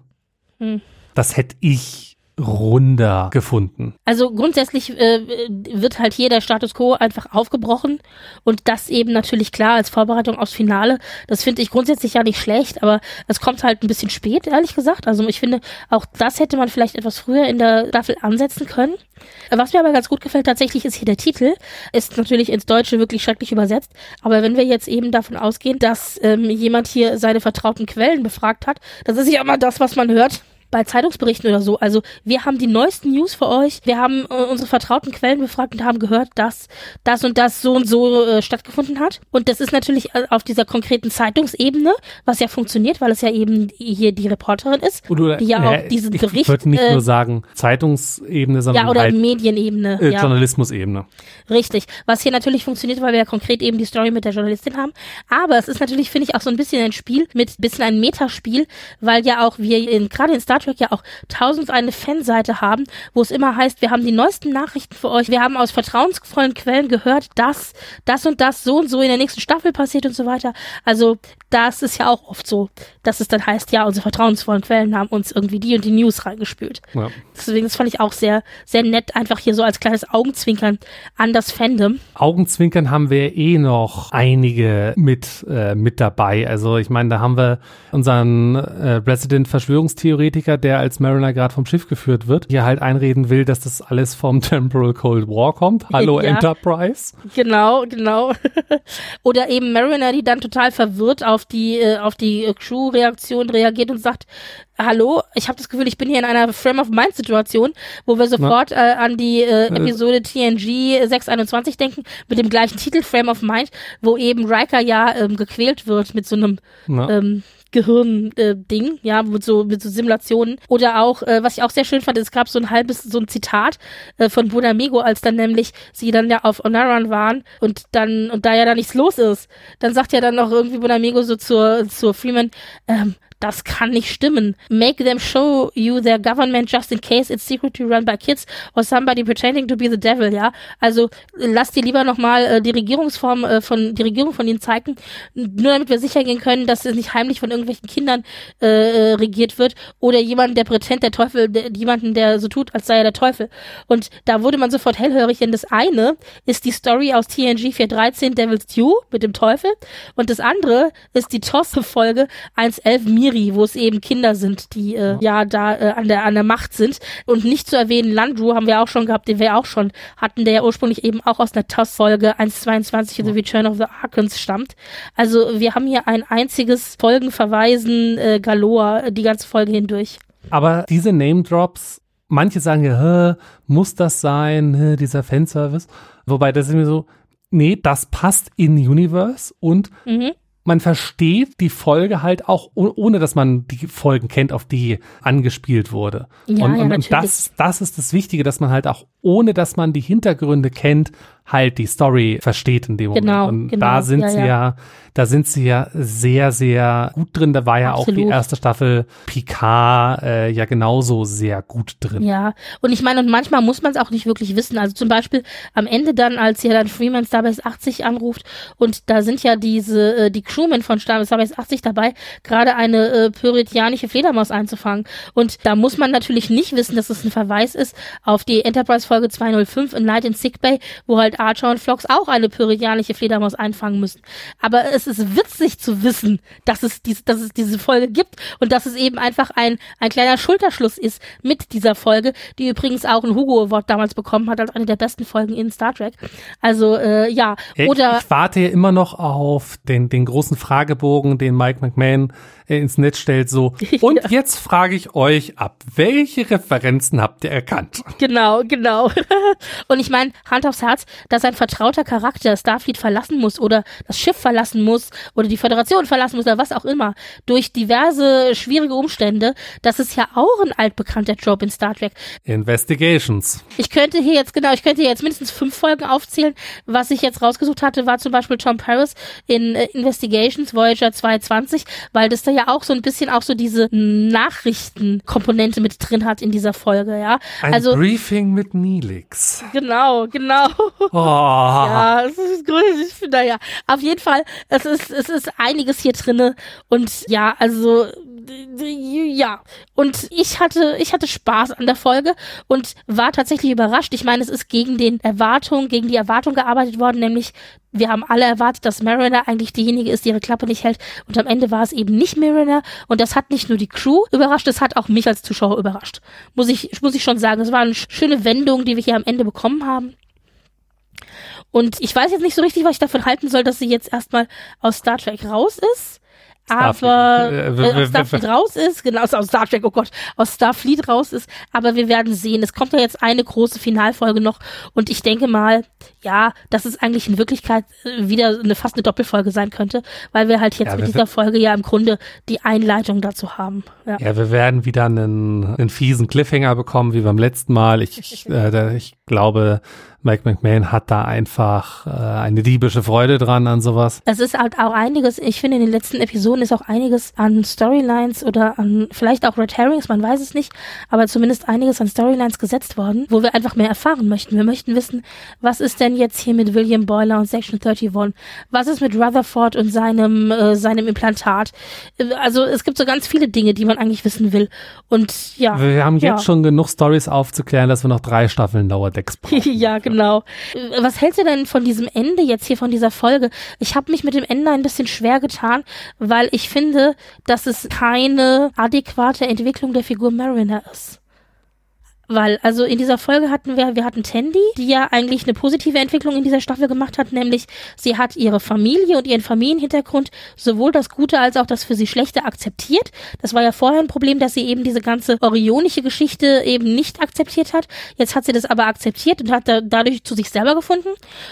Hm. Das hätte ich runder gefunden. Also grundsätzlich äh, wird halt hier der Status quo einfach aufgebrochen und das eben natürlich klar als Vorbereitung aufs Finale. Das finde ich grundsätzlich ja nicht schlecht, aber es kommt halt ein bisschen spät, ehrlich gesagt. Also ich finde, auch das hätte man vielleicht etwas früher in der Staffel ansetzen können. Was mir aber ganz gut gefällt, tatsächlich ist hier der Titel. Ist natürlich ins Deutsche wirklich schrecklich übersetzt. Aber wenn wir jetzt eben davon ausgehen, dass ähm, jemand hier seine vertrauten Quellen befragt hat, das ist ja immer das, was man hört bei Zeitungsberichten oder so. Also wir haben die neuesten News für euch. Wir haben äh, unsere vertrauten Quellen befragt und haben gehört, dass das und das so und so äh, stattgefunden hat. Und das ist natürlich äh, auf dieser konkreten Zeitungsebene, was ja funktioniert, weil es ja eben hier die Reporterin ist, oder, die ja auch diesen Bericht. Ich würde nicht äh, nur sagen Zeitungsebene, sondern ja oder halt, Medienebene, äh, ja. Journalismusebene. Richtig. Was hier natürlich funktioniert, weil wir ja konkret eben die Story mit der Journalistin haben. Aber es ist natürlich, finde ich, auch so ein bisschen ein Spiel mit bisschen ein Metaspiel, weil ja auch wir in gerade in Star Trek ja auch tausend eine Fanseite haben, wo es immer heißt, wir haben die neuesten Nachrichten für euch, wir haben aus vertrauensvollen Quellen gehört, dass das und das so und so in der nächsten Staffel passiert und so weiter. Also das ist ja auch oft so, dass es dann heißt, ja, unsere vertrauensvollen Quellen haben uns irgendwie die und die News reingespült. Ja. Deswegen, das fand ich auch sehr, sehr nett, einfach hier so als kleines Augenzwinkern an das Fandom. Augenzwinkern haben wir eh noch einige mit, äh, mit dabei. Also ich meine, da haben wir unseren äh, Resident Verschwörungstheoretiker der als Mariner gerade vom Schiff geführt wird, hier halt einreden will, dass das alles vom Temporal Cold War kommt. Hallo ja. Enterprise. Genau, genau. Oder eben Mariner, die dann total verwirrt auf die, äh, auf die Crew-Reaktion reagiert und sagt, hallo, ich habe das Gefühl, ich bin hier in einer Frame-of-Mind-Situation, wo wir sofort äh, an die äh, äh. Episode TNG 621 denken, mit dem gleichen Titel Frame of Mind, wo eben Riker ja ähm, gequält wird mit so einem ähm, Gehirn-Ding, äh, ja, mit so, mit so Simulationen. Oder auch, äh, was ich auch sehr schön fand, es gab so ein halbes, so ein Zitat äh, von Bonamigo, als dann nämlich sie dann ja auf Onaran waren und dann, und da ja da nichts los ist, dann sagt ja dann noch irgendwie Bonamigo so zur, zur Freeman, ähm, das kann nicht stimmen. Make them show you their government just in case it's secretly run by kids or somebody pretending to be the devil, ja. Also lass dir lieber nochmal äh, die Regierungsform äh, von die Regierung von ihnen zeigen, nur damit wir sicher gehen können, dass es nicht heimlich von irgendwelchen Kindern äh, äh regiert wird oder jemand, der Prätent der Teufel, der, jemanden, der so tut, als sei er der Teufel. Und da wurde man sofort hellhörig, denn das eine ist die Story aus TNG 413 Devil's Due mit dem Teufel und das andere ist die Tosse-Folge 111 Mir Miri, wo es eben Kinder sind, die äh, ja. da äh, an der an der Macht sind und nicht zu erwähnen Landru haben wir auch schon gehabt, den wir auch schon hatten, der ja ursprünglich eben auch aus einer TOS-Folge 1.22 ja. The Return of the Arkans stammt. Also wir haben hier ein einziges Folgenverweisen äh, galore äh, die ganze Folge hindurch. Aber diese Name Drops, manche sagen ja, muss das sein, dieser Fanservice? Wobei das ist mir so, nee, das passt in Universe und mhm man versteht die Folge halt auch, ohne dass man die Folgen kennt, auf die angespielt wurde. Ja, und, ja, und, und das, das ist das Wichtige, dass man halt auch, ohne dass man die Hintergründe kennt, halt die Story versteht in dem genau, Moment. Und genau, da sind ja, sie ja. ja. da sind sie ja sehr, sehr gut drin. Da war ja Absolut. auch die erste Staffel Picard äh, ja genauso sehr gut drin. Ja, und ich meine, und manchmal muss man es auch nicht wirklich wissen. Also zum Beispiel am Ende dann, als ja dann Freeman Starbase 80 anruft und da sind ja diese, äh, die Crewmen von Starbase 80 dabei, gerade eine äh, pyrithianische Fledermaus einzufangen. Und da muss man natürlich nicht wissen, dass es ein Verweis ist auf die Enterprise Folge 205 in Night in Sick Bay, wo halt Archer und Flox auch eine pyridianische Fledermaus einfangen müssen. Aber es ist witzig zu wissen, dass es, dies, dass es diese Folge gibt und dass es eben einfach ein, ein kleiner Schulterschluss ist mit dieser Folge, die übrigens auch ein Hugo Award damals bekommen hat als eine der besten Folgen in Star Trek. Also äh, ja, oder ich, ich warte ja immer noch auf den den großen Fragebogen, den Mike McMahon ins Netz stellt, so. Und ja. jetzt frage ich euch ab, welche Referenzen habt ihr erkannt? Genau, genau. und ich meine, Hand aufs Herz, dass ein vertrauter Charakter Starfleet verlassen muss oder das Schiff verlassen muss oder die Föderation verlassen muss oder was auch immer, durch diverse schwierige Umstände, das ist ja auch ein altbekannter Job in Star Trek. Investigations. Ich könnte hier jetzt, genau, ich könnte hier jetzt mindestens fünf Folgen aufzählen. Was ich jetzt rausgesucht hatte, war zum Beispiel Tom Paris in äh, Investigations Voyager 220, weil das da ja auch so ein bisschen auch so diese Nachrichtenkomponente mit drin hat in dieser Folge, ja. Ein also, Briefing mit Neelix. Genau, genau. Oh. Ja, es ist gruselig, naja. Auf jeden Fall, es ist, es ist einiges hier drinne und ja, also ja, und ich hatte, ich hatte Spaß an der Folge und war tatsächlich überrascht. Ich meine, es ist gegen den Erwartungen, gegen die Erwartung gearbeitet worden, nämlich wir haben alle erwartet, dass Mariner eigentlich diejenige ist, die ihre Klappe nicht hält. Und am Ende war es eben nicht Mariner. Und das hat nicht nur die Crew überrascht, es hat auch mich als Zuschauer überrascht. Muss ich, muss ich schon sagen. Es war eine schöne Wendung, die wir hier am Ende bekommen haben. Und ich weiß jetzt nicht so richtig, was ich davon halten soll, dass sie jetzt erstmal aus Star Trek raus ist aber äh, äh, aus Starfleet raus ist, genau, aus Star Trek, oh Gott, aus Starfleet raus ist, aber wir werden sehen. Es kommt ja jetzt eine große Finalfolge noch und ich denke mal, ja, dass es eigentlich in Wirklichkeit äh, wieder eine fast eine Doppelfolge sein könnte, weil wir halt jetzt ja, mit dieser Folge ja im Grunde die Einleitung dazu haben. Ja, ja wir werden wieder einen, einen fiesen Cliffhanger bekommen, wie beim letzten Mal. Ich, ich, äh, ich glaube, Mike McMahon hat da einfach äh, eine diebische Freude dran an sowas. Es ist halt auch einiges, ich finde in den letzten Episoden ist auch einiges an Storylines oder an vielleicht auch Red Herrings, man weiß es nicht, aber zumindest einiges an Storylines gesetzt worden, wo wir einfach mehr erfahren möchten. Wir möchten wissen, was ist denn jetzt hier mit William Boiler und Section 31? Was ist mit Rutherford und seinem, äh, seinem Implantat? Also es gibt so ganz viele Dinge, die man eigentlich wissen will. Und ja. Wir haben jetzt ja. schon genug Stories aufzuklären, dass wir noch drei Staffeln Dauerdecks brauchen. ja, genau Genau. Was hältst du denn von diesem Ende jetzt hier von dieser Folge? Ich habe mich mit dem Ende ein bisschen schwer getan, weil ich finde, dass es keine adäquate Entwicklung der Figur Mariner ist. Weil, also in dieser Folge hatten wir, wir hatten Tandy, die ja eigentlich eine positive Entwicklung in dieser Staffel gemacht hat, nämlich sie hat ihre Familie und ihren Familienhintergrund sowohl das Gute als auch das für sie Schlechte akzeptiert. Das war ja vorher ein Problem, dass sie eben diese ganze orionische Geschichte eben nicht akzeptiert hat. Jetzt hat sie das aber akzeptiert und hat da, dadurch zu sich selber gefunden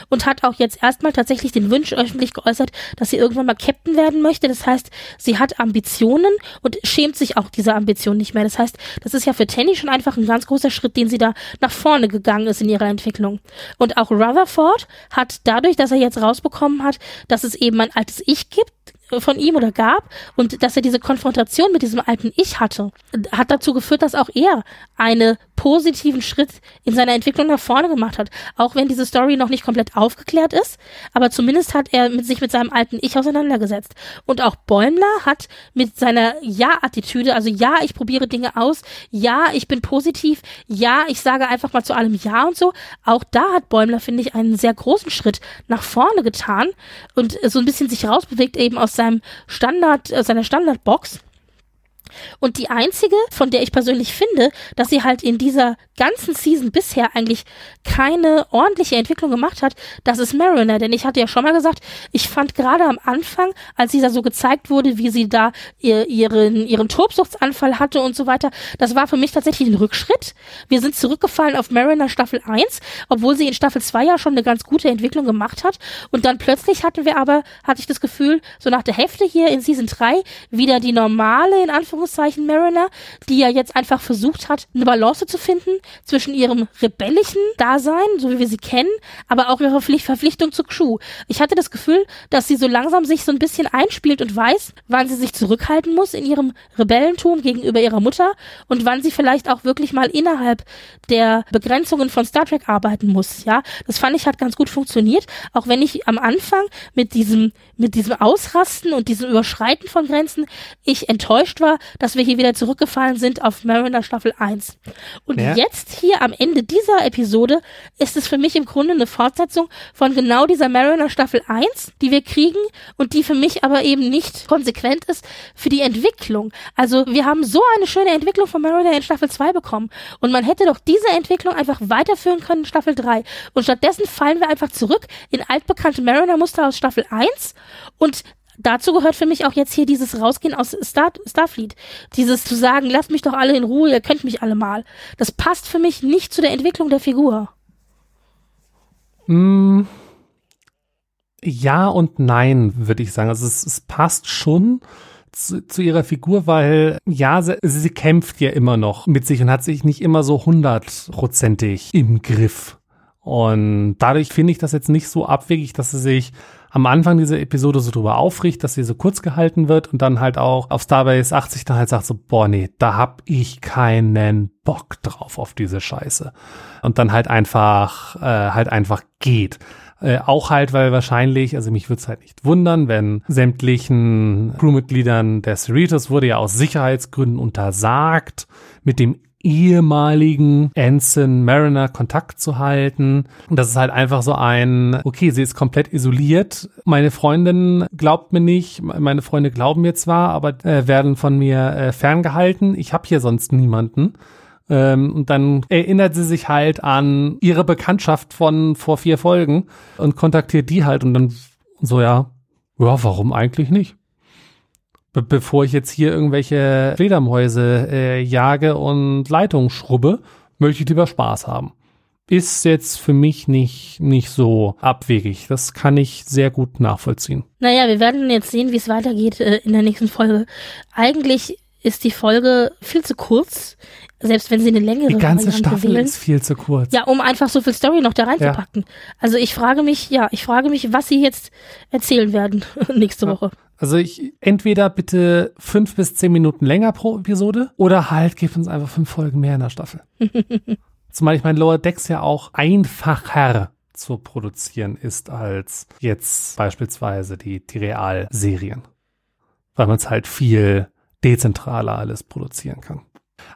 und hat auch jetzt erstmal tatsächlich den Wunsch öffentlich geäußert, dass sie irgendwann mal Captain werden möchte. Das heißt, sie hat Ambitionen und schämt sich auch dieser Ambition nicht mehr. Das heißt, das ist ja für Tandy schon einfach ein ganz großer Schritt, den sie da nach vorne gegangen ist in ihrer Entwicklung. Und auch Rutherford hat dadurch, dass er jetzt rausbekommen hat, dass es eben ein altes Ich gibt, von ihm oder gab und dass er diese Konfrontation mit diesem alten Ich hatte, hat dazu geführt, dass auch er einen positiven Schritt in seiner Entwicklung nach vorne gemacht hat. Auch wenn diese Story noch nicht komplett aufgeklärt ist, aber zumindest hat er mit sich mit seinem alten Ich auseinandergesetzt. Und auch Bäumler hat mit seiner Ja-Attitüde, also ja, ich probiere Dinge aus, ja, ich bin positiv, ja, ich sage einfach mal zu allem Ja und so. Auch da hat Bäumler, finde ich, einen sehr großen Schritt nach vorne getan und so ein bisschen sich rausbewegt eben aus seinem Standard, äh, seiner Standardbox. Und die einzige, von der ich persönlich finde, dass sie halt in dieser ganzen Season bisher eigentlich keine ordentliche Entwicklung gemacht hat, das ist Mariner. Denn ich hatte ja schon mal gesagt, ich fand gerade am Anfang, als sie da so gezeigt wurde, wie sie da ihr, ihren, ihren Tobsuchtsanfall hatte und so weiter, das war für mich tatsächlich ein Rückschritt. Wir sind zurückgefallen auf Mariner Staffel 1, obwohl sie in Staffel 2 ja schon eine ganz gute Entwicklung gemacht hat. Und dann plötzlich hatten wir aber, hatte ich das Gefühl, so nach der Hälfte hier in Season 3 wieder die normale, in Anführungszeichen, Mariner, die ja jetzt einfach versucht hat, eine Balance zu finden zwischen ihrem rebellischen Dasein, so wie wir sie kennen, aber auch ihrer Verpflichtung zu Crew. Ich hatte das Gefühl, dass sie so langsam sich so ein bisschen einspielt und weiß, wann sie sich zurückhalten muss in ihrem Rebellentum gegenüber ihrer Mutter und wann sie vielleicht auch wirklich mal innerhalb der Begrenzungen von Star Trek arbeiten muss. Ja, das fand ich hat ganz gut funktioniert, auch wenn ich am Anfang mit diesem mit diesem Ausrasten und diesem Überschreiten von Grenzen ich enttäuscht war, dass wir hier wieder zurückgefallen sind auf Mariner Staffel 1. Und ja. jetzt hier am Ende dieser Episode ist es für mich im Grunde eine Fortsetzung von genau dieser Mariner Staffel 1, die wir kriegen und die für mich aber eben nicht konsequent ist für die Entwicklung. Also wir haben so eine schöne Entwicklung von Mariner in Staffel 2 bekommen und man hätte doch diese Entwicklung einfach weiterführen können in Staffel 3 und stattdessen fallen wir einfach zurück in altbekannte Mariner-Muster aus Staffel 1 und dazu gehört für mich auch jetzt hier dieses Rausgehen aus Star Starfleet. Dieses zu sagen, lasst mich doch alle in Ruhe, ihr könnt mich alle mal. Das passt für mich nicht zu der Entwicklung der Figur. Mm, ja und nein, würde ich sagen. Also es, es passt schon zu, zu, ihrer Figur, weil ja, sie, sie kämpft ja immer noch mit sich und hat sich nicht immer so hundertprozentig im Griff. Und dadurch finde ich das jetzt nicht so abwegig, dass sie sich am Anfang dieser Episode so drüber aufricht, dass sie so kurz gehalten wird und dann halt auch auf Starbase 80 dann halt sagt so, boah, nee, da hab ich keinen Bock drauf auf diese Scheiße. Und dann halt einfach, äh, halt einfach geht. Äh, auch halt, weil wahrscheinlich, also mich würde es halt nicht wundern, wenn sämtlichen Crewmitgliedern der Cerritos wurde ja aus Sicherheitsgründen untersagt, mit dem ehemaligen Ensign Mariner Kontakt zu halten. Und das ist halt einfach so ein, okay, sie ist komplett isoliert. Meine Freundin glaubt mir nicht, meine Freunde glauben mir zwar, aber äh, werden von mir äh, ferngehalten. Ich habe hier sonst niemanden. Ähm, und dann erinnert sie sich halt an ihre Bekanntschaft von vor vier Folgen und kontaktiert die halt und dann so, ja, ja, warum eigentlich nicht? Be bevor ich jetzt hier irgendwelche Fledermäuse äh, jage und Leitungen schrubbe, möchte ich lieber Spaß haben. Ist jetzt für mich nicht, nicht so abwegig. Das kann ich sehr gut nachvollziehen. Naja, wir werden jetzt sehen, wie es weitergeht äh, in der nächsten Folge. Eigentlich ist die Folge viel zu kurz, selbst wenn sie eine längere Die ganze Variante Staffel wählen. ist viel zu kurz. Ja, um einfach so viel Story noch da reinzupacken. Ja. Also ich frage mich, ja, ich frage mich, was sie jetzt erzählen werden nächste. Woche. Also ich entweder bitte fünf bis zehn Minuten länger pro Episode oder halt gib uns einfach fünf Folgen mehr in der Staffel. Zumal ich mein Lower Decks ja auch einfacher zu produzieren ist als jetzt beispielsweise die, die Real-Serien. Weil man es halt viel dezentraler alles produzieren kann.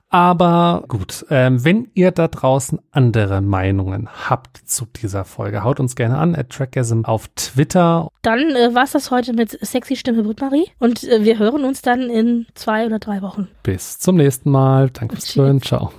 Aber gut, ähm, wenn ihr da draußen andere Meinungen habt zu dieser Folge, haut uns gerne an, at Trackgasm auf Twitter. Dann äh, war es das heute mit Sexy Stimme Britt-Marie und äh, wir hören uns dann in zwei oder drei Wochen. Bis zum nächsten Mal. Danke fürs Zuhören. Ciao.